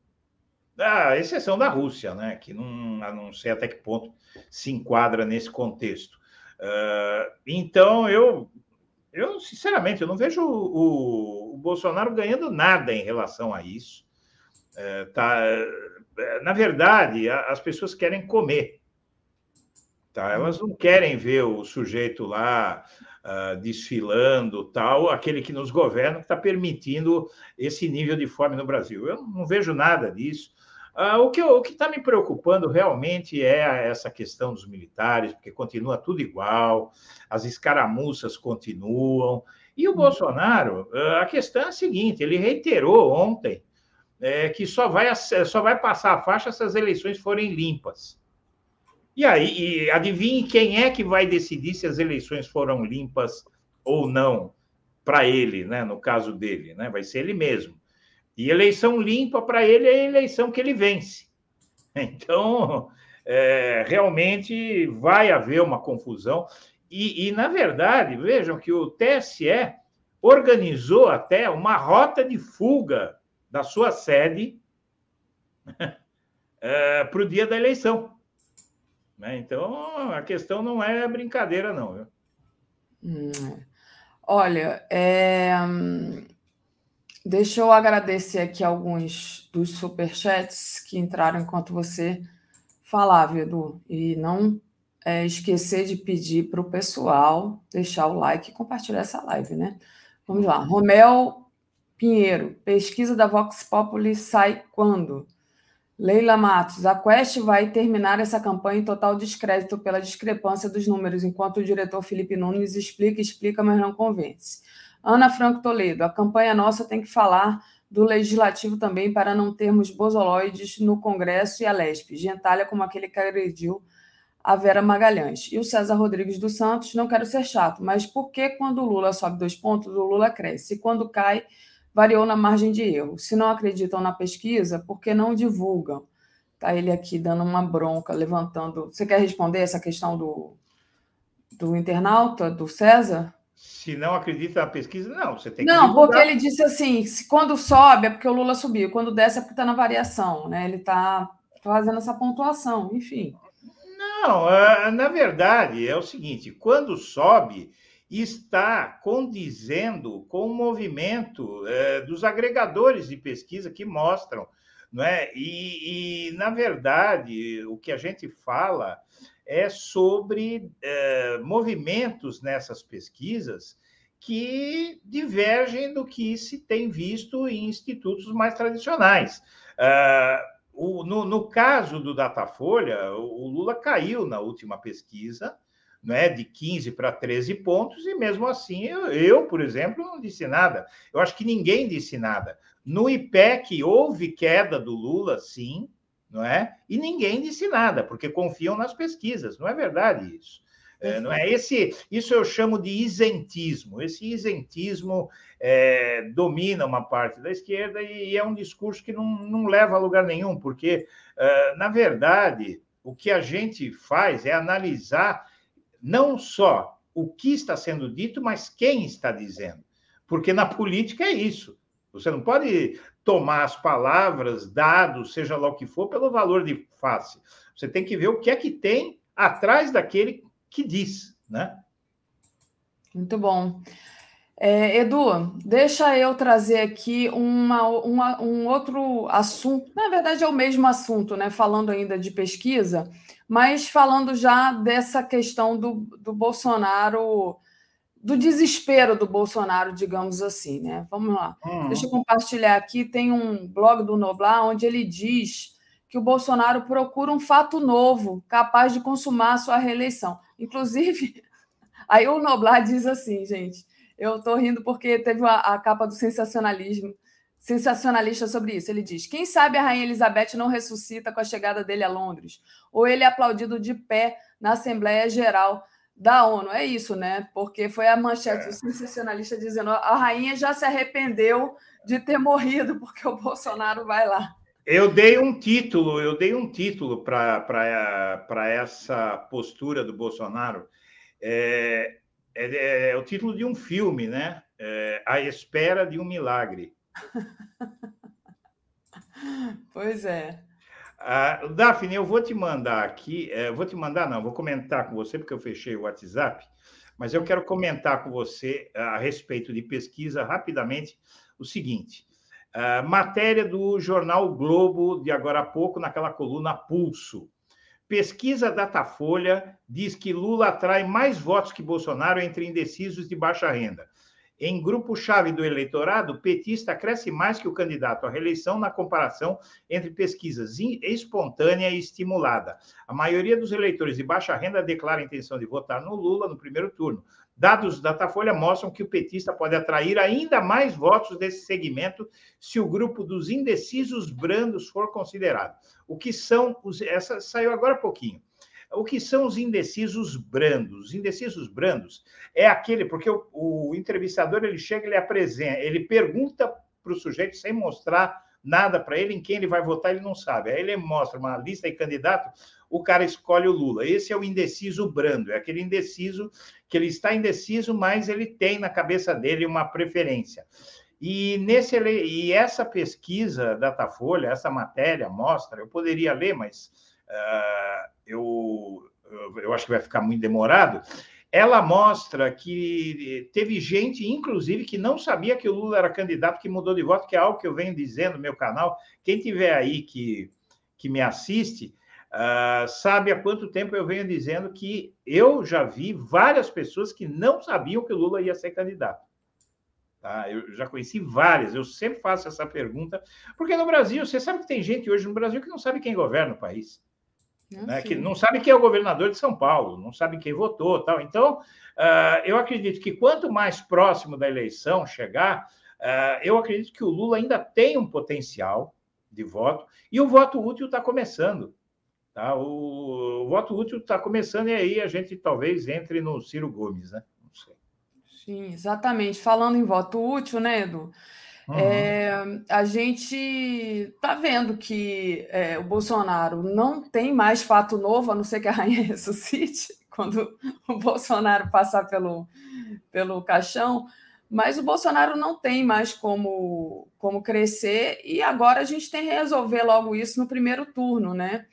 Speaker 8: A exceção da Rússia, né? que não, não sei até que ponto se enquadra nesse contexto. então, eu, eu, sinceramente, eu não vejo o, o Bolsonaro ganhando nada em relação a isso. tá, é, na verdade, as pessoas querem comer. Tá? Elas não querem ver o sujeito lá uh, desfilando, tal, aquele que nos governa, que está permitindo esse nível de fome no Brasil. Eu não vejo nada disso. Uh, o que está me preocupando realmente é essa questão dos militares, porque continua tudo igual, as escaramuças continuam. E o hum. Bolsonaro, uh, a questão é a seguinte: ele reiterou ontem é, que só vai, só vai passar a faixa se as eleições forem limpas. E aí, e adivinhe quem é que vai decidir se as eleições foram limpas ou não para ele, né? No caso dele, né? Vai ser ele mesmo. E eleição limpa para ele é a eleição que ele vence. Então, é, realmente vai haver uma confusão. E, e, na verdade, vejam que o TSE organizou até uma rota de fuga da sua sede é, para o dia da eleição. Né? Então, a questão não é brincadeira, não.
Speaker 9: Hum. Olha, é... deixa eu agradecer aqui alguns dos superchats que entraram enquanto você falava, Edu, e não é, esquecer de pedir para o pessoal deixar o like e compartilhar essa live, né? Vamos lá. Romel Pinheiro, pesquisa da Vox Populi sai quando? Leila Matos, a Quest vai terminar essa campanha em total descrédito pela discrepância dos números, enquanto o diretor Felipe Nunes explica, explica, mas não convence. Ana Franco Toledo, a campanha nossa tem que falar do legislativo também para não termos bozoloides no Congresso e a LESP, gentalha como aquele que agrediu a Vera Magalhães. E o César Rodrigues dos Santos, não quero ser chato, mas por que quando o Lula sobe dois pontos, o Lula cresce? E quando cai, variou na margem de erro. Se não acreditam na pesquisa, por que não divulgam? Está ele aqui dando uma bronca, levantando. Você quer responder essa questão do, do internauta, do César?
Speaker 8: Se não acredita na pesquisa, não, você tem
Speaker 9: que. Não, divulgar. porque ele disse assim: se quando sobe é porque o Lula subiu, quando desce é porque está na variação, né? Ele está fazendo essa pontuação, enfim.
Speaker 8: Não, é, na verdade, é o seguinte: quando sobe, está condizendo com o movimento é, dos agregadores de pesquisa que mostram, não é? E, e, na verdade, o que a gente fala é sobre é, movimentos nessas pesquisas que divergem do que se tem visto em institutos mais tradicionais. Uh, o, no, no, caso do Datafolha, o Lula caiu na última pesquisa, né, de 15 para 13 pontos, e mesmo assim eu, eu, por exemplo, não disse nada. Eu acho que ninguém disse nada. No IPEC houve queda do Lula, sim, não é? E ninguém disse nada, porque confiam nas pesquisas. Não é verdade isso. É, não é esse, isso eu chamo de isentismo. Esse isentismo é, domina uma parte da esquerda e, e, é um discurso que não, não leva a lugar nenhum, porque, é, na verdade, o que a gente faz é analisar não só o que está sendo dito, mas quem está dizendo. Porque na política é isso. Você não pode tomar as palavras, dados, seja lá o que for, pelo valor de face. Você tem que ver o que é que tem atrás daquele que diz, né?
Speaker 9: Muito bom. É, Edu, deixa eu trazer aqui uma, uma, um outro assunto. Na verdade, é o mesmo assunto, né? Falando ainda de pesquisa, mas falando já dessa questão do, do Bolsonaro, do desespero do Bolsonaro, digamos assim, né? Vamos lá. Uhum. Deixa eu compartilhar aqui. Tem um blog do Noblar onde ele diz que o Bolsonaro procura um fato novo, capaz de consumar sua reeleição. Inclusive, aí o Noblar diz assim, gente, eu estou rindo porque teve a, a, capa do sensacionalismo, sensacionalista sobre isso. Ele diz: quem sabe a Rainha Elizabeth não ressuscita com a chegada dele a Londres, ou ele é aplaudido de pé na Assembleia Geral da ONU. É isso, né? Porque foi a manchete do sensacionalista dizendo: a rainha já se arrependeu de ter morrido porque o Bolsonaro vai lá.
Speaker 8: Eu dei um título, eu dei um título para essa postura do Bolsonaro. É, é, é, o título de um filme, né? É, a Espera de um Milagre.
Speaker 9: pois é.
Speaker 8: Ah, Daphne, eu vou te mandar aqui, é, vou te mandar, não, vou comentar com você, porque eu fechei o WhatsApp, mas eu quero comentar com você a respeito de pesquisa rapidamente o seguinte. Uh, matéria do jornal Globo de agora a pouco, naquela coluna Pulso. Pesquisa Datafolha diz que Lula atrai mais votos que Bolsonaro entre indecisos de baixa renda. Em grupo-chave do eleitorado, petista cresce mais que o candidato à reeleição na comparação entre pesquisas espontânea e estimulada. A maioria dos eleitores de baixa renda declara a intenção de votar no Lula no primeiro turno. Dados da Datafolha mostram que o petista pode atrair ainda mais votos desse segmento se o grupo dos indecisos brandos for considerado. O que são os. Essa saiu agora há pouquinho. O que são os indecisos brandos? Os indecisos brandos é aquele, porque o, o entrevistador ele chega, ele apresenta, ele pergunta para o sujeito sem mostrar nada para ele, em quem ele vai votar, ele não sabe. Aí ele mostra uma lista de candidatos, o cara escolhe o Lula. Esse é o indeciso brando, é aquele indeciso que ele está indeciso, mas ele tem na cabeça dele uma preferência. E, nesse, e essa pesquisa Datafolha, essa matéria mostra, eu poderia ler, mas eu, eu acho que vai ficar muito demorado ela mostra que teve gente, inclusive, que não sabia que o Lula era candidato, que mudou de voto, que é algo que eu venho dizendo no meu canal. Quem tiver aí que, que me assiste, uh, sabe há quanto tempo eu venho dizendo que eu já vi várias pessoas que não sabiam que o Lula ia ser candidato. Tá? Eu já conheci várias, eu sempre faço essa pergunta, porque no Brasil, você sabe que tem gente hoje no Brasil que não sabe quem governa o país né, que não sabe quem é o governador de São Paulo, não sabe quem votou, tal. Então, uh, eu acredito que quanto mais próximo da eleição chegar, uh, eu acredito que o Lula ainda tem um potencial de voto e o voto útil está começando. Tá? O, o voto útil está começando e aí a gente talvez entre no Ciro Gomes, né? Não sei.
Speaker 9: Sim, exatamente. Falando em voto útil, né, Edu? Uhum. É, a gente está vendo que é, o Bolsonaro não tem mais fato novo, a não ser que a rainha ressuscite, quando o Bolsonaro passar pelo, pelo caixão, mas o Bolsonaro não tem mais como, como crescer, e agora a gente tem que resolver logo isso no primeiro turno, né?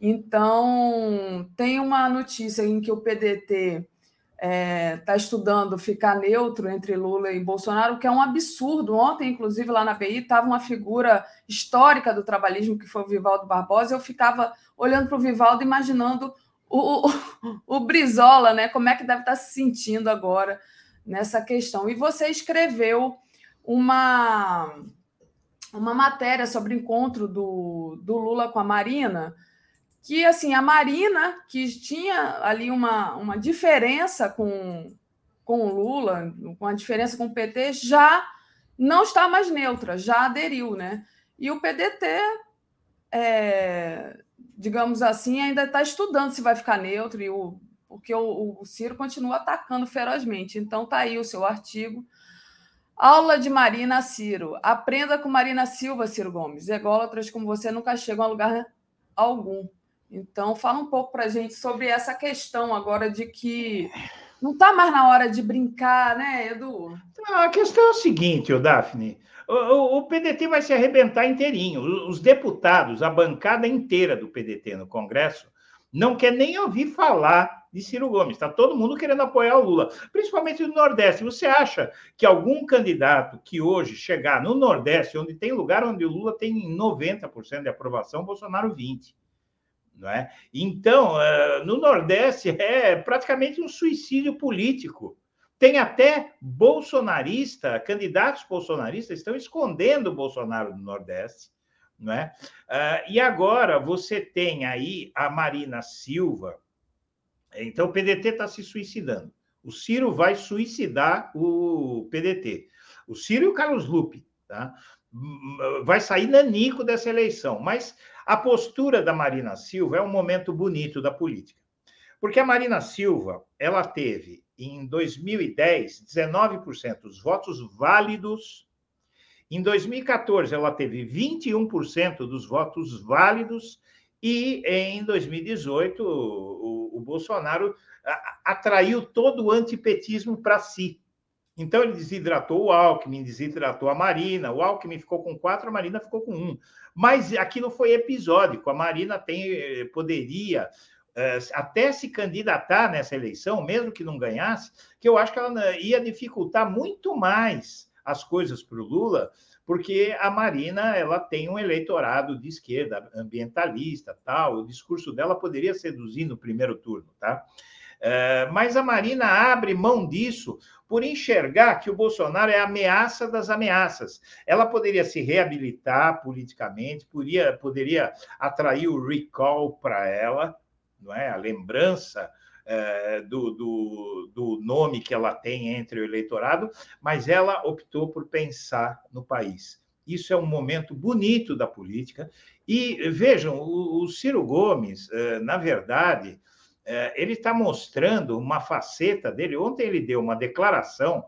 Speaker 9: Então, tem uma notícia em que o PDT está é, tá estudando ficar neutro entre Lula e Bolsonaro, que é um absurdo. Ontem, inclusive, lá na BI, estava uma figura histórica do trabalhismo, que foi o Vivaldo Barbosa. Eu ficava olhando para o Vivaldo, imaginando o, o, o, Brizola, né? como é que deve estar tá se sentindo agora nessa questão. E você escreveu uma, uma matéria sobre o encontro do, do Lula com a Marina, que assim, a Marina, que tinha ali uma, uma diferença com, com o Lula, com a diferença com o PT, já não está mais neutra, já aderiu, né? E o PDT, é, digamos assim, ainda está estudando se vai ficar neutro, e o, porque o, o Ciro continua atacando ferozmente. Então tá aí o seu artigo. Aula de Marina Ciro. Aprenda com Marina Silva, Ciro Gomes. Ególatras como você nunca chegam a lugar algum. Então, fala um pouco para a gente sobre essa questão agora de que não está mais na hora de brincar, né, Edu?
Speaker 8: A questão é o seguinte, o Daphne. O, o, PDT vai se arrebentar inteirinho. Os deputados, a bancada inteira do PDT no Congresso, não quer nem ouvir falar de Ciro Gomes. Está todo mundo querendo apoiar o Lula, principalmente no Nordeste. Você acha que algum candidato que hoje chegar no Nordeste, onde tem lugar onde o Lula tem 90% de aprovação, Bolsonaro 20%? Não é? Então, eh, no Nordeste é praticamente um suicídio político. Tem até bolsonarista, candidatos bolsonaristas estão escondendo o Bolsonaro no Nordeste, não é? Uh, e agora você tem aí a Marina Silva. Então o PDT está se suicidando. O Ciro vai suicidar o PDT. O Ciro e o Carlos Lupe, tá? Vai sair nanico dessa eleição. Mas a postura da Marina Silva é um momento bonito da política. Porque a Marina Silva, ela teve em 2010 19% dos votos válidos. Em 2014 ela teve 21% dos votos válidos e em 2018 o, o Bolsonaro atraiu todo o antipetismo para si. Então ele desidratou o Alckmin, desidratou a Marina. O Alckmin ficou com quatro, a Marina ficou com um. Mas aquilo foi episódico. A Marina tem, eh, poderia eh, até se candidatar nessa eleição, mesmo que não ganhasse, que eu acho que ela ia dificultar muito mais as coisas para o Lula, porque a Marina ela tem um eleitorado de esquerda, ambientalista, tal. O discurso dela poderia seduzir no primeiro turno, tá? Eh, mas a Marina abre mão disso por enxergar que o Bolsonaro é a ameaça das ameaças. Ela poderia se reabilitar politicamente, poderia, poderia atrair o recall para ela, não é? a lembrança é, do, do, do nome que ela tem entre o eleitorado, mas ela optou por pensar no país. Isso é um momento bonito da política. E vejam, o, o Ciro Gomes, é, na verdade, ele está mostrando uma faceta dele. Ontem ele deu uma declaração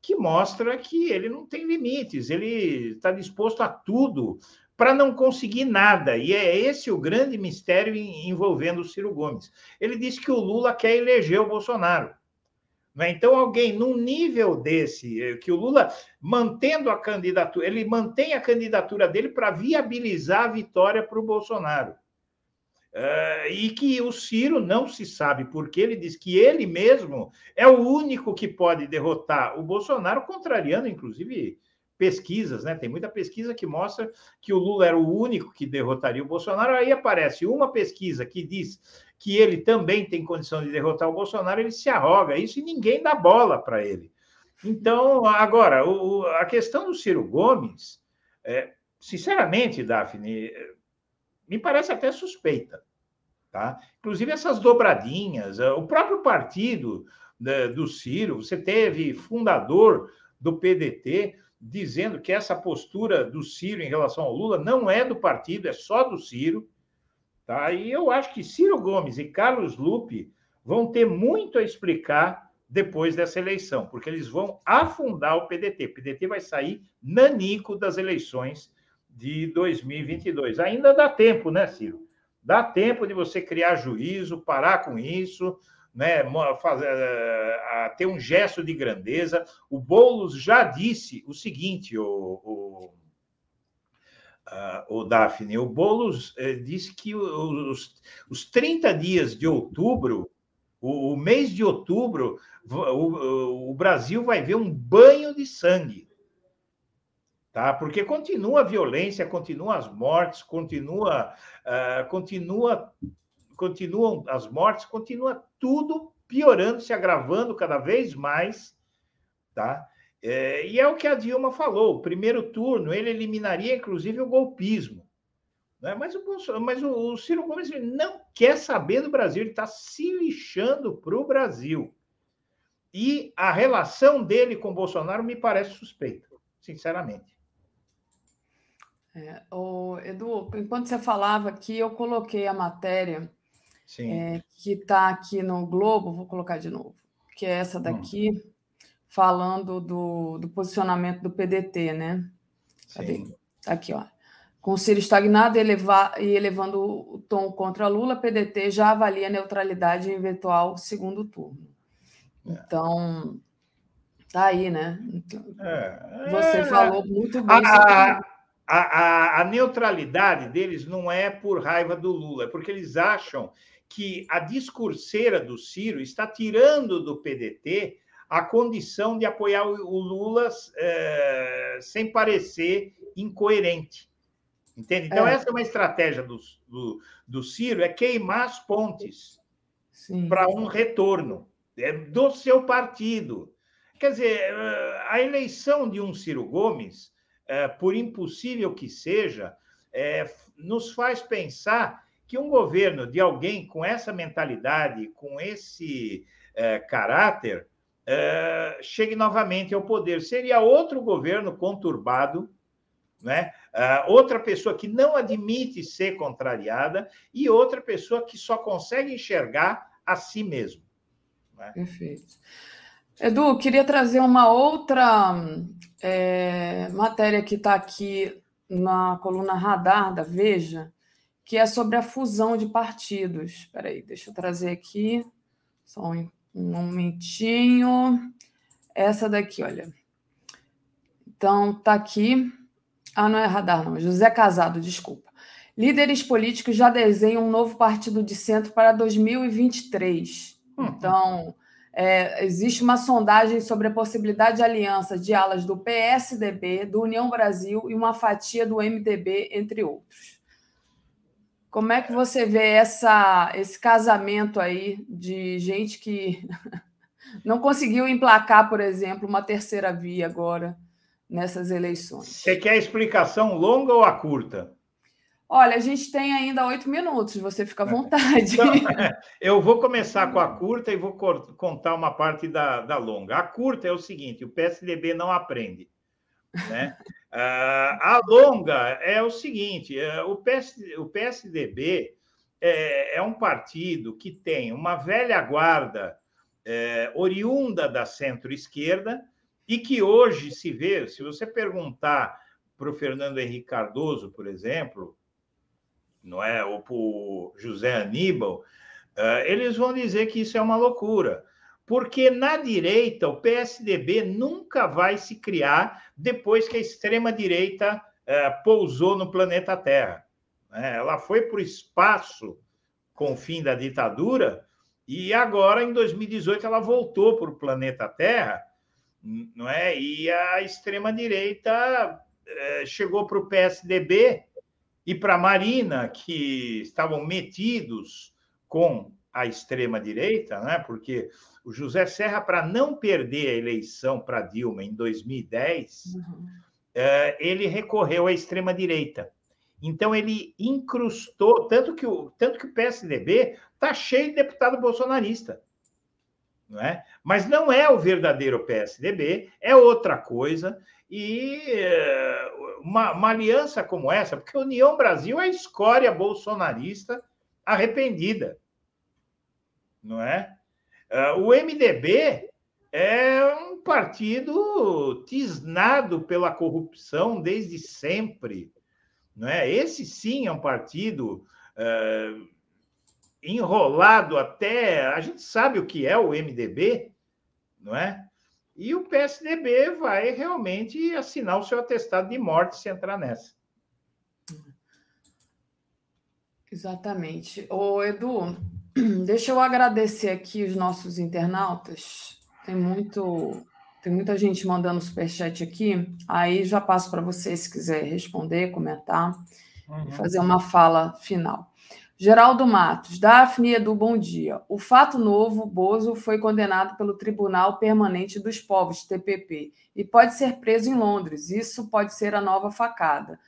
Speaker 8: que mostra que ele não tem limites, ele está disposto a tudo para não conseguir nada. E é esse o grande mistério envolvendo o Ciro Gomes. Ele disse que o Lula quer eleger o Bolsonaro. Né? Então, alguém num nível desse, eh, que o Lula, mantendo a candidatura, ele mantém a candidatura dele para viabilizar a vitória para o Bolsonaro. Uh, e que o Ciro não se sabe, porque ele diz que ele mesmo é o único que pode derrotar o Bolsonaro, contrariando, inclusive, pesquisas, né? Tem muita pesquisa que mostra que o Lula era o único que derrotaria o Bolsonaro. Aí aparece uma pesquisa que diz que ele também tem condição de derrotar o Bolsonaro, ele se arroga isso e ninguém dá bola para ele. Então, agora, o, a questão do Ciro Gomes, é, sinceramente, Daphne, me parece até suspeita. Tá? Inclusive essas dobradinhas, o próprio partido né, do Ciro, você teve fundador do PDT dizendo que essa postura do Ciro em relação ao Lula não é do partido, é só do Ciro. Tá? E eu acho que Ciro Gomes e Carlos Lupe vão ter muito a explicar depois dessa eleição, porque eles vão afundar o PDT. O PDT vai sair nanico das eleições de 2022. Ainda dá tempo, né, Ciro? Dá tempo de você criar juízo, parar com isso, né, fazer, a ter um gesto de grandeza. O Boulos já disse o seguinte, o, o, o Daphne, o Boulos eh, disse que os, os 30 dias de outubro, o, o mês de outubro, o, o Brasil vai ver um banho de sangue. Tá? Porque continua a violência, continua as mortes, continua, uh, continua continuam as mortes, continua tudo piorando, se agravando cada vez mais, tá? É, e é o que a Dilma falou: o primeiro turno ele eliminaria, inclusive, o golpismo. Né? Mas, o, Bolsonaro, mas o, o Ciro Gomes não quer saber do Brasil, ele está se lixando para o Brasil. E a relação dele com Bolsonaro me parece suspeita, sinceramente.
Speaker 9: É, o Edu, enquanto você falava aqui, eu coloquei a matéria é, que está aqui no Globo, vou colocar de novo, que é essa daqui, hum. falando do, do posicionamento do PDT, né? Cadê? Sim. Tá aqui, ó. Com o Ciro estagnado e, elevar, e elevando o tom contra Lula, PDT já avalia neutralidade em eventual segundo turno. É. Então, tá aí, né? Então, é, Você é, falou muito bem.
Speaker 8: A, sobre... a, a, a neutralidade deles não é por raiva do Lula, é porque eles acham que a discurseira do Ciro está tirando do PDT a condição de apoiar o Lula é, sem parecer incoerente. Entende? Então, é. essa é uma estratégia do, do, do Ciro, é queimar as pontes para um retorno é, do seu partido. Quer dizer, eh, a eleição de um Ciro Gomes, por impossível que seja, é, nos faz pensar que um governo de alguém com essa mentalidade, com esse é, caráter, é, chegue novamente ao poder. Seria outro governo conturbado, né? Outra pessoa que não admite ser contrariada e outra pessoa que só consegue enxergar a si mesmo.
Speaker 9: Né? Perfeito. Edu, queria trazer uma outra é, matéria que está aqui na coluna Radar da Veja, que é sobre a fusão de partidos. Espera aí, deixa eu trazer aqui, só um, um momentinho. Essa daqui, olha. Então, está aqui ah, não é radar, não. José Casado, desculpa. Líderes políticos já desenham um novo partido de centro para 2023. Hum. Então, é, existe uma sondagem sobre a possibilidade de aliança de alas do PSDB, do União Brasil e uma fatia do MDB, entre outros. Como é que você vê essa, esse casamento aí de gente que não conseguiu emplacar, por exemplo, uma terceira via agora? nessas eleições.
Speaker 8: Você quer a explicação longa ou a curta?
Speaker 9: Olha, a gente tem ainda oito minutos, você fica à é. vontade. Então,
Speaker 8: eu vou começar com a curta e vou contar uma parte da, da longa. A curta é o seguinte: o PSDB não aprende. Né? Uh, a longa é o seguinte: uh, o, PS, o PSDB é, é, um partido que tem uma velha guarda é, oriunda da centro-esquerda, e que hoje se vê, se você perguntar para o Fernando Henrique Cardoso, por exemplo, não é, ou o José Aníbal, uh, eles vão dizer que isso é uma loucura, porque na direita o PSDB nunca vai se criar depois que a extrema direita uh, pousou no planeta Terra. Né? Ela foi para o espaço com o fim da ditadura e agora em 2018 ela voltou para o planeta Terra não é? E a extrema-direita é, chegou para o PSDB e para a Marina, que estavam metidos com a extrema-direita, né? porque o José Serra, para não perder a eleição para Dilma em 2010, uhum. é, ele recorreu à extrema-direita. Então, ele incrustou, tanto que o, tanto que o PSDB está cheio de deputado bolsonarista não é? Mas não é o verdadeiro PSDB, é outra coisa. E eh, uma, uma aliança como essa, porque a União Brasil é a escória bolsonarista arrependida, não é? Eh, o MDB é um partido tisnado pela corrupção desde sempre, não é? Esse sim é um partido uh, enrolado até. A gente sabe o que é o MDB, não é? E o PSDB vai realmente assinar o seu atestado de morte se entrar nessa.
Speaker 9: Exatamente. Ô, Edu, deixa eu agradecer aqui os nossos internautas. Tem muito, tem muita gente mandando superchat aqui. Aí já passo para você se quiser responder, comentar uhum. e fazer uma fala final. Geraldo Matos, Daphne Edu, bom dia. O fato novo, Bozo foi condenado pelo Tribunal Permanente dos Povos, TPP, e pode ser preso em Londres. Isso pode ser a nova facada.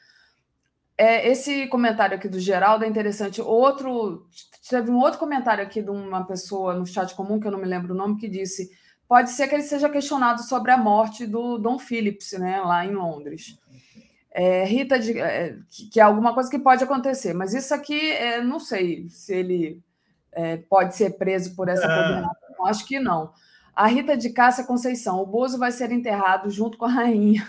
Speaker 9: É, esse comentário aqui do Geraldo é interessante. Outro, teve um outro comentário aqui de uma pessoa no chat comum, que eu não me lembro o nome, que disse: pode ser que ele seja questionado sobre a morte do Dom Phillips, né, lá em Londres é, Rita, de, é, que, é alguma coisa que pode acontecer, mas isso aqui, é, não sei se ele é, pode ser preso por essa ah. acho que não. A Rita de Cássia Conceição, o Bozo vai ser enterrado junto com a rainha.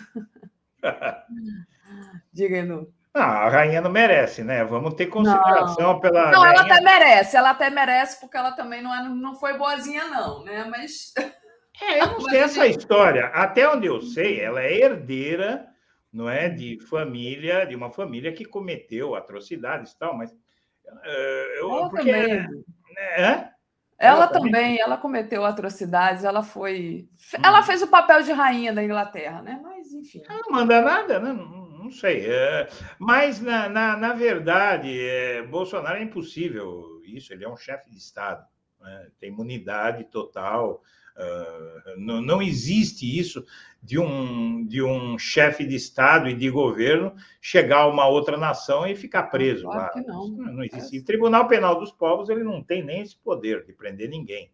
Speaker 9: Diga, Edu.
Speaker 8: Não, a rainha não merece, né? Vamos ter consideração
Speaker 9: não.
Speaker 8: pela.
Speaker 9: Não,
Speaker 8: rainha.
Speaker 9: ela até merece, ela até merece, porque ela também não, é, não foi boazinha, não, né? Mas.
Speaker 8: É, eu não sei essa história. Até onde eu sei, ela é herdeira não é de família, de uma família que cometeu atrocidades e tal, mas uh, eu,
Speaker 9: ela
Speaker 8: porque,
Speaker 9: também.
Speaker 8: Né, ela,
Speaker 9: ela também, também, ela cometeu atrocidades, ela foi, hum. ela fez o papel de rainha da Inglaterra, né? Mas enfim.
Speaker 8: Ela não manda nada, né? Não, não sei. É, mas na, na, na verdade, é, Bolsonaro é impossível isso. Ele é um chefe de Estado, né? tem imunidade total. Uh, não, não existe isso de um, de um chefe de Estado e de governo chegar a uma outra nação e ficar preso
Speaker 9: claro
Speaker 8: lá.
Speaker 9: Que não.
Speaker 8: não existe. O Tribunal Penal dos Povos ele não tem nem esse poder de prender ninguém.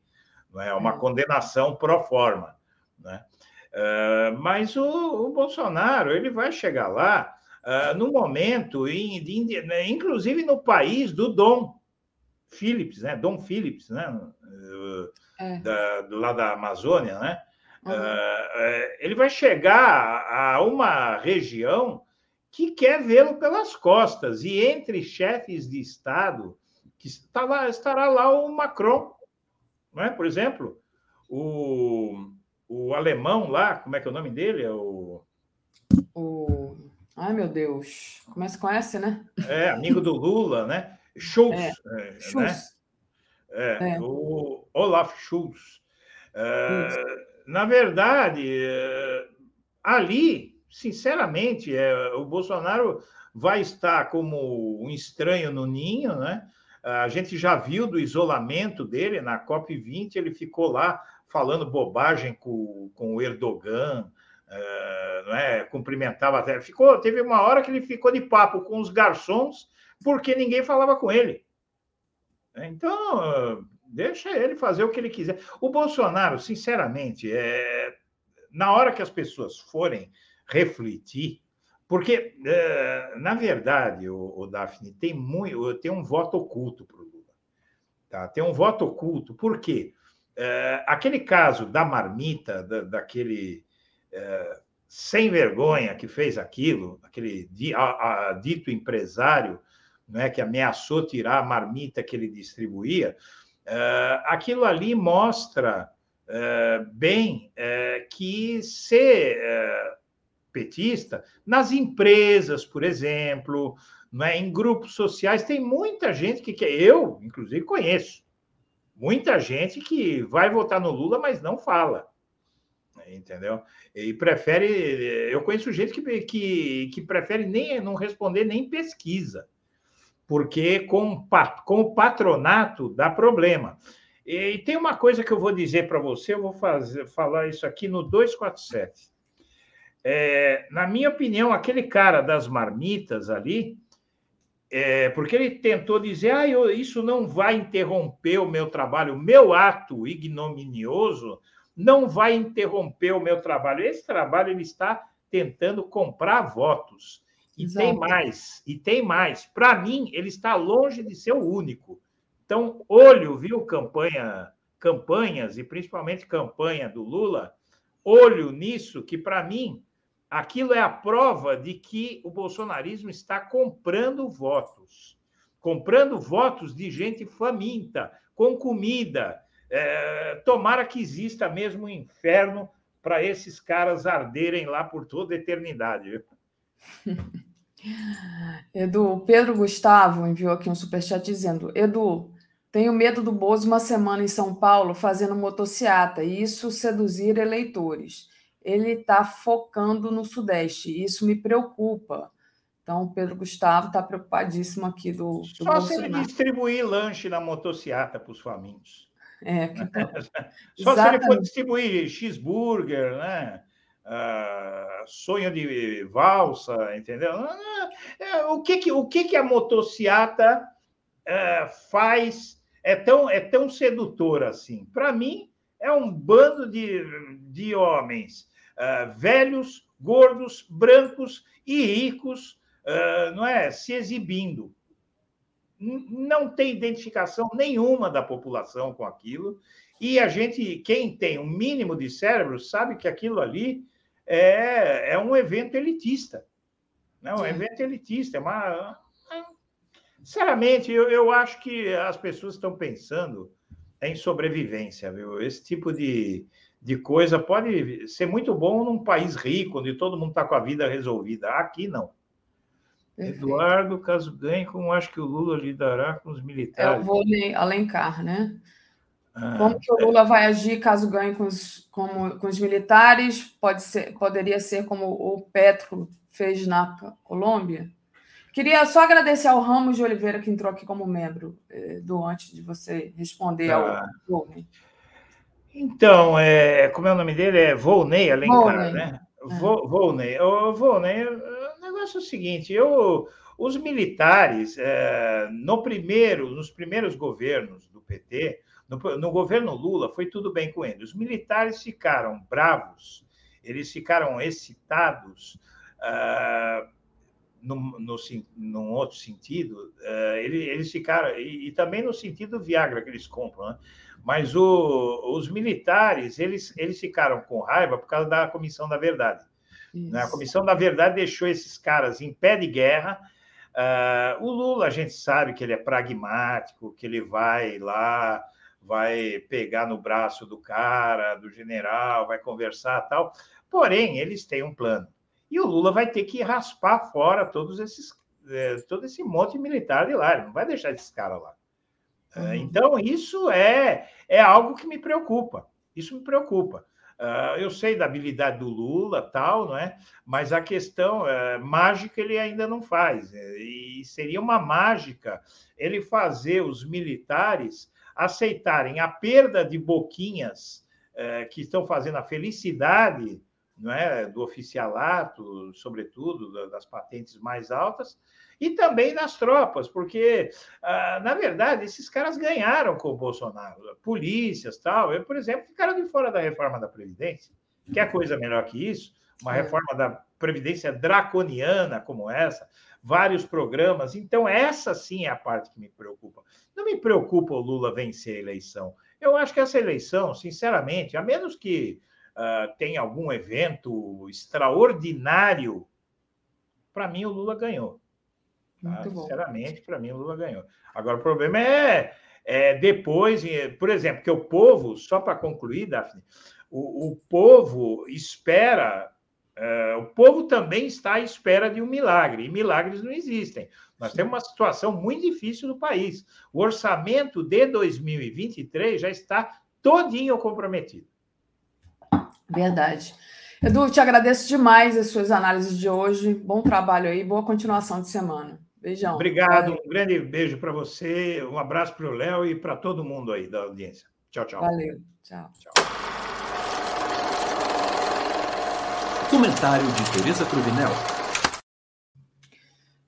Speaker 8: Não é, é uma é. condenação pro forma. Né? Uh, mas o, o, Bolsonaro ele vai chegar lá uh, no momento, em, de, né, inclusive no país do Dom Phillips, né? Dom Phillips, né? Uh, é. da, do lado da Amazônia, né? Uhum. Uh, ele vai chegar a uma região que quer vê-lo pelas costas. E entre chefes de Estado, que está lá, estará lá o Macron, não é? por exemplo, o, o alemão lá, como é que é o nome dele? É o...
Speaker 9: o... Ai, meu Deus. Começa com S, né?
Speaker 8: É, amigo do Lula, né? Schultz. É. Né?
Speaker 9: Schultz.
Speaker 8: É, é. o Olaf Schultz. É, na verdade, é, ali, sinceramente, é, o Bolsonaro vai estar como um estranho no ninho, né? A gente já viu do isolamento dele na COP20, ele ficou lá falando bobagem com, com o Erdogan, não é? cumprimentava até. Ficou, teve uma hora que ele ficou de papo com os garçons, porque ninguém falava com ele. Então, deixa ele fazer o que ele quiser. O Bolsonaro, sinceramente, é... na hora que as pessoas forem refletir, porque, é... na verdade, o, o Daphne, tem, muito, tem um voto oculto para o Lula. Tá? Tem um voto oculto. Por quê? É... aquele caso da marmita, da, daquele é... sem vergonha que fez aquilo, aquele a, a, dito empresário né, que ameaçou tirar a marmita que ele distribuía, aquilo ali mostra uh, bem uh, que ser petista, nas empresas, por exemplo, né, em grupos sociais, tem muita gente que quer, eu, inclusive, conheço, muita gente que vai votar no Lula, mas não fala entendeu? E prefere. Eu conheço gente que, que, que prefere nem não responder nem pesquisa porque com, com o patronato dá problema. E tem uma coisa que eu vou dizer para você, eu vou fazer, falar isso aqui no 247. É, na minha opinião, aquele cara das marmitas ali, é, porque ele tentou dizer, ah, eu, isso não vai interromper o meu trabalho, o meu ato ignominioso não vai interromper o meu trabalho. Esse trabalho ele está tentando comprar votos. E Exato. tem mais, e tem mais. Para mim, ele está longe de ser o único. Então, olho, viu, campanha, campanhas, e principalmente campanha do Lula, olho nisso, que para mim, aquilo é a prova de que o bolsonarismo está comprando votos. Comprando votos de gente faminta, com comida. É, tomara que exista mesmo um inferno para esses caras arderem lá por toda a eternidade.
Speaker 9: Edu, Pedro Gustavo enviou aqui um superchat dizendo: Edu, tenho medo do Bozo uma semana em São Paulo fazendo motociata e isso seduzir eleitores. Ele está focando no Sudeste e isso me preocupa. Então, o Pedro Gustavo está preocupadíssimo aqui do, do
Speaker 8: Só se ele
Speaker 9: Bolsonaro.
Speaker 8: distribuir lanche na motociata para os famintos.
Speaker 9: É, que-
Speaker 8: Só se ele for
Speaker 9: Exatamente.
Speaker 8: distribuir cheeseburger, né? Ah, sonho de valsa, entendeu? Ah, é, o que, que, o que, que a motociata ah, faz é tão, é tão sedutora assim? Para mim, é um bando de, de homens velhos, gordos, brancos e ricos, não é? Se exibindo. Não tem identificação nenhuma da população com aquilo. E a gente, quem tem um mínimo de cérebro, sabe que aquilo ali é, é um evento elitista. Né? Um
Speaker 9: É.
Speaker 8: evento elitista. É uma... Sinceramente, eu, eu acho que as pessoas estão pensando em sobrevivência. Viu? Esse tipo de, de coisa pode ser muito bom num país rico, onde todo mundo está com a vida resolvida. Aqui, não.
Speaker 9: Perfeito.
Speaker 8: Eduardo, caso ganhe, como acho que o Lula lidará com os
Speaker 9: É o
Speaker 8: militares?
Speaker 9: vôlei Alencar, né?
Speaker 8: Ah,
Speaker 9: Como que o Lula vai agir caso ganhe com os, como- com os militares? Pode ser, poderia ser como o Petro fez na Colômbia? Queria só agradecer ao Ramos de Oliveira, que entrou aqui como membro eh, do antes de você responder ao
Speaker 8: Tá.
Speaker 9: Volney.
Speaker 8: Então, é, como é o nome dele? É Volney Alencar,
Speaker 9: Volney.
Speaker 8: né?
Speaker 9: É.
Speaker 8: Vo- Volney. Volney, o negócio é o seguinte, eu, os militares, é, no primeiro, nos primeiros governos do PT, no, no governo Lula, foi tudo bem com ele. Os militares ficaram bravos, eles ficaram excitados, ah, num, no, sen- num outro sentido, eh, ele- eles ficaram, e, e também no sentido Viagra que eles compram, né? Mas o- os militares, eles, eles ficaram com raiva por causa da Comissão da Verdade. né? A. Comissão da Verdade deixou esses caras em pé de guerra. Ah, o Lula, a gente sabe que ele é pragmático, que ele vai lá, vai pegar no braço do cara, do general, vai conversar tal. Porém, eles têm um plano. E o Lula vai ter que raspar fora todos esses, eh, todo esse monte de militar de lá. Ele não vai deixar esses caras lá. Eh,
Speaker 9: Uhum.
Speaker 8: Então, isso é, é algo que me preocupa. Isso me preocupa. Ah, eu sei da habilidade do Lula, tal, não é? Mas a questão eh, mágica ele ainda não faz. E seria uma mágica ele fazer os militares aceitarem a perda de boquinhas eh, que estão fazendo a felicidade não é, do oficialato, sobretudo da- das patentes mais altas, e também das tropas, porque, ah, na verdade, esses caras ganharam com o Bolsonaro, polícias, tal. Eu, por exemplo, ficaram de fora da reforma da Previdência. Quer coisa melhor que isso? Uma
Speaker 9: É.
Speaker 8: reforma da Previdência draconiana como essa, vários programas. Então, essa sim é a parte que me preocupa. Não me preocupa o Lula vencer a eleição. Eu acho que essa eleição, sinceramente, a menos que ah, tenha algum evento extraordinário, para mim o Lula ganhou. tá?
Speaker 9: Bom.
Speaker 8: Sinceramente, para mim o Lula ganhou. Agora, o problema é, é depois, por exemplo, que o povo, só para concluir, Daphne, o, o povo espera, eh, o povo também está à espera de um milagre, e milagres não existem. Nós temos uma situação muito difícil no país. O orçamento de 2023 já está todinho comprometido.
Speaker 9: Verdade. Edu, te agradeço demais as suas análises de hoje. Bom trabalho aí, boa continuação de semana. Beijão.
Speaker 8: Obrigado,
Speaker 9: Valeu.
Speaker 8: um grande beijo para você, um abraço para o Léo e para todo mundo aí da audiência. Tchau, tchau.
Speaker 9: Valeu. Tchau.
Speaker 2: Comentário de Tereza Cruvinel.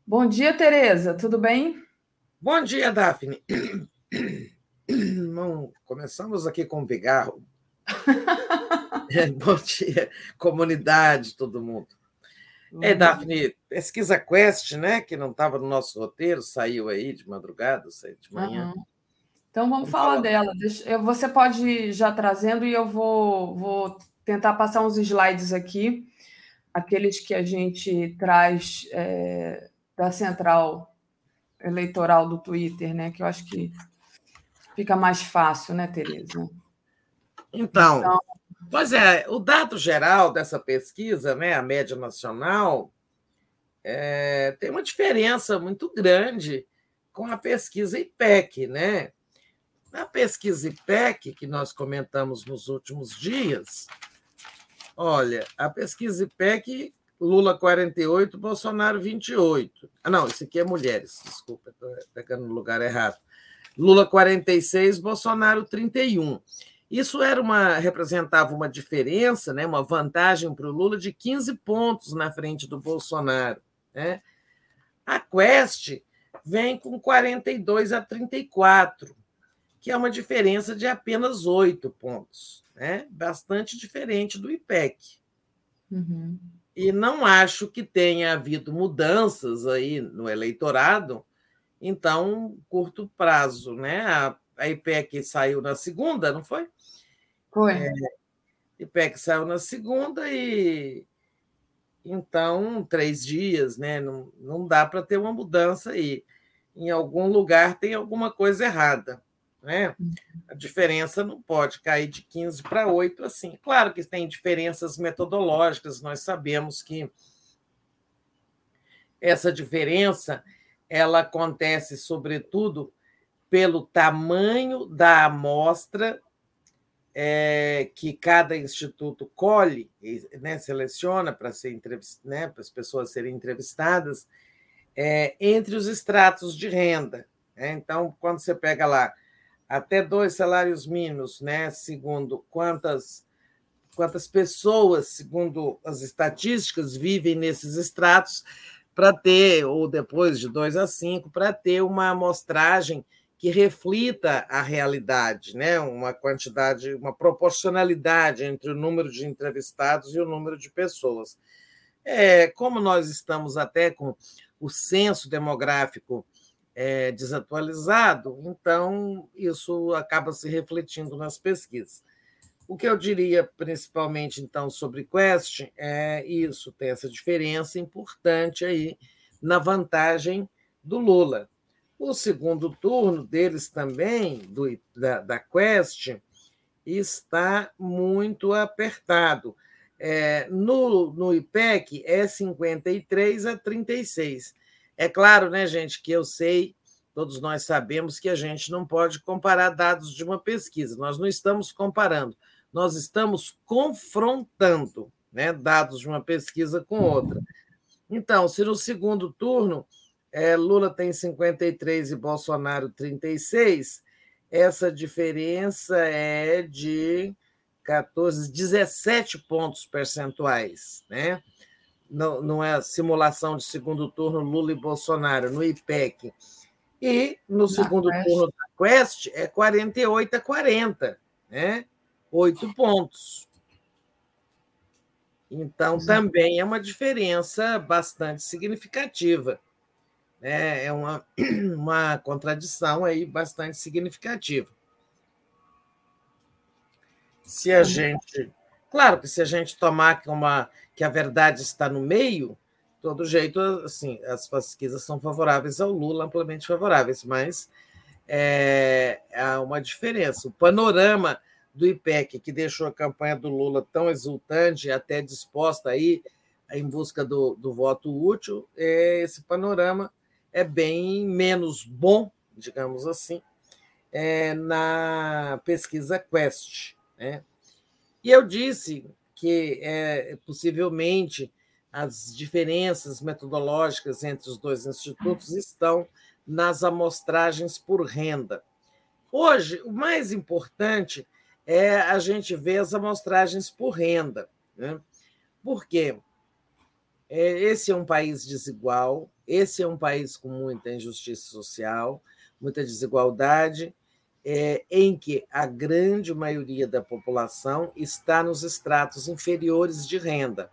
Speaker 9: Bom dia, Tereza. Tudo bem?
Speaker 12: Bom dia, Daphne. Bom, começamos aqui com o pigarro. É, Bom dia, comunidade, todo mundo. É, Daphne, pesquisa Quest, né? Que não estava no nosso roteiro, saiu aí de madrugada, saiu de manhã.
Speaker 9: Aham. Então vamos falar dela. Deixa- eu- você pode ir já trazendo e eu vou, vou tentar passar uns slides aqui, aqueles que a gente traz é, da central eleitoral do Twitter, né? Que eu acho que fica mais fácil, né, Tereza?
Speaker 12: Então,
Speaker 9: Então,
Speaker 12: pois é, o dado geral dessa pesquisa, né, a média nacional, é, tem uma diferença muito grande com a pesquisa IPEC, né? Na pesquisa IPEC, que nós comentamos nos últimos dias, olha, a pesquisa IPEC Lula 48, Bolsonaro 28. Ah, não, esse aqui é mulheres, desculpa, estou pegando no lugar errado. Lula 46, Bolsonaro 31. Isso era uma representava uma diferença, né, uma vantagem para o Lula de 15 pontos na frente do Bolsonaro. Né? A Quest vem com 42 a 34, que é uma diferença de apenas 8 pontos, né? bastante diferente do IPEC.
Speaker 9: Uhum.
Speaker 12: E não acho que tenha havido mudanças aí no eleitorado, então, curto prazo. Né? A, a IPEC saiu na segunda, não foi?
Speaker 9: Foi.
Speaker 12: É, IPEC saiu na segunda e então três dias, né? Não, não dá para ter uma mudança aí. Em algum lugar tem alguma coisa errada. Né? A diferença não pode cair de 15 para 8 assim. Claro que tem diferenças metodológicas, nós sabemos que essa diferença ela acontece sobretudo pelo tamanho da amostra é, que cada instituto colhe, né, seleciona para ser né, para as pessoas serem entrevistadas, é, entre os estratos de renda. Né? Então, quando você pega lá até dois salários mínimos, né, segundo quantas quantas pessoas, segundo as estatísticas, vivem nesses estratos, para ter, ou depois de dois a cinco, para ter uma amostragem que reflita a realidade, né? uma quantidade, uma proporcionalidade entre o número de entrevistados e o número de pessoas. É, como nós estamos até com o censo demográfico é, desatualizado, então isso acaba se refletindo nas pesquisas. O que eu diria principalmente então sobre Quest é isso, tem essa diferença importante aí na vantagem do Lula. O segundo turno deles também, do, da, da Quest, está muito apertado. É, no, no IPEC é 53 a 36. É claro, né, gente, que eu sei, todos nós sabemos que a gente não pode comparar dados de uma pesquisa. Nós não estamos comparando, nós estamos confrontando né, dados de uma pesquisa com outra. Então, se no segundo turno é, Lula tem 53 e Bolsonaro 36, essa diferença é de 14, 17 pontos percentuais, né? Não, não é simulação de segundo turno Lula e Bolsonaro no IPEC. E no segundo turno da Quest é 48 a 40, né? Oito pontos. Então, também é uma diferença bastante significativa. É, é uma, uma contradição aí bastante significativa. Se a gente. Claro que se a gente tomar uma, que a verdade está no meio, todo jeito, assim, as pesquisas são favoráveis ao Lula, amplamente favoráveis, mas é, há uma diferença. O panorama do IPEC, que deixou a campanha do Lula tão exultante até disposta aí em busca do, do voto útil, é esse panorama é bem menos bom, digamos assim, é, na pesquisa Quest. Né? E eu disse que é, possivelmente as diferenças metodológicas entre os dois institutos estão nas amostragens por renda. Hoje, o mais importante é a gente ver as amostragens por renda. Né? Por quê? É, esse é um país desigual, esse é um país com muita injustiça social, muita desigualdade, é, em que a grande maioria da população está nos estratos inferiores de renda.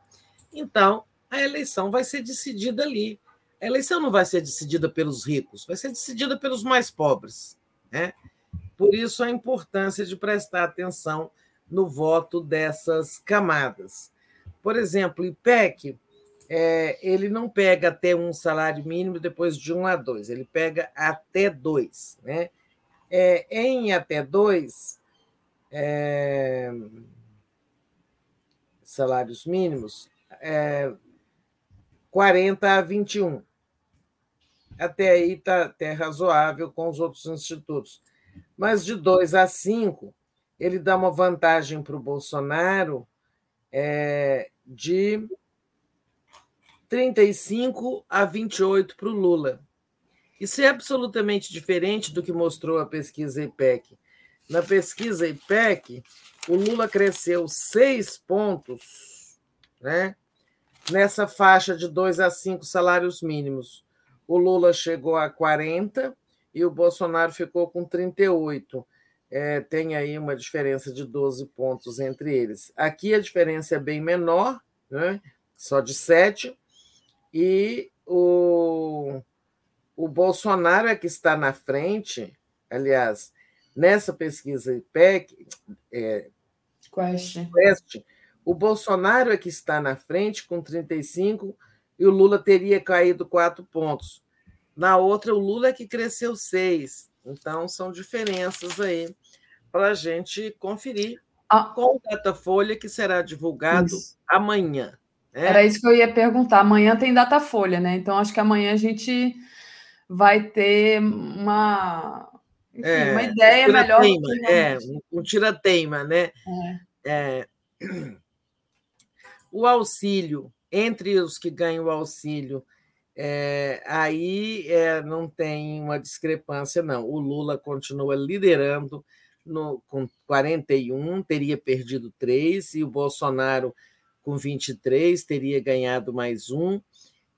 Speaker 12: Então, a eleição vai ser decidida ali. A eleição não vai ser decidida pelos ricos, vai ser decidida pelos mais pobres. Né? Por isso, a importância de prestar atenção no voto dessas camadas. Por exemplo, IPEC é, ele não pega até um salário mínimo depois de um a dois, ele pega até dois. Né? É, em até dois é, salários mínimos, é, 40 a 21. Até aí está até razoável com os outros institutos. Mas de 2 a 5, ele dá uma vantagem para o Bolsonaro é, de 35 a 28 para o Lula. Isso é absolutamente diferente do que mostrou a pesquisa IPEC. Na pesquisa IPEC, o Lula cresceu seis pontos né, nessa faixa de 2 a 5 salários mínimos. O Lula chegou a 40 e o Bolsonaro ficou com 38. É, tem aí uma diferença de 12 pontos entre eles. Aqui a diferença é bem menor, né, só de 7, e o, o Bolsonaro é que está na frente, aliás, nessa pesquisa IPEC, é,
Speaker 9: Quest.
Speaker 12: Quest, o Bolsonaro é que está na frente com 35 e o Lula teria caído quatro pontos. Na outra, o Lula é que cresceu seis. Então, são diferenças aí para a gente conferir
Speaker 9: ah.
Speaker 12: com o Datafolha, que será divulgado isso. amanhã.
Speaker 9: Né? Era isso que eu ia perguntar. Amanhã tem Datafolha, né? Então, acho que amanhã a gente vai ter uma, enfim, é, uma ideia melhor.
Speaker 12: Teima, é, um, tira-teima, né? É. o auxílio, entre os que ganham o auxílio, é, aí é, não tem uma discrepância, não. O Lula continua liderando no, com 41, teria perdido três, e o Bolsonaro, com 23, teria ganhado mais um,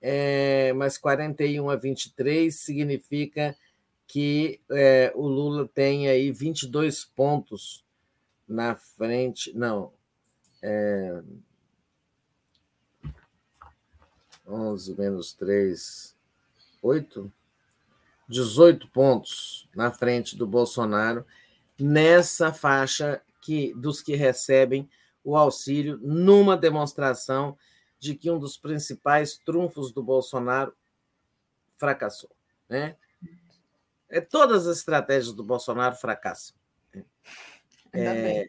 Speaker 12: é, mas 41 a 23 significa que é, o Lula tem aí 22 pontos na frente. Não. É, 11 menos 3, 8? 18 pontos na frente do Bolsonaro nessa faixa que dos que recebem o auxílio numa demonstração de que um dos principais trunfos do Bolsonaro fracassou, né? É, todas as estratégias do Bolsonaro fracassam. É,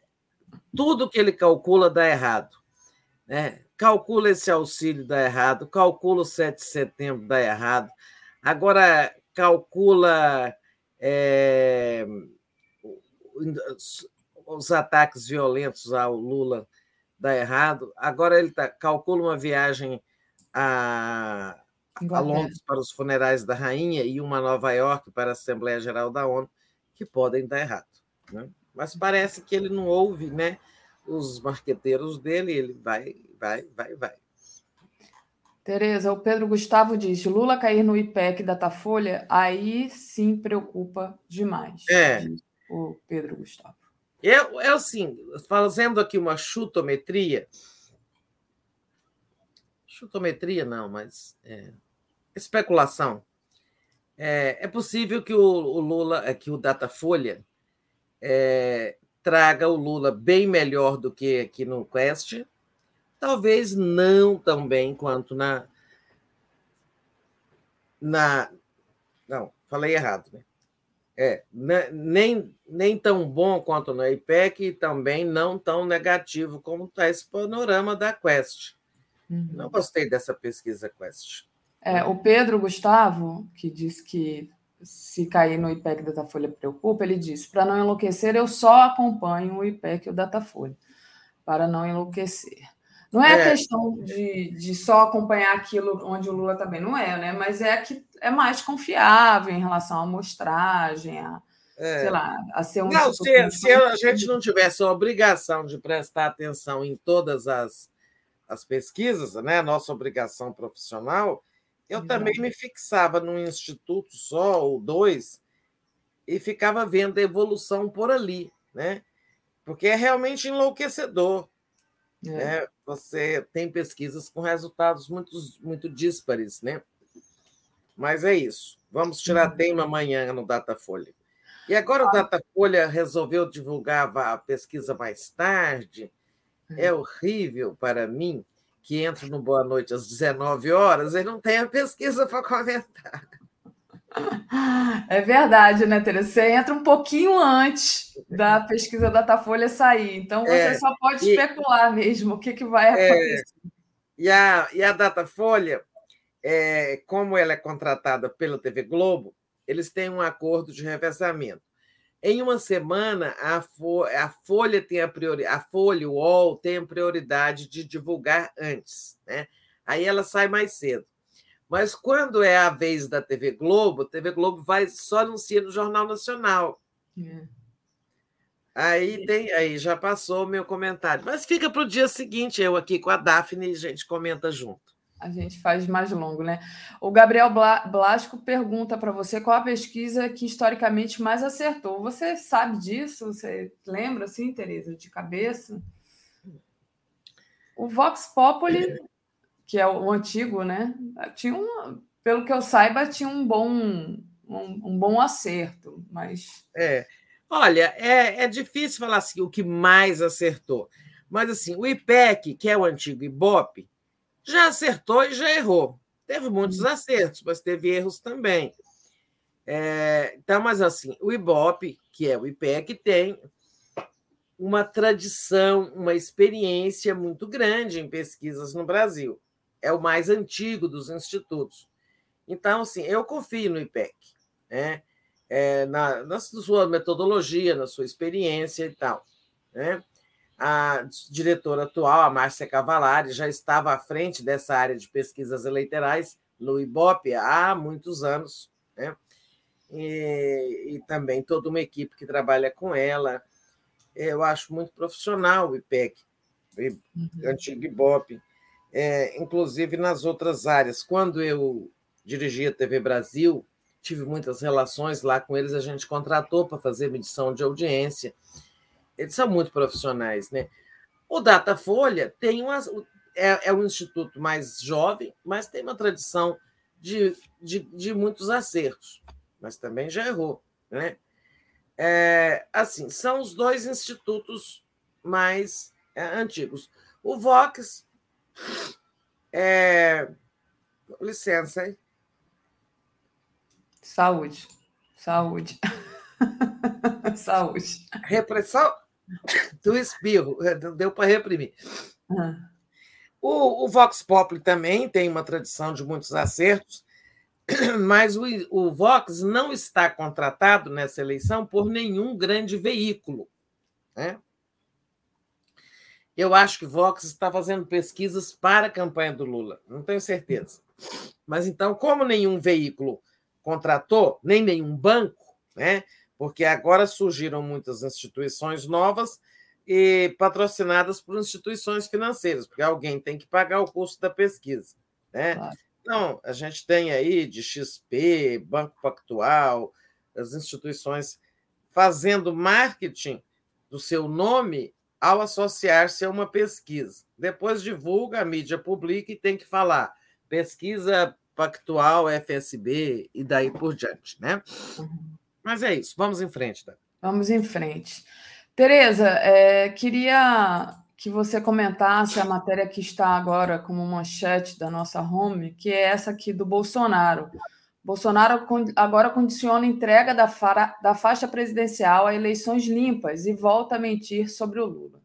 Speaker 12: tudo que ele calcula dá errado. Né? Calcula esse auxílio dá errado, calcula o 7 de setembro dá errado. Agora calcula é, os ataques violentos ao Lula dá errado. Agora ele tá, calcula uma viagem a, a Londres para os funerais da rainha e uma Nova York para a Assembleia Geral da ONU, que podem dar errado. Né? Mas parece que ele não ouve né, os marqueteiros dele, ele vai, vai, vai, vai.
Speaker 9: Tereza, o Pedro Gustavo diz: Lula cair no IPEC Datafolha, aí sim preocupa demais.
Speaker 12: É.
Speaker 9: O Pedro Gustavo.
Speaker 12: É, é assim, fazendo aqui uma chutometria. Chutometria não, mas é, especulação. É, é, possível que o, o, Lula, é, que o Datafolha é, traga o Lula bem melhor do que aqui no Quest, talvez não tão bem quanto na. na não, falei errado, né? É, né, nem, nem tão bom quanto no IPEC e também não tão negativo como está esse panorama da Quest. Uhum. Não gostei dessa pesquisa Quest.
Speaker 9: É, o Pedro Gustavo, que diz que se cair no IPEC Datafolha preocupa, ele disse: para não enlouquecer, eu só acompanho o IPEC e o Datafolha, para não enlouquecer. Não é, é. a questão de, de só acompanhar aquilo onde o Lula também não é, né? Mas é que é mais confiável em relação à amostragem, a, é. sei lá, a ser um.
Speaker 12: Não, se, se a gente não tivesse a obrigação de prestar atenção em todas as, as pesquisas, né? Nossa obrigação profissional, eu também me fixava num instituto só ou dois e ficava vendo a evolução por ali, né? Porque é realmente enlouquecedor. É. Né? Você tem pesquisas com resultados muito, muito díspares, né? Mas é isso. Vamos tirar uhum. tema amanhã no Datafolha. E agora o Datafolha resolveu divulgar a pesquisa mais tarde. É uhum. horrível para mim que entro no Boa Noite às 19 horas e não tem a pesquisa para comentar.
Speaker 9: É verdade, né, Teresa? Você entra um pouquinho antes da pesquisa Datafolha sair, então você é, só pode e, especular mesmo o que, que vai é, acontecer. É,
Speaker 12: e, a, e a Datafolha, é, como ela é contratada pela TV Globo, eles têm um acordo de revezamento. Em uma semana, a, Folha, a Folha tem a prioridade, a Folha, o UOL, tem a prioridade de divulgar antes. Né? Aí ela sai mais cedo. Mas quando é a vez da TV Globo, a TV Globo vai só anuncia no Jornal Nacional. É. Aí tem, aí já passou o meu comentário. Mas fica para o dia seguinte, eu aqui com a Daphne e a gente comenta junto.
Speaker 9: A gente faz mais longo, né? O Gabriel Blasco pergunta para você qual a pesquisa que historicamente mais acertou. Você sabe disso? Você lembra, assim, Tereza, de cabeça? O Vox Populi, que é o antigo, né? Tinha um, pelo que eu saiba, tinha um bom, um, um bom acerto, mas.
Speaker 12: É. Olha, é, é difícil falar assim o que mais acertou. Mas assim, o IPEC, que é o antigo IBOP, já acertou e já errou. Teve muitos acertos, mas teve erros também. É, então, mas assim, o IBOP, que é o IPEC, tem uma tradição, uma experiência muito grande em pesquisas no Brasil. É o mais antigo dos institutos. Então, assim, eu confio no IPEC, né? É, na, na sua metodologia, na sua experiência e tal. Né? A diretora atual, a Márcia Cavalari, já estava à frente dessa área de pesquisas eleitorais no IBOP há muitos anos, né? E, e, também toda uma equipe que trabalha com ela. Eu acho muito profissional o IPEC, o uhum. antigo IBOP, é, inclusive nas outras áreas. Quando eu dirigi a TV Brasil, tive muitas relações lá com eles, a gente contratou para fazer medição de audiência eles são muito profissionais, né? O Datafolha tem uma, é, é um instituto mais jovem, mas tem uma tradição de, de, de muitos acertos, mas também já errou, né? É, assim, são os dois institutos mais é, antigos. O Vox é. Licença, hein?
Speaker 9: Saúde. Saúde. Saúde.
Speaker 12: Repressão? Do espirro, é, deu para reprimir. Uhum. O, o, Vox Populi também tem uma tradição de muitos acertos, mas o, o Vox não está contratado nessa eleição por nenhum grande veículo. Né? Eu acho que Vox está fazendo pesquisas para a campanha do Lula, não tenho certeza. Mas então, como nenhum veículo contratou, nem nenhum banco, né? Porque agora surgiram muitas instituições novas e patrocinadas por instituições financeiras, porque alguém tem que pagar o custo da pesquisa. Né? Claro. Então, a gente tem aí de XP, Banco Pactual, as instituições fazendo marketing do seu nome ao associar-se a uma pesquisa. Depois divulga, a mídia publica e tem que falar pesquisa Pactual, FSB e daí por diante. Né? Uhum. Mas é isso, vamos em frente. Tá?
Speaker 9: Vamos em frente. Tereza, é, queria que você comentasse a matéria que está agora como manchete da nossa home, que é essa aqui do Bolsonaro. Bolsonaro agora condiciona entrega da, da faixa presidencial a eleições limpas e volta a mentir sobre o Lula.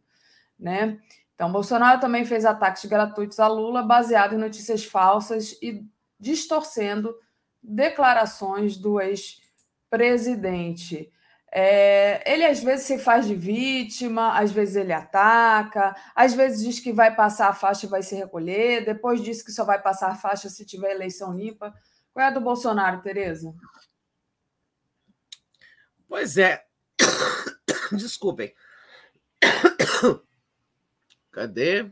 Speaker 9: Né? Então, Bolsonaro também fez ataques gratuitos a Lula baseado em notícias falsas e distorcendo declarações do ex presidente. É, ele às vezes se faz de vítima, às vezes ele ataca, às vezes diz que vai passar a faixa e vai se recolher, depois diz que só vai passar a faixa se tiver eleição limpa. Qual é a do Bolsonaro, Tereza?
Speaker 12: Pois é. Desculpem. Cadê?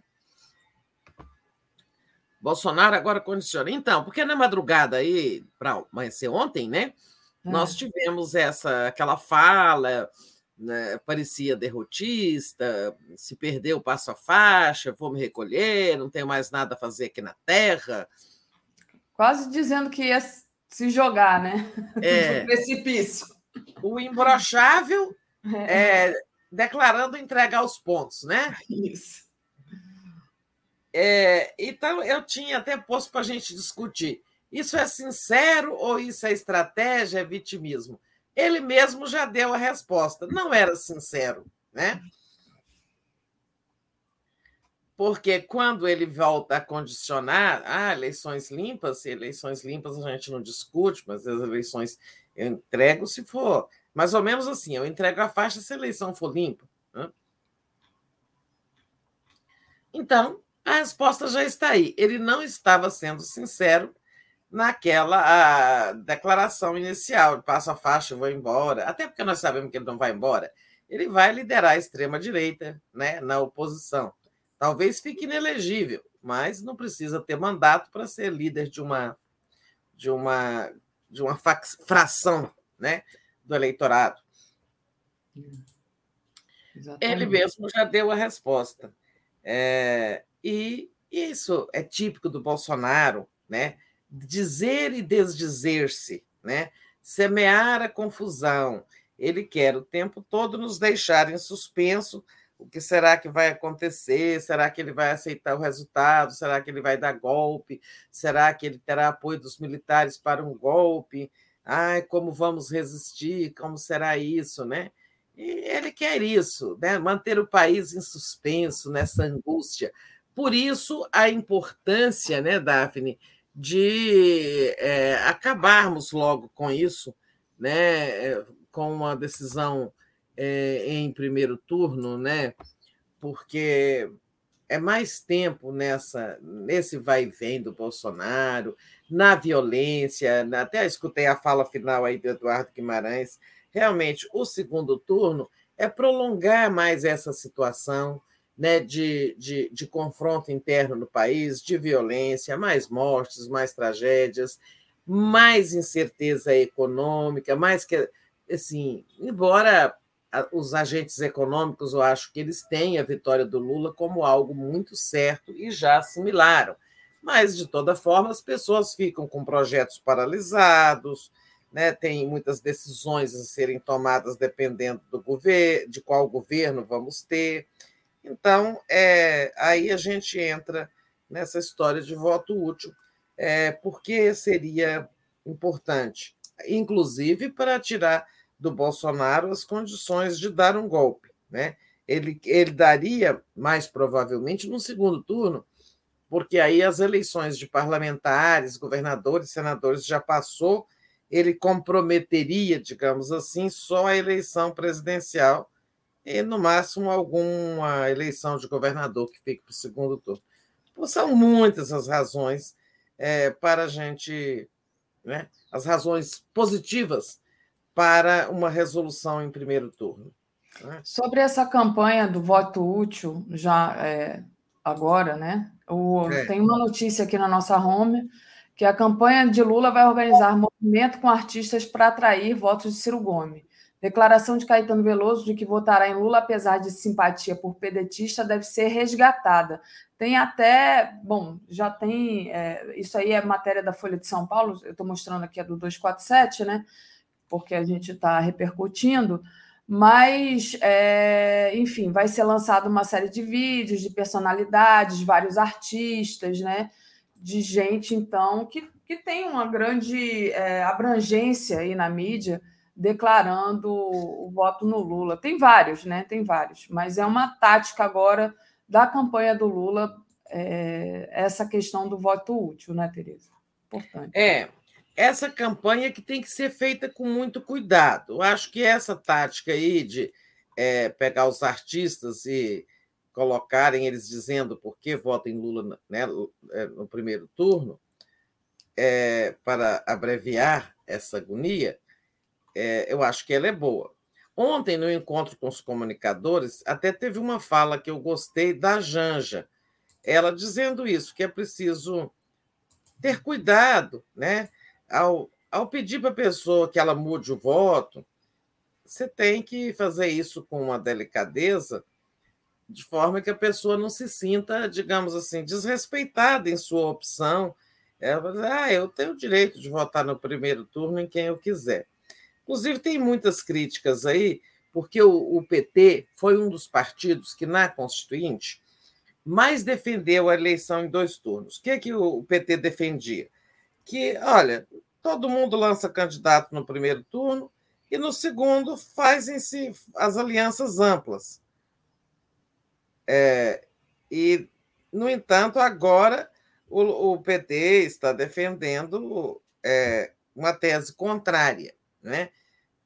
Speaker 12: Bolsonaro agora condiciona. Então, porque na madrugada aí, para amanhecer ontem, né? Nós tivemos essa aquela fala, né, parecia derrotista, se perdeu, passo a faixa, vou me recolher, não tenho mais nada a fazer aqui na Terra.
Speaker 9: Quase dizendo que ia se jogar, né?
Speaker 12: É,
Speaker 9: precipício.
Speaker 12: O imbrochável é. É, declarando entregar os pontos, né?
Speaker 9: Isso.
Speaker 12: É, então, eu tinha até posto para a gente discutir. Isso é sincero ou isso é estratégia, é vitimismo? Ele mesmo já deu a resposta. Não era sincero, né? Porque quando ele volta a condicionar, ah, eleições limpas, eleições limpas a gente não discute, mas as eleições eu entrego se for. Mais ou menos assim, eu entrego a faixa se a eleição for limpa. Né? Então, A resposta já está aí. Ele não estava sendo sincero naquela declaração inicial, passa a faixa, vou embora. Até porque nós sabemos que ele não vai embora. Ele vai liderar a extrema-direita né, na oposição. Talvez fique inelegível, mas não precisa ter mandato para ser líder de uma, de uma, de uma fração né, do eleitorado. Exatamente. Ele mesmo já deu a resposta. É, e isso é típico do Bolsonaro, né? Dizer e desdizer-se, né? semear a confusão. Ele quer o tempo todo nos deixar em suspenso. O que será que vai acontecer? Será que ele vai aceitar o resultado? Será que ele vai dar golpe? Será que ele terá apoio dos militares para um golpe? Ai, como vamos resistir? Como será isso, né? E ele quer isso, né? manter o país em suspenso, nessa angústia. Por isso, a importância, né, Daphne, de é, acabarmos logo com isso, né, eh, com uma decisão é, em primeiro turno, né, porque é mais tempo nessa nesse vai e vem do Bolsonaro, na violência, até escutei a fala final aí do Eduardo Guimarães, realmente o segundo turno é prolongar mais essa situação, né, de, de, de confronto interno no país, de violência, mais mortes, mais tragédias, mais incerteza econômica, mais que assim, embora os agentes econômicos, eu acho que eles têm a vitória do Lula como algo muito certo e já assimilaram. Mas, de toda forma, as pessoas ficam com projetos paralisados, né? tem muitas decisões a serem tomadas dependendo do governo, de qual governo vamos ter. Então, é, aí a gente entra nessa história de voto útil, é, porque seria importante, inclusive para tirar do Bolsonaro as condições de dar um golpe. Né? Ele, ele daria, mais provavelmente, no segundo turno, porque aí as eleições de parlamentares, governadores, senadores já passou, ele comprometeria, digamos assim, só a eleição presidencial e, no máximo, alguma eleição de governador que fique para o segundo turno. Então, são muitas as razões é, para a gente, né, as razões positivas para uma resolução em primeiro turno.
Speaker 9: Né? Sobre essa campanha do voto útil, já é, agora, né? O, é. Tem uma notícia aqui na nossa home que a campanha de Lula vai organizar movimento com artistas para atrair votos de Ciro Gomes. Declaração de Caetano Veloso de que votará em Lula, apesar de simpatia por pedetista, deve ser resgatada. Tem até, bom, já tem, é, isso aí é matéria da Folha de São Paulo, eu estou mostrando aqui a do 247, né? Porque a gente está repercutindo, mas, é, enfim, vai ser lançada uma série de vídeos de personalidades, vários artistas, né? De gente, então, que, que tem uma grande é, abrangência aí na mídia declarando o voto no Lula. Tem vários, né? Tem vários, mas é uma tática agora da campanha do Lula é, essa questão do voto útil, né, Tereza?
Speaker 12: Importante. É, essa campanha que tem que ser feita com muito cuidado. Eu acho que essa tática aí de é, pegar os artistas e colocarem eles dizendo por que votam em Lula né, é, no primeiro turno, é, para abreviar essa agonia, é, eu acho que ela é boa. Ontem, no encontro com os comunicadores, até teve uma fala que eu gostei da Janja, ela dizendo isso, que é preciso ter cuidado, né? Ao, ao pedir para a pessoa que ela mude o voto, você tem que fazer isso com uma delicadeza, de forma que a pessoa não se sinta, digamos assim, desrespeitada em sua opção. Ela vai dizer, ah, eu tenho o direito de votar no primeiro turno em quem eu quiser. Inclusive, tem muitas críticas aí, porque o, o PT foi um dos partidos que, na Constituinte, mais defendeu a eleição em dois turnos. O que, é que o PT defendia? Que, olha, todo mundo lança candidato no primeiro turno e no segundo fazem-se as alianças amplas. É, e, no entanto, agora o, o PT está defendendo é, uma tese contrária. Né?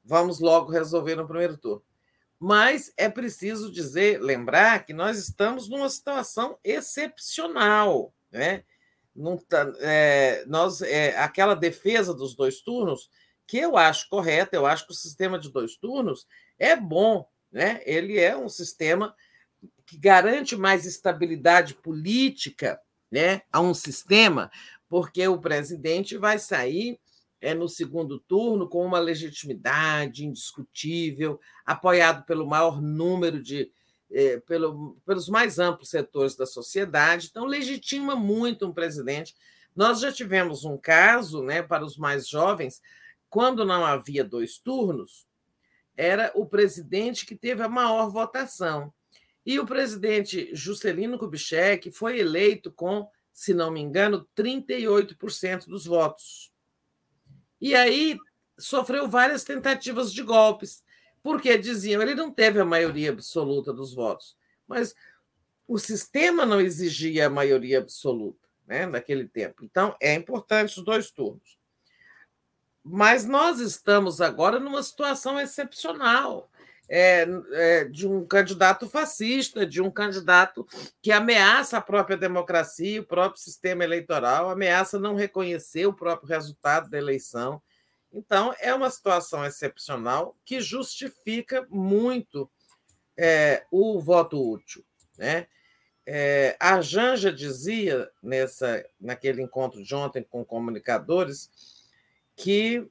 Speaker 12: Vamos logo resolver no primeiro turno. Mas é preciso dizer, lembrar que nós estamos numa situação excepcional, né? Tá, é, nós, é, aquela defesa dos dois turnos, que eu acho correta, eu acho que o sistema de dois turnos é bom, né? Ele é um sistema que garante mais estabilidade política, né, a um sistema, porque o presidente vai sair é, no segundo turno com uma legitimidade indiscutível, apoiado pelo maior número de. É, pelo, pelos mais amplos setores da sociedade, então legitima muito um presidente. Nós já tivemos um caso, né, para os mais jovens, quando não havia dois turnos, era o presidente que teve a maior votação. E o presidente Juscelino Kubitschek foi eleito com, se não me engano, 38% dos votos. E aí sofreu várias tentativas de golpes, porque diziam ele não teve a maioria absoluta dos votos, mas o sistema não exigia a maioria absoluta né, naquele tempo. Então, é importante os dois turnos. Mas nós estamos agora numa situação excepcional. É, é, de um candidato fascista, de um candidato que ameaça a própria democracia, o próprio sistema eleitoral, ameaça não reconhecer o próprio resultado da eleição. Então, é uma situação excepcional que justifica muito é, o voto útil. Né? É, a Janja dizia nessa, naquele encontro de ontem com comunicadores que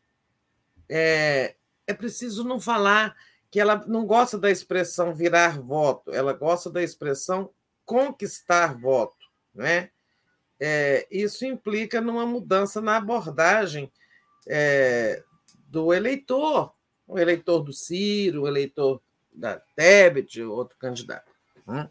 Speaker 12: é, é preciso não falar que ela não gosta da expressão virar voto, ela gosta da expressão conquistar voto, né? É, isso implica numa mudança na abordagem é, do eleitor, o eleitor do Ciro, o eleitor da Tebet, outro candidato. Né?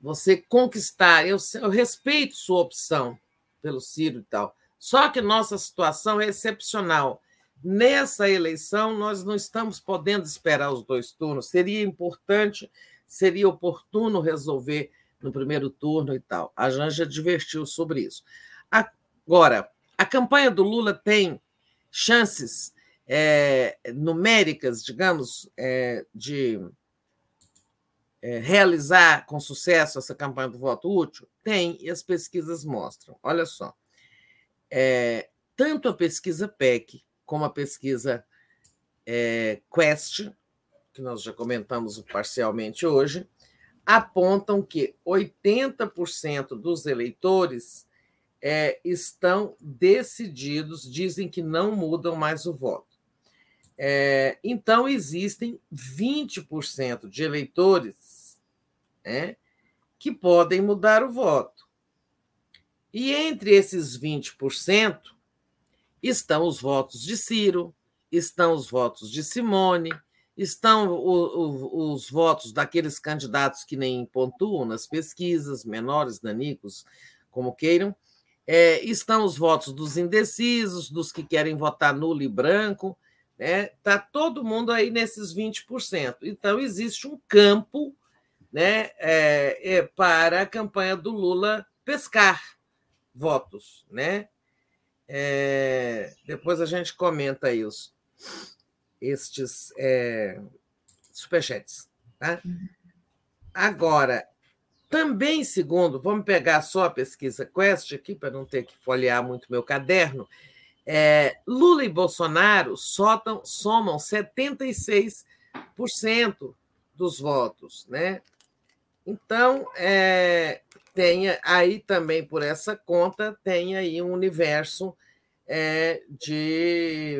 Speaker 12: Você conquistar, eu, eu respeito sua opção pelo Ciro e tal, só que nossa situação é excepcional. Nessa eleição, nós não estamos podendo esperar os dois turnos. Seria importante, seria oportuno resolver no primeiro turno e tal. A Janja advertiu sobre isso. Agora, a campanha do Lula tem chances é, numéricas, digamos, é, de é, realizar com sucesso essa campanha do voto útil? Tem, e as pesquisas mostram. Olha só. É, tanto a pesquisa PEC como a pesquisa é, Quest, que nós já comentamos parcialmente hoje, apontam que 80% dos eleitores é, estão decididos, dizem que não mudam mais o voto. É, então, existem 20% de eleitores é, que podem mudar o voto. E entre esses 20%, estão os votos de Ciro, estão os votos de Simone, estão o, o, os votos daqueles candidatos que nem pontuam nas pesquisas, menores, nanicos, como queiram, é, estão os votos dos indecisos, dos que querem votar nulo e branco, né? Tá todo mundo aí nesses 20%. Então existe um campo, né, é, é, para a campanha do Lula pescar votos, né? É, depois a gente comenta aí os, estes é, superchats. Tá? Agora, também, segundo, vamos pegar só a pesquisa Quest aqui, para não ter que folhear muito meu caderno. É, Lula e Bolsonaro sotam, somam 76% dos votos. Né? Então, é, tem aí também por essa conta, tem aí um universo é, de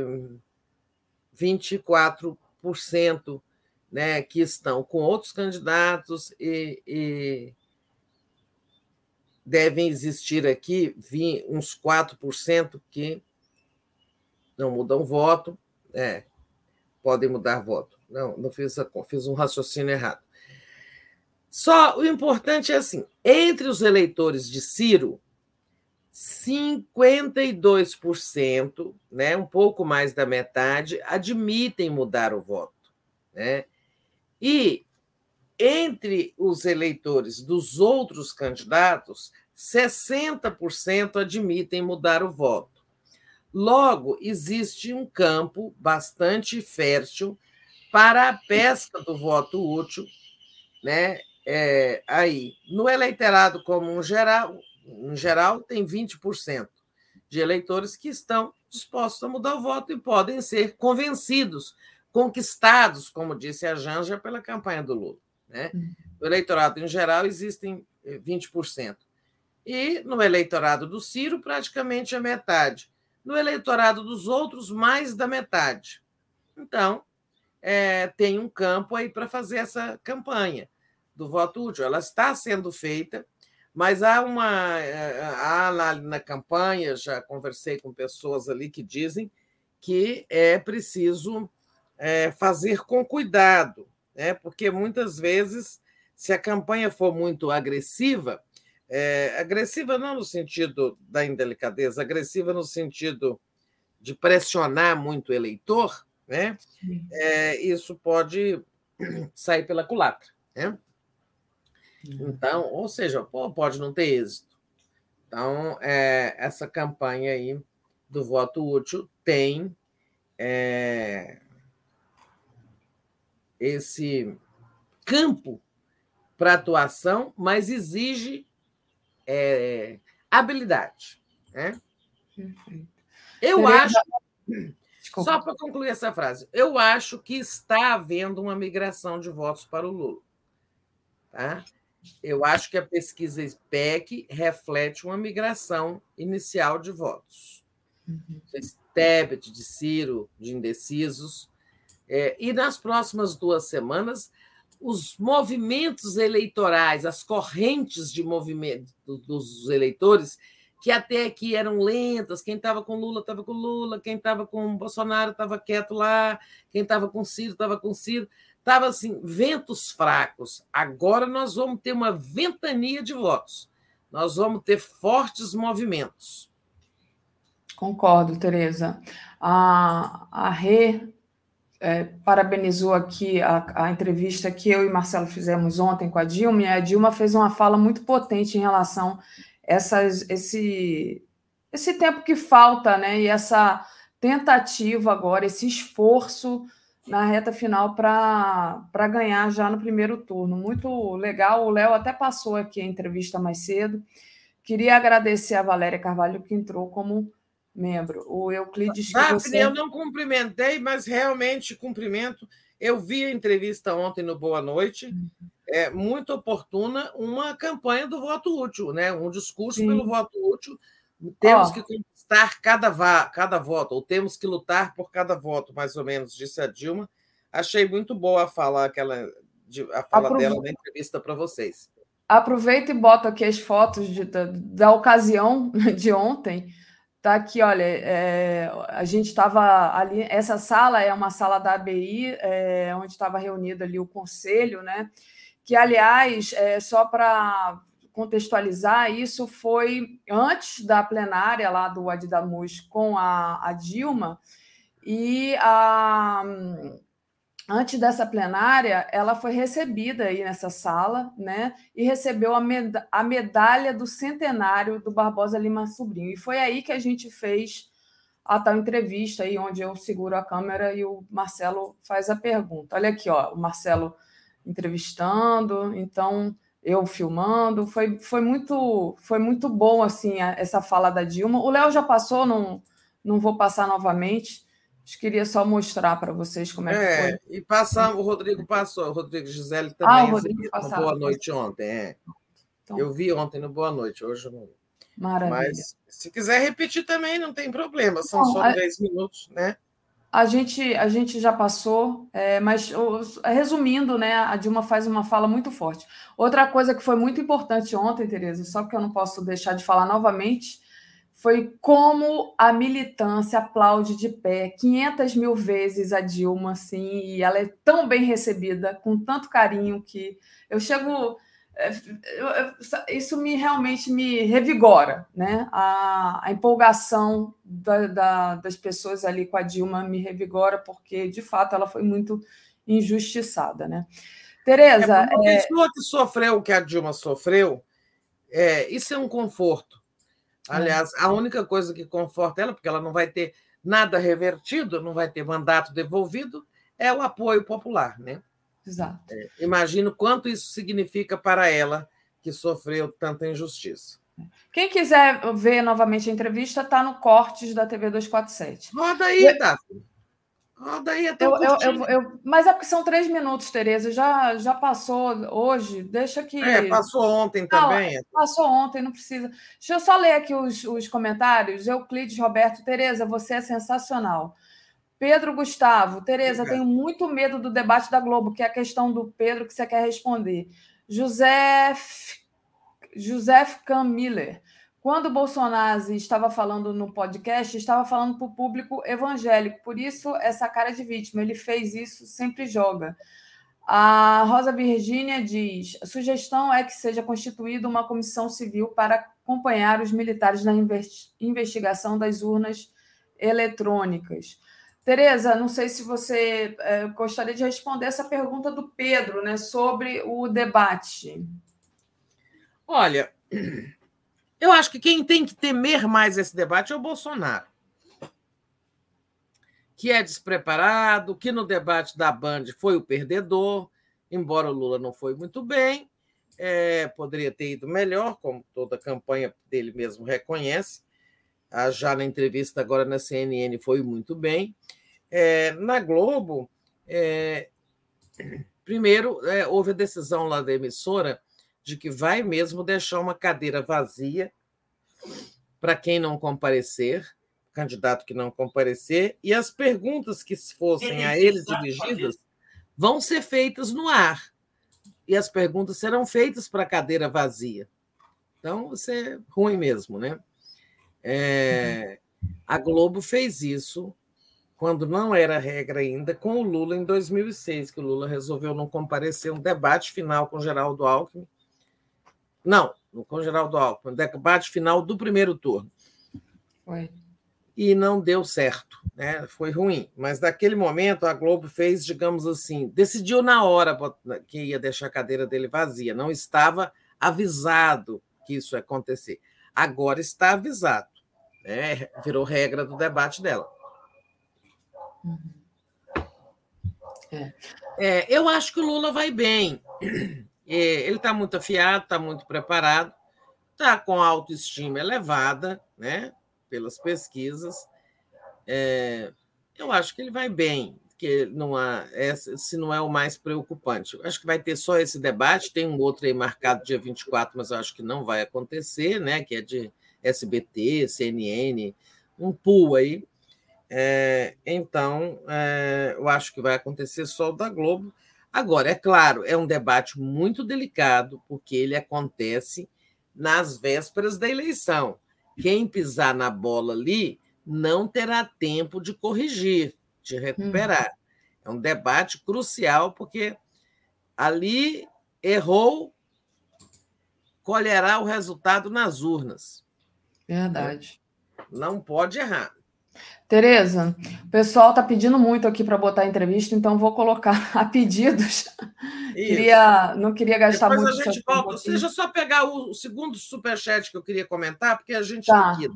Speaker 12: 24% né, que estão com outros candidatos e, e devem existir aqui uns 4% que não mudam voto, é, podem mudar voto. Não, não fiz, fiz um raciocínio errado. Só o importante é assim: entre os eleitores de Ciro, 52%, né, um pouco mais da metade, admitem mudar o voto. Né? E entre os eleitores dos outros candidatos, 60% admitem mudar o voto. Logo, existe um campo bastante fértil para a pesca do voto útil, né? É, aí, no eleitorado comum geral, em geral, tem 20% de eleitores que estão dispostos a mudar o voto e podem ser convencidos, conquistados, como disse a Janja, pela campanha do Lula. Né? No eleitorado em geral, existem 20%. E no eleitorado do Ciro, praticamente a metade. No eleitorado dos outros, mais da metade. Então, é, tem um campo aí para fazer essa campanha do voto útil. Ela está sendo feita, mas há uma. É, há na, na campanha, já conversei com pessoas ali que dizem que é preciso é, fazer com cuidado, né? porque muitas vezes, se a campanha for muito agressiva, é, agressiva não no sentido da indelicadeza, agressiva no sentido de pressionar muito o eleitor, né? É, isso pode sair pela culatra. Né? Uhum. Então, ou seja, pode não ter êxito. Então, é, essa campanha aí do voto útil tem é, esse campo para atuação, mas exige é, habilidade. Né? Eu acho. Desculpa. Só para concluir essa frase, eu acho que está havendo uma migração de votos para o Lula. Tá? Eu acho que a pesquisa IPEC reflete uma migração inicial de votos. Uhum. Tebet, de Ciro, de indecisos. É, e nas próximas duas semanas, os movimentos eleitorais, as correntes de movimento dos eleitores que até aqui eram lentas. Quem estava com Lula estava com Lula, quem estava com Bolsonaro estava quieto lá, quem estava com Ciro estava com Ciro. Estava assim, ventos fracos. Agora nós vamos ter uma ventania de votos. Nós vamos ter fortes movimentos.
Speaker 9: Concordo, Tereza. A, a Rê é, parabenizou aqui a, a, entrevista que eu e Marcelo fizemos ontem com a Dilma, e a Dilma fez uma fala muito potente em relação essas, esse, esse tempo que falta, né? E essa tentativa agora, esse esforço na reta final para ganhar já no primeiro turno. Muito legal. O Léo até passou aqui a entrevista mais cedo. Queria agradecer a Valéria Carvalho, que entrou como membro. O Euclides.
Speaker 12: Daphne, você... eu não cumprimentei, mas realmente cumprimento. Eu vi a entrevista ontem no Boa Noite. Uhum é, muito oportuna uma campanha do voto útil, né? um discurso Sim. pelo voto útil. Temos oh. que conquistar cada, cada voto, ou temos que lutar por cada voto, mais ou menos, disse a Dilma. Achei muito boa a fala, aquela, a fala Aprove... dela na entrevista para vocês.
Speaker 9: Aproveita e bota aqui as fotos de, da, da ocasião de ontem. Tá aqui, olha, é, a gente estava ali. Essa sala é uma sala da ABI, é, onde estava reunido ali o conselho, né? que, aliás, é, só para contextualizar, isso foi antes da plenária lá do Adidamus com a, a Dilma, e a, antes dessa plenária, ela foi recebida aí nessa sala, né? E recebeu a, med a medalha do centenário do Barbosa Lima Sobrinho. E foi aí que a gente fez a tal entrevista aí, onde eu seguro a câmera e o Marcelo faz a pergunta. Olha aqui, ó, o Marcelo entrevistando, então eu filmando, foi, foi muito foi muito bom assim essa fala da Dilma. O Léo já passou, não não vou passar novamente. Acho que queria só mostrar para vocês como é, é, que foi.
Speaker 12: E passar, o Rodrigo passou, o Rodrigo Gisele também. Ah, o Rodrigo no Boa Noite ontem. É. Então, eu vi ontem no Boa Noite, hoje não.
Speaker 9: Maravilha.
Speaker 12: Mas se quiser repetir também, não tem problema, são não, só a... 10 minutos, né?
Speaker 9: A gente, a gente já passou, é, mas resumindo, né, a Dilma faz uma fala muito forte. Outra coisa que foi muito importante ontem, Tereza, só que eu não posso deixar de falar novamente, foi como a militância aplaude de pé 500 mil vezes a Dilma, assim, e ela é tão bem recebida, com tanto carinho, que eu chego é, isso me realmente me revigora, né? A, a empolgação da, da, das pessoas ali com a Dilma me revigora, porque de fato ela foi muito injustiçada, né? Tereza.
Speaker 12: É, uma é... pessoa que sofreu o que a Dilma sofreu, é, isso é um conforto. É. Aliás, a única coisa que conforta ela, porque ela não vai ter nada revertido, não vai ter mandato devolvido, é o apoio popular, né?
Speaker 9: Exato.
Speaker 12: É, imagino quanto isso significa para ela que sofreu tanta injustiça.
Speaker 9: Quem quiser ver novamente a entrevista, está no Cortes da TV 247.
Speaker 12: Roda aí, Daphne. Roda aí até
Speaker 9: eu, eu, eu, eu, Mas é porque são três minutos, Tereza. Já, já passou hoje. Deixa que.
Speaker 12: É, passou ontem também.
Speaker 9: Não, passou ontem, não precisa. Deixa eu só ler aqui os, os comentários. Euclides Roberto, Tereza, você é sensacional. Pedro Gustavo, Tereza, tenho muito medo do debate da Globo, que é a questão do Pedro que você quer responder. José José Camiller. Quando o Bolsonaro estava falando no podcast, estava falando para o público evangélico, por isso essa cara de vítima. Ele fez isso, sempre joga. A Rosa Virgínia diz: a sugestão é que seja constituída uma comissão civil para acompanhar os militares na investigação das urnas eletrônicas. Tereza, não sei se você é, gostaria de responder essa pergunta do Pedro, né, sobre o debate.
Speaker 12: Olha, eu acho que quem tem que temer mais esse debate é o Bolsonaro, que é despreparado, que no debate da Band foi o perdedor, embora o Lula não foi muito bem, é, poderia ter ido melhor, como toda a campanha dele mesmo reconhece. Já na entrevista agora na CNN foi muito bem. É, na Globo, é, primeiro, é, houve a decisão lá da emissora de que vai mesmo deixar uma cadeira vazia para quem não comparecer, candidato que não comparecer, e as perguntas que fossem a ele dirigidas vão ser feitas no ar. E as perguntas serão feitas para a cadeira vazia. Então, isso é ruim mesmo, né? É, a Globo fez isso quando não era regra ainda, com o Lula em 2006, que o Lula resolveu não comparecer um debate final com Geraldo Alckmin, não, com Geraldo Alckmin, debate final do primeiro turno.
Speaker 9: Foi.
Speaker 12: E não deu certo, né? foi ruim. Mas naquele momento a Globo fez, digamos assim, decidiu na hora que ia deixar a cadeira dele vazia, não estava avisado que isso ia acontecer. Agora está avisado, né? virou regra do debate dela. Uhum. É. É, eu acho que o Lula vai bem. É, ele está muito afiado, está muito preparado, está com autoestima elevada, né, pelas pesquisas. É, eu acho que ele vai bem, que não há, se não é o mais preocupante. Acho que vai ter só esse debate, tem um outro aí marcado dia 24, mas eu acho que não vai acontecer, né, que é de SBT, CNN, um pool aí. É, então, é, eu acho que vai acontecer só o da Globo. Agora, é claro, é um debate muito delicado, porque ele acontece nas vésperas da eleição. Quem pisar na bola ali não terá tempo de corrigir, de recuperar. Hum. É um debate crucial, porque ali errou, colherá o resultado nas urnas.
Speaker 9: Verdade.
Speaker 12: Não pode errar.
Speaker 9: Tereza, o pessoal está pedindo muito aqui para botar a entrevista, então vou colocar a pedidos. Queria, não queria gastar
Speaker 12: Depois
Speaker 9: muito.
Speaker 12: A gente volta. Seja só pegar o, o segundo superchat que eu queria comentar, porque a gente tá. liquida.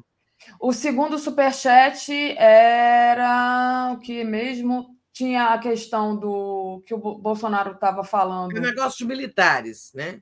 Speaker 9: O segundo superchat era o que mesmo tinha a questão do que o Bolsonaro estava falando.
Speaker 12: O negócio de militares, né?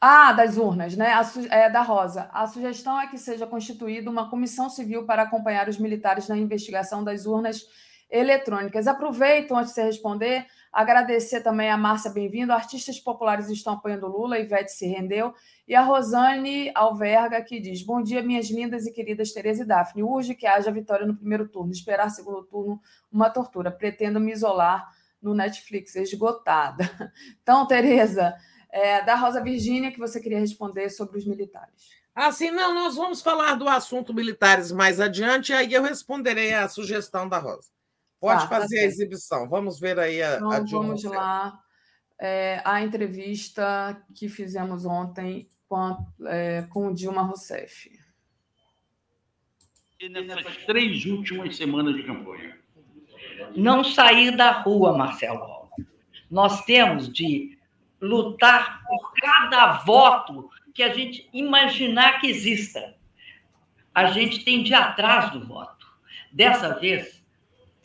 Speaker 9: Ah, das urnas, né? A, é, da Rosa. A sugestão é que seja constituída uma comissão civil para acompanhar os militares na investigação das urnas eletrônicas. Aproveito, antes de você responder, agradecer também a Márcia Bem-vindo. Artistas populares estão apoiando Lula, Ivete se rendeu. E a Rosane Alverga, que diz: Bom dia, minhas lindas e queridas Tereza e Daphne. Urge que haja vitória no primeiro turno. Esperar segundo turno, uma tortura. Pretendo me isolar no Netflix, esgotada. Então, Tereza é, da Rosa Virgínia, que você queria responder sobre os militares.
Speaker 12: Ah, sim, não, nós vamos falar do assunto militares mais adiante, aí eu responderei a sugestão da Rosa. Pode tá, fazer tá a exibição. Vamos ver aí a,
Speaker 9: então,
Speaker 12: a
Speaker 9: Vamos lá. É, a entrevista que fizemos ontem com, é, com Dilma Rousseff.
Speaker 10: Nessas três últimas semanas de campanha.
Speaker 11: Não sair da rua, Marcelo. Nós temos de lutar por cada voto que a gente imaginar que exista. A gente tem de atrás do voto. Dessa vez,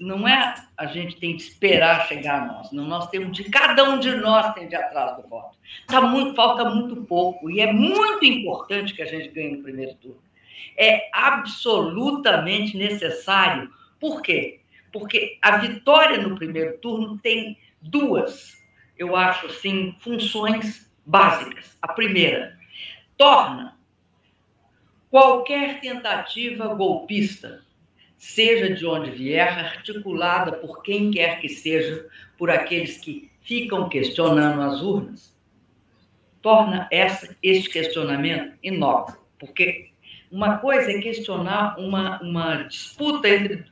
Speaker 11: não é a gente tem que esperar chegar a nós, não, nós temos de cada um de nós tem de atrás do voto. Tá muito, falta muito pouco e é muito importante que a gente ganhe no primeiro turno. É absolutamente necessário. Por quê? Porque a vitória no primeiro turno tem duas, eu acho assim, funções básicas. A primeira, torna qualquer tentativa golpista seja de onde vier, articulada por quem quer que seja, por aqueles que ficam questionando as urnas, torna essa, este questionamento inócuo. Porque uma coisa é questionar uma, uma disputa entre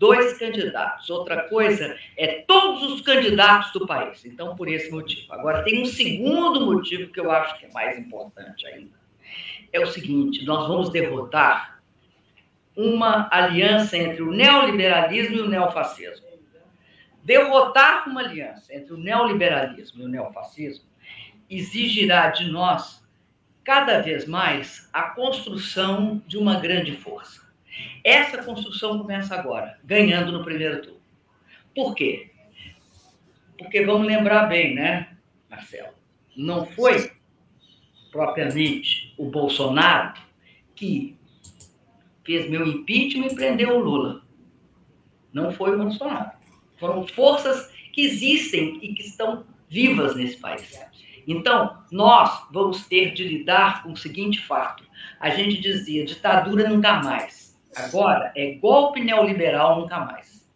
Speaker 11: dois candidatos, outra coisa é todos os candidatos do país. Então, por esse motivo. Agora, tem um segundo motivo que eu acho que é mais importante ainda. É o seguinte: nós vamos derrotar uma aliança entre o neoliberalismo e o neofascismo. Derrotar uma aliança entre o neoliberalismo e o neofascismo exigirá de nós, cada vez mais, a construção de uma grande força. Essa construção começa agora, ganhando no primeiro turno. Por quê? Porque vamos lembrar bem, né, Marcelo? Não foi propriamente o Bolsonaro que fez meu impeachment e prendeu o Lula. Não foi o Bolsonaro. Foram forças que existem e que estão vivas nesse país. Então, nós vamos ter de lidar com o seguinte fato. A gente dizia ditadura nunca mais. Agora é golpe neoliberal nunca mais.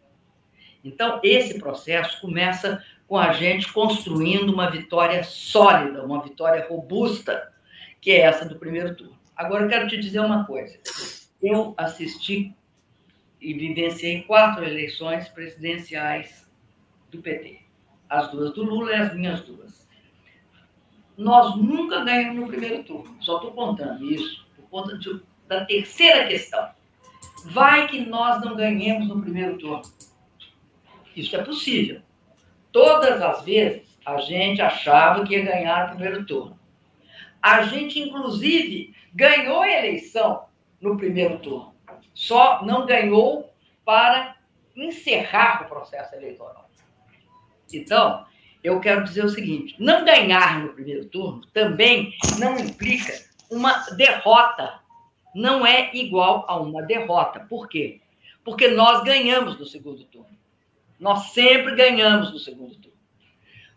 Speaker 11: Então, esse processo começa com a gente construindo uma vitória sólida, uma vitória robusta, que é essa do primeiro turno. Agora, eu quero te dizer uma coisa eu assisti e vivenciei quatro eleições presidenciais do PT. As duas do Lula e as minhas duas. Nós nunca ganhamos no primeiro turno. Só estou contando isso por conta de, da terceira questão. Vai que nós não ganhemos no primeiro turno. Isso é possível. Todas as vezes a gente achava que ia ganhar no primeiro turno. A gente, inclusive, ganhou a eleição no primeiro turno. Só não ganhou para encerrar o processo eleitoral. Então, eu quero dizer o seguinte: não ganhar no primeiro turno também não implica uma derrota. Não é igual a uma derrota. Por quê? Porque nós ganhamos no segundo turno. Nós sempre ganhamos no segundo turno.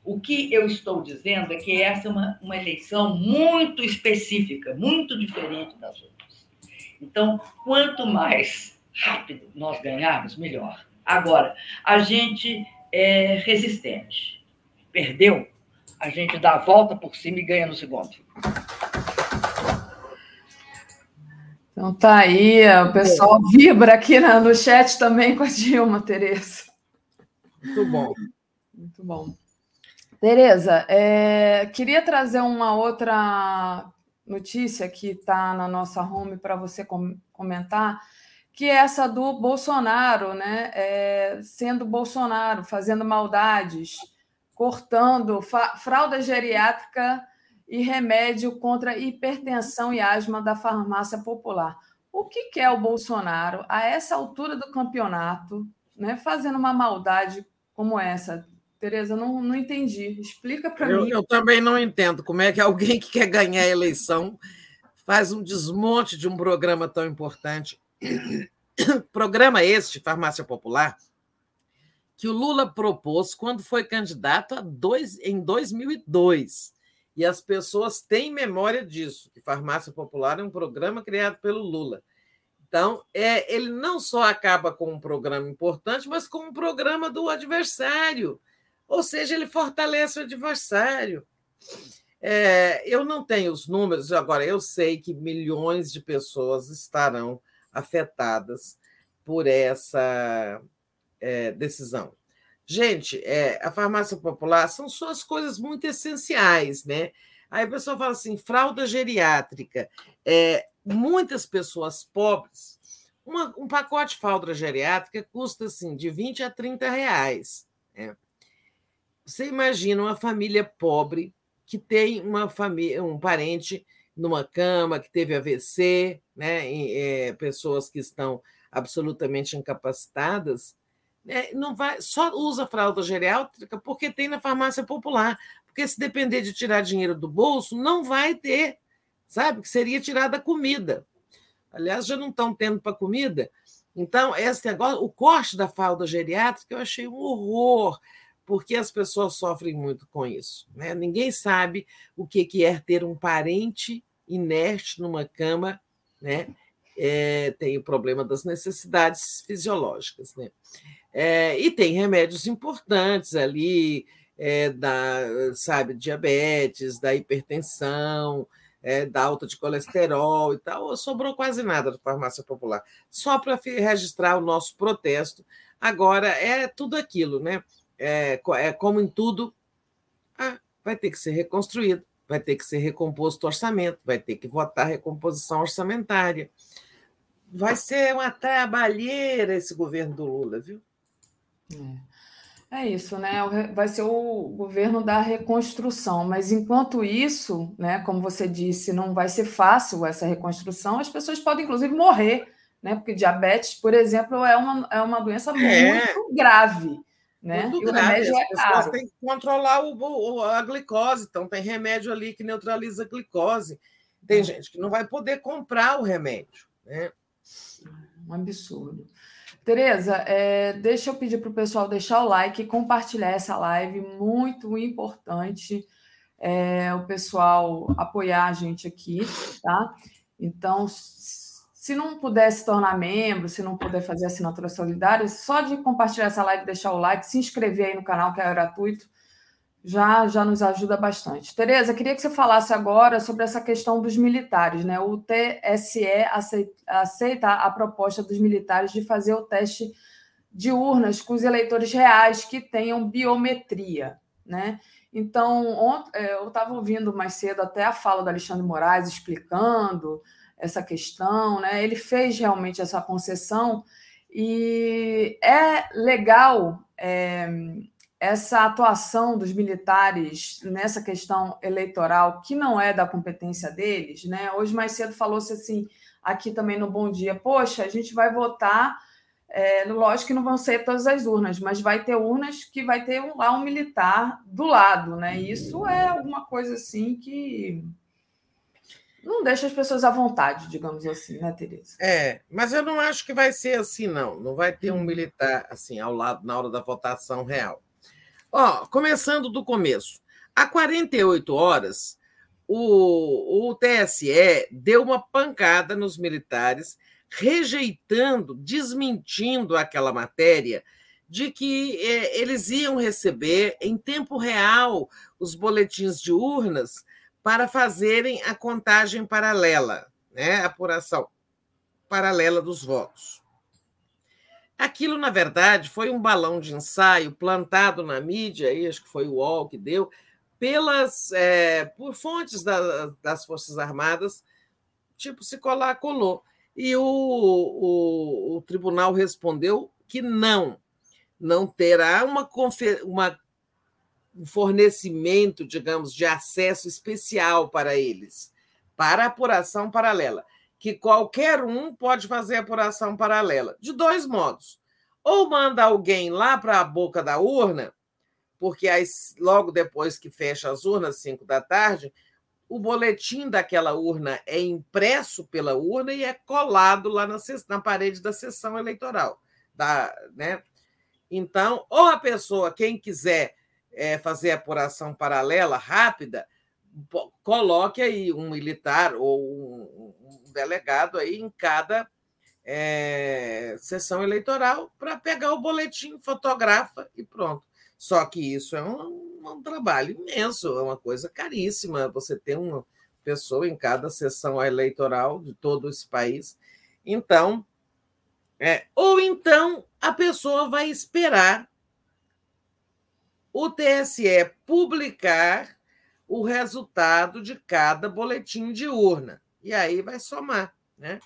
Speaker 11: O que eu estou dizendo é que essa é uma, uma eleição muito específica, muito diferente das outras. Então, quanto mais rápido nós ganharmos, melhor. Agora, a gente é resistente. Perdeu, a gente dá a volta por cima e ganha no segundo.
Speaker 9: Então tá aí, o pessoal vibra aqui no chat também com a Dilma, Tereza.
Speaker 12: Muito bom.
Speaker 9: Muito bom. Tereza, é, queria trazer uma outra notícia que está na nossa home para você com comentar, que é essa do Bolsonaro, né? É, sendo Bolsonaro, fazendo maldades, cortando fralda geriátrica e remédio contra hipertensão e asma da farmácia popular. O que quer o Bolsonaro a essa altura do campeonato, né, fazendo uma maldade como essa? Tereza, não, não entendi. Explica para mim.
Speaker 12: Eu também não entendo como é que alguém que quer ganhar a eleição faz um desmonte de um programa tão importante. programa este, Farmácia Popular, que o Lula propôs quando foi candidato a dois, em 2002. E as pessoas têm memória disso, que Farmácia Popular é um programa criado pelo Lula. Então, é, ele não só acaba com um programa importante, mas com um programa do adversário ou seja, ele fortalece o adversário. É, eu não tenho os números, agora eu sei que milhões de pessoas estarão afetadas por essa é, decisão. Gente, é, a farmácia popular são só as coisas muito essenciais, né? Aí a pessoa fala assim: fralda geriátrica. É, muitas pessoas pobres, uma, um pacote de fralda geriátrica custa assim, de 20 a 30 reais. Né? Você imagina uma família pobre que tem uma família, um parente numa cama, que teve AVC, né? E, é, pessoas que estão absolutamente incapacitadas. É, não vai, só usa fralda geriátrica porque tem na farmácia popular. Porque se depender de tirar dinheiro do bolso, não vai ter, sabe? Que seria tirar da comida. Aliás, já não estão tendo para comida. Então, esse negócio, o corte da fralda geriátrica, eu achei um horror, porque as pessoas sofrem muito com isso. Né? Ninguém sabe o que é ter um parente inerte numa cama, né? É, tem o problema das necessidades fisiológicas, né? É, e tem remédios importantes ali, é, da, sabe, diabetes, da hipertensão, é, da alta de colesterol e tal. Sobrou quase nada da farmácia popular. Só para registrar o nosso protesto. Agora, é tudo aquilo, né? É, é como em tudo, ah, vai ter que ser reconstruído, vai ter que ser recomposto o orçamento, vai ter que votar recomposição orçamentária. Vai ser uma trabalheira esse governo do Lula, viu?
Speaker 9: É. É isso, né? Vai ser o governo da reconstrução, mas enquanto isso, né, como você disse, não vai ser fácil essa reconstrução, as pessoas podem inclusive morrer, né? Porque diabetes, por exemplo, é uma, é uma doença
Speaker 12: É.
Speaker 9: muito grave, né?
Speaker 12: Muito
Speaker 9: e
Speaker 12: grave. As
Speaker 9: é
Speaker 12: pessoas têm que controlar o, o- a glicose, então tem remédio ali que neutraliza a glicose. Tem gente que não vai poder comprar o remédio. Né?
Speaker 9: Um absurdo. Tereza, é, deixa eu pedir para o pessoal deixar o like e compartilhar essa live, muito importante é, o pessoal apoiar a gente aqui, tá? Então, se não puder se tornar membro, se não puder fazer assinatura solidária, só de compartilhar essa live, deixar o like, se inscrever aí no canal, que é gratuito, já, já nos ajuda bastante. Tereza, queria que você falasse agora sobre essa questão dos militares, né? O TSE acei- aceita a proposta dos militares de fazer o teste de urnas com os eleitores reais que tenham biometria, né? Então, é, eu estava ouvindo mais cedo até a fala do Alexandre Moraes explicando essa questão, né? Ele fez realmente essa concessão e é legal é, essa atuação dos militares nessa questão eleitoral que não é da competência deles, né? Hoje mais cedo falou-se assim aqui também no Bom Dia, poxa, a gente vai votar, é, lógico que não vão ser todas as urnas, mas vai ter urnas que vai ter um- lá um militar do lado, né? E Isso é alguma coisa assim que não deixa as pessoas à vontade, digamos assim, né, Tereza?
Speaker 12: É, mas eu não acho que vai ser assim, não. Não vai ter um militar assim ao lado na hora da votação real. Ó, começando do começo. Há 48 horas, o, o TSE deu uma pancada nos militares, rejeitando, desmentindo aquela matéria de que eh, eles iam receber em tempo real os boletins de urnas para fazerem a contagem paralela, né? apuração paralela dos votos. Aquilo, na verdade, foi um balão de ensaio plantado na mídia, aí, acho que foi o UOL que deu, pelas, é, por fontes da- das Forças Armadas, tipo, se colar, colou. E o, o, o tribunal respondeu que não, não terá uma, uma um fornecimento, digamos, de acesso especial para eles, para apuração paralela, que qualquer um pode fazer apuração paralela, de dois modos. Ou manda alguém lá para a boca da urna, porque aí, logo depois que fecha as urnas, 5 da tarde, o boletim daquela urna é impresso pela urna e é colado lá na, na parede da sessão eleitoral. Da, né? Então, ou a pessoa, quem quiser é, fazer apuração paralela rápida, coloque aí um militar ou um, delegado aí em cada é, sessão eleitoral para pegar o boletim, fotografa e pronto. Só que isso é um, um trabalho imenso, é uma coisa caríssima. Você ter uma pessoa em cada sessão eleitoral de todo esse país. Então, é, ou então a pessoa vai esperar o TSE publicar o resultado de cada boletim de urna. E aí vai somar. Né?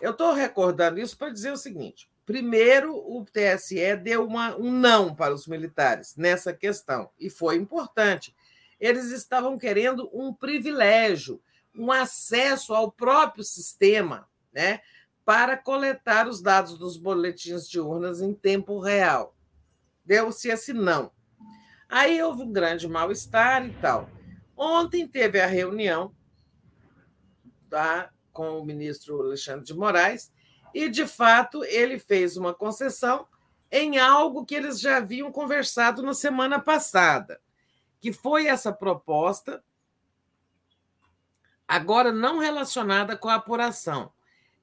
Speaker 12: Eu estou recordando isso para dizer o seguinte: primeiro, o TSE deu uma, um não para os militares nessa questão, e foi importante. Eles estavam querendo um privilégio, um acesso ao próprio sistema, né? para coletar os dados dos boletins de urnas em tempo real. Deu-se esse não. Aí houve um grande mal-estar e tal. Ontem teve a reunião tá, com o ministro Alexandre de Moraes e, de fato, ele fez uma concessão em algo que eles já haviam conversado na semana passada, que foi essa proposta, agora não relacionada com a apuração,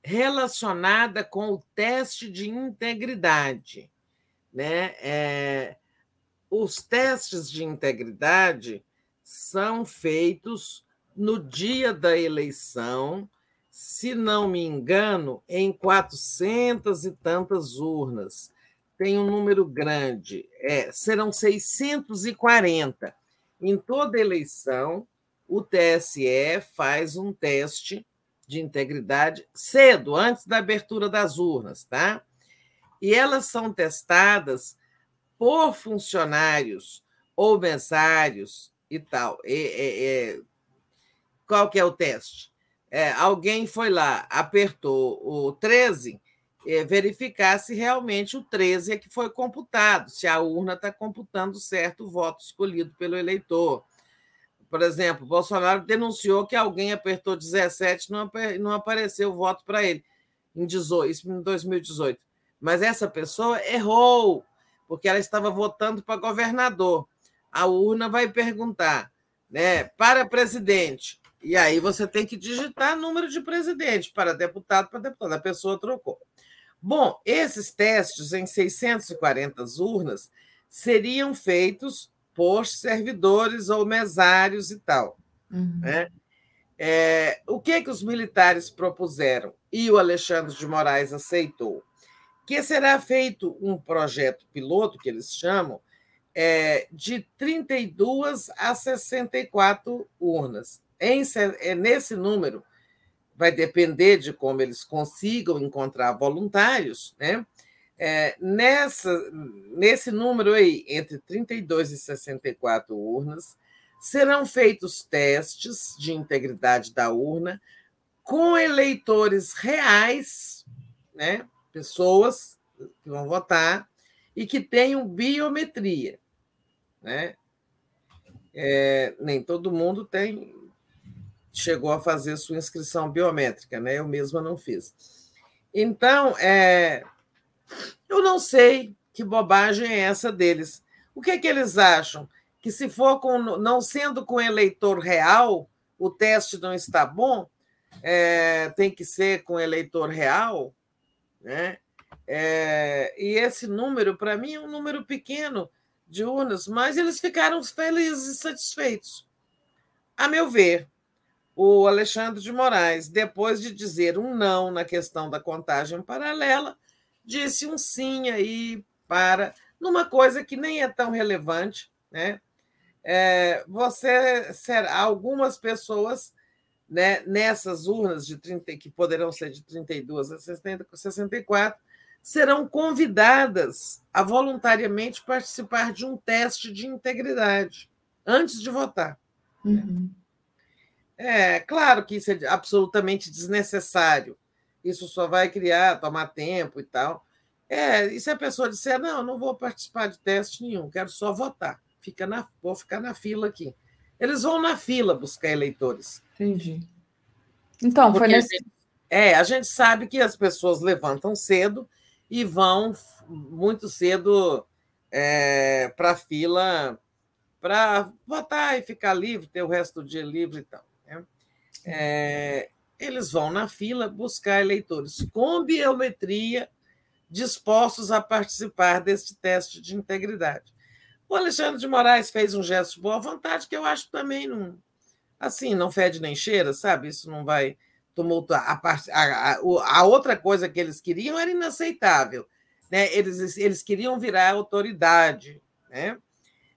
Speaker 12: relacionada com o teste de integridade. Né? É, os testes de integridade são feitos no dia da eleição, se não me engano, em 400 e tantas urnas. Tem um número grande, é, serão 640. Em toda eleição, o TSE faz um teste de integridade cedo, antes da abertura das urnas, tá? E elas são testadas por funcionários ou mesários e tal. E, e, e, qual que é o teste? É, alguém foi lá, apertou o 13, é, verificar se realmente o 13 é que foi computado, se a urna está computando certo o voto escolhido pelo eleitor. Por exemplo, Bolsonaro denunciou que alguém apertou 17 e não, não apareceu o voto para ele em, 18, isso em 2018. Mas essa pessoa errou, porque ela estava votando para governador. A urna vai perguntar, né, para presidente. E aí você tem que digitar número de presidente, para deputado, para deputado. A pessoa trocou. Bom, esses testes em 640 urnas seriam feitos por servidores ou mesários e tal. Uhum. Né? É, o que, que os militares propuseram e o Alexandre de Moraes aceitou? Que será feito um projeto piloto, que eles chamam, é, de 32 a 64 urnas. Em, é, nesse número, vai depender de como eles consigam encontrar voluntários, né? É, nessa, nesse número aí, entre 32 e 64 urnas, serão feitos testes de integridade da urna com eleitores reais, né, pessoas que vão votar e que tenham biometria. Né? É, nem todo mundo tem chegou a fazer sua inscrição biométrica, né? Eu mesma não fiz. Então, é, eu não sei que bobagem é essa deles. O que, é que eles acham? Que se for com, não sendo com eleitor real, o teste não está bom, é, tem que ser com eleitor real, né? É, e esse número, para mim, é um número pequeno de urnas, mas eles ficaram felizes e satisfeitos. A meu ver, o Alexandre de Moraes, depois de dizer um não na questão da contagem paralela, disse um sim aí para numa coisa que nem é tão relevante, né? É, você será algumas pessoas né, nessas urnas de 30, que poderão ser de 32 a 60, 64, serão convidadas a voluntariamente participar de um teste de integridade antes de votar. Uhum. É claro que isso é absolutamente desnecessário, isso só vai criar, tomar tempo e tal. É, e se a pessoa disser, não, não vou participar de teste nenhum, quero só votar, fica na, vou ficar na fila aqui. Eles vão na fila buscar eleitores.
Speaker 9: Entendi. Então, Porque foi nesse...
Speaker 12: É, a gente sabe que as pessoas levantam cedo e vão muito cedo é, para a fila para votar e ficar livre, ter o resto do dia livre e tal. Né? É, eles vão na fila buscar eleitores com biometria dispostos a participar deste teste de integridade. O Alexandre de Moraes fez um gesto de boa vontade que eu acho também não, assim, não fede nem cheira, sabe? Isso não vai tumultuar. A, part... a, a, a outra coisa que eles queriam era inaceitável. Né? Eles, eles queriam virar autoridade né?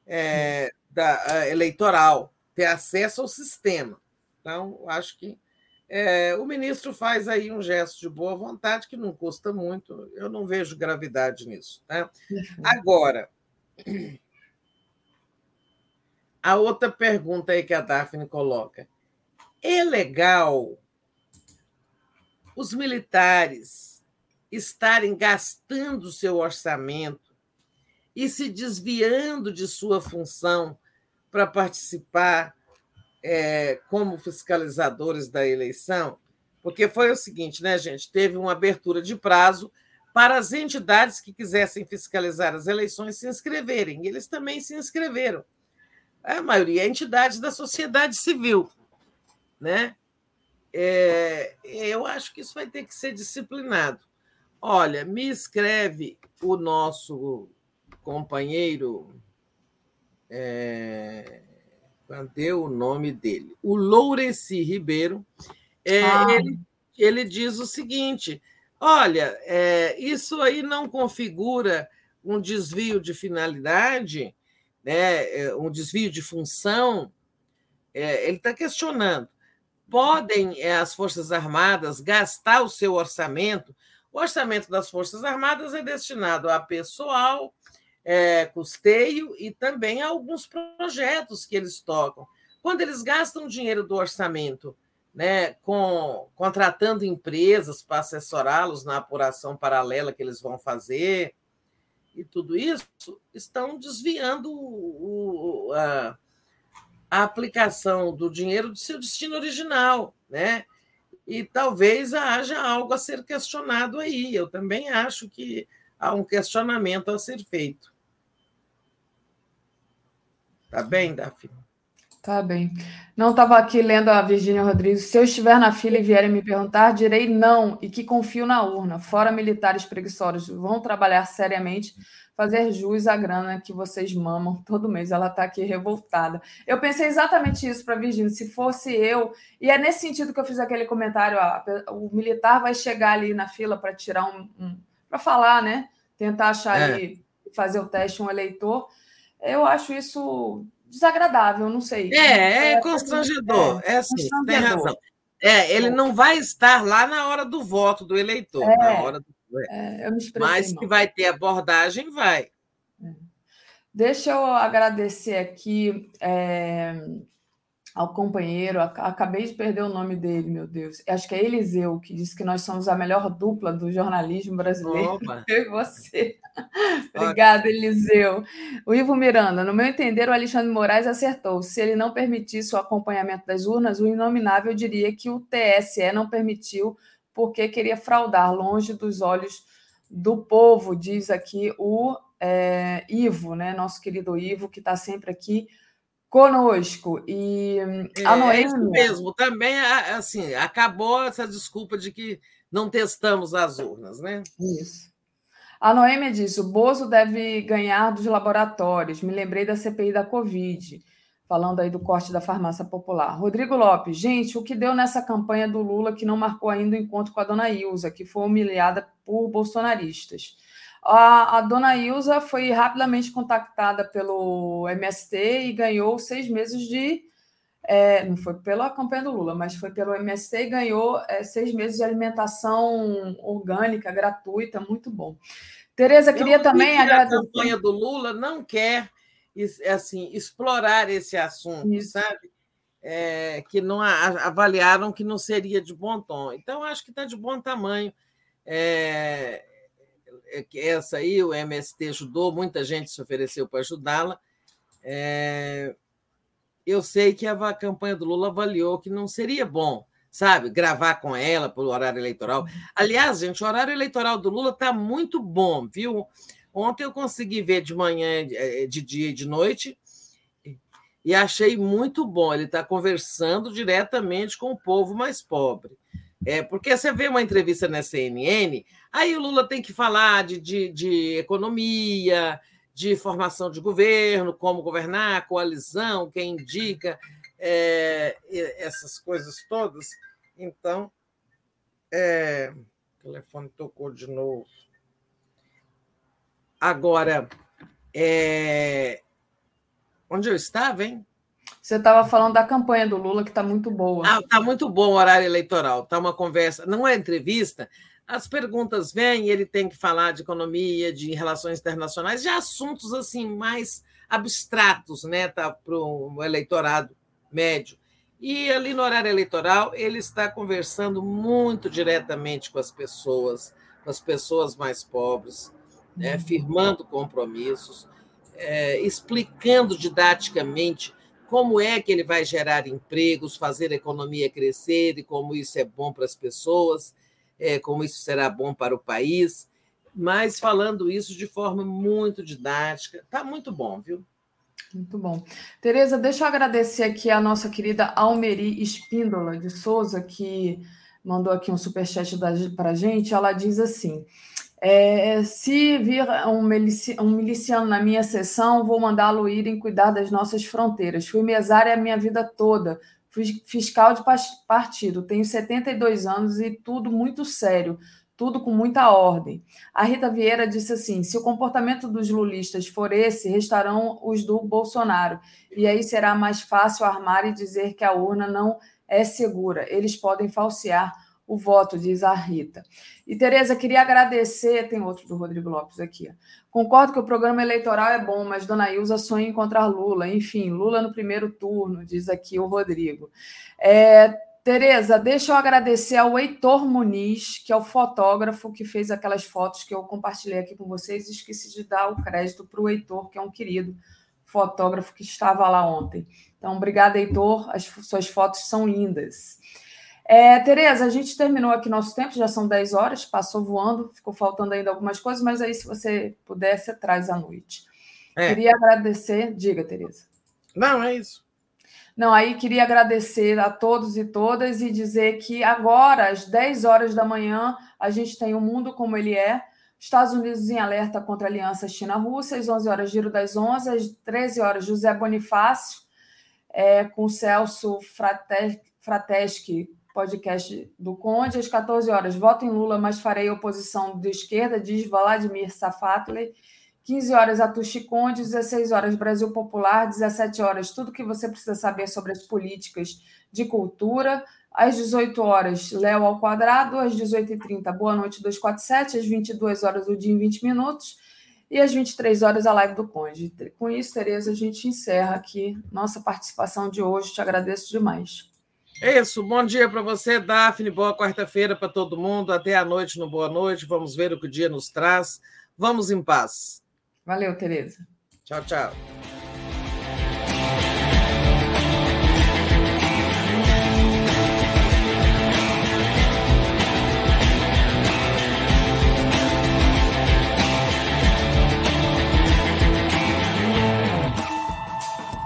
Speaker 12: É, da, eleitoral, ter acesso ao sistema. Então, acho que é, o ministro faz aí um gesto de boa vontade que não custa muito, eu não vejo gravidade nisso. Né? Agora, a outra pergunta aí que a Daphne coloca: é legal os militares estarem gastando seu orçamento e se desviando de sua função para participar é, como fiscalizadores da eleição, porque foi o seguinte, né, gente? Teve uma abertura de prazo para as entidades que quisessem fiscalizar as eleições se inscreverem. E eles também se inscreveram. A maioria é entidades da sociedade civil, né? É, eu acho que isso vai ter que ser disciplinado. Olha, me escreve o nosso companheiro. É, cadê o nome dele? O Loureci Ribeiro. É, ah. ele, ele diz o seguinte: olha, é, isso aí não configura um desvio de finalidade, né, é, um desvio de função. É, ele está questionando podem eh, as Forças Armadas gastar o seu orçamento. O orçamento das Forças Armadas é destinado a pessoal, é, custeio e também a alguns projetos que eles tocam. Quando eles gastam dinheiro do orçamento, né, com contratando empresas para assessorá-los na apuração paralela que eles vão fazer e tudo isso, estão desviando o, o, a, a aplicação do dinheiro do seu destino original, né? E talvez haja algo a ser questionado aí. Eu também acho que há um questionamento a ser feito. Tá bem, Daphne?
Speaker 9: Tá bem. Não estava aqui lendo a Virgínia Rodrigues. Se eu estiver na fila e vierem me perguntar, direi não e que confio na urna. Fora militares preguiçosos, vão trabalhar seriamente fazer jus à grana que vocês mamam todo mês. Ela está aqui revoltada. Eu pensei exatamente isso para Virginia. Se fosse eu, e é nesse sentido que eu fiz aquele comentário: ó, o militar vai chegar ali na fila para tirar um, um para falar, né? Tentar achar é. ali, fazer o teste um eleitor. Eu acho isso desagradável, não sei.
Speaker 12: É, é constrangedor. É, é assim, constrangedor. tem razão. É, ele não vai estar lá na hora do voto do eleitor, é. na hora do é, eu me Mas que vai ter abordagem, vai.
Speaker 9: É. Deixa eu agradecer aqui é, ao companheiro, acabei de perder o nome dele, meu Deus. Acho que é Eliseu, que disse que nós somos a melhor dupla do jornalismo brasileiro. Opa. Eu e você. Obrigada, Eliseu. O Ivo Miranda, no meu entender, o Alexandre Moraes acertou. Se ele não permitisse o acompanhamento das urnas, o inominável diria que o TSE não permitiu porque queria fraudar longe dos olhos do povo, diz aqui o é, Ivo, né? Nosso querido Ivo, que está sempre aqui conosco. E
Speaker 12: a Noêmia... É isso mesmo. Também, assim, acabou essa desculpa de que não testamos as urnas, né?
Speaker 9: Isso. A Noêmia diz: o Bozo deve ganhar dos laboratórios. Me lembrei da CPI da Covid falando aí do corte da farmácia popular. Rodrigo Lopes, gente, o que deu nessa campanha do Lula que não marcou ainda o encontro com a dona Ilza, que foi humilhada por bolsonaristas? A, a dona Ilza foi rapidamente contactada pelo MST e ganhou seis meses de. É, não foi pela campanha do Lula, mas foi pelo MST e ganhou é, seis meses de alimentação orgânica, gratuita, muito bom. Tereza, queria também
Speaker 12: agradecer. A campanha do Lula não quer assim explorar esse assunto, Isso. sabe? É, que não avaliaram que não seria de bom tom. Então, acho que está de bom tamanho. É, essa aí, o MST ajudou, muita gente se ofereceu para ajudá-la. É, eu sei que a campanha do Lula avaliou que não seria bom, sabe, gravar com ela por horário eleitoral. Aliás, gente, o horário eleitoral do Lula está muito bom, viu? Ontem eu consegui ver de manhã, eh, de dia e de noite, e achei muito bom. Ele está conversando diretamente com o povo mais pobre. É, porque você vê uma entrevista na CNN, aí o Lula tem que falar de, de, de economia, de formação de governo, como governar, coalizão, quem indica, é, essas coisas todas. Então, é, o telefone tocou de novo. Agora, é... onde eu estava, hein?
Speaker 9: Você estava falando da campanha do Lula, que está muito boa.
Speaker 12: Ah, está muito bom o horário eleitoral. Está uma conversa, não é entrevista. As perguntas vêm e ele tem que falar de economia, de relações internacionais, de assuntos assim mais abstratos, né, tá, para o eleitorado médio. E ali no horário eleitoral, ele está conversando muito diretamente com as pessoas, com as pessoas mais pobres, né, firmando compromissos, é, explicando didaticamente como é que ele vai gerar empregos, fazer a economia crescer e como isso é bom para as pessoas, é, como isso será bom para o país, mas falando isso de forma muito didática. Está muito bom, viu?
Speaker 9: Muito bom. Tereza, deixa eu agradecer aqui a nossa querida Almeri Espíndola de Souza, que mandou aqui um superchat para a gente. Ela diz assim: é, se vir um, milici um, miliciano na minha sessão, vou mandá-lo irem cuidar das nossas fronteiras. Fui mesária a minha vida toda, fiscal de partido, tenho 72 anos e tudo muito sério tudo com muita ordem. A Rita Vieira disse assim: se o comportamento dos lulistas for esse, restarão os do Bolsonaro. E aí será mais fácil armar e dizer que a urna não é segura. Eles podem falsear o voto, diz a Rita. E, Tereza, queria agradecer. Tem outro do Rodrigo Lopes aqui. Concordo que o programa eleitoral é bom, mas Dona Ilza sonha em encontrar Lula. Enfim, Lula no primeiro turno, diz aqui o Rodrigo. É, Tereza, deixa eu agradecer ao Heitor Muniz, que é o fotógrafo que fez aquelas fotos que eu compartilhei aqui com vocês. Esqueci de dar o crédito para o Heitor, que é um querido fotógrafo que estava lá ontem. Então, obrigada, Heitor. As suas fotos são lindas. É, Tereza, a gente terminou aqui nosso tempo, já são 10 horas, passou voando, ficou faltando ainda algumas coisas, mas aí, se você puder, você traz à noite. É. Queria agradecer. Diga, Tereza.
Speaker 12: Não, é isso.
Speaker 9: Não, aí queria agradecer a todos e todas e dizer que agora, às 10 horas da manhã, a gente tem o mundo como ele é. Estados Unidos em alerta contra a aliança China-Rússia, às 11 horas, Giro das 11, às 13 horas, José Bonifácio, é, com Celso Frateschi, podcast do Conde, às 14 horas, voto em Lula, mas farei oposição de esquerda, diz Vladimir Safatli. 15 horas Atushi Conde, 16 horas Brasil Popular, 17 horas tudo que você precisa saber sobre as políticas de cultura. Às 18 horas, Léo ao quadrado, às 18h30, Boa Noite 247, às 22 horas, o dia em 20 minutos, e às 23 horas, a live do Conde. Com isso, Tereza, a gente encerra aqui nossa participação de hoje. Te agradeço demais.
Speaker 12: É isso. Bom dia para você, Daphne. Boa quarta-feira para todo mundo. Até a noite no Boa Noite. Vamos ver o que o dia nos traz. Vamos em paz.
Speaker 9: Valeu, Tereza.
Speaker 12: Tchau, tchau.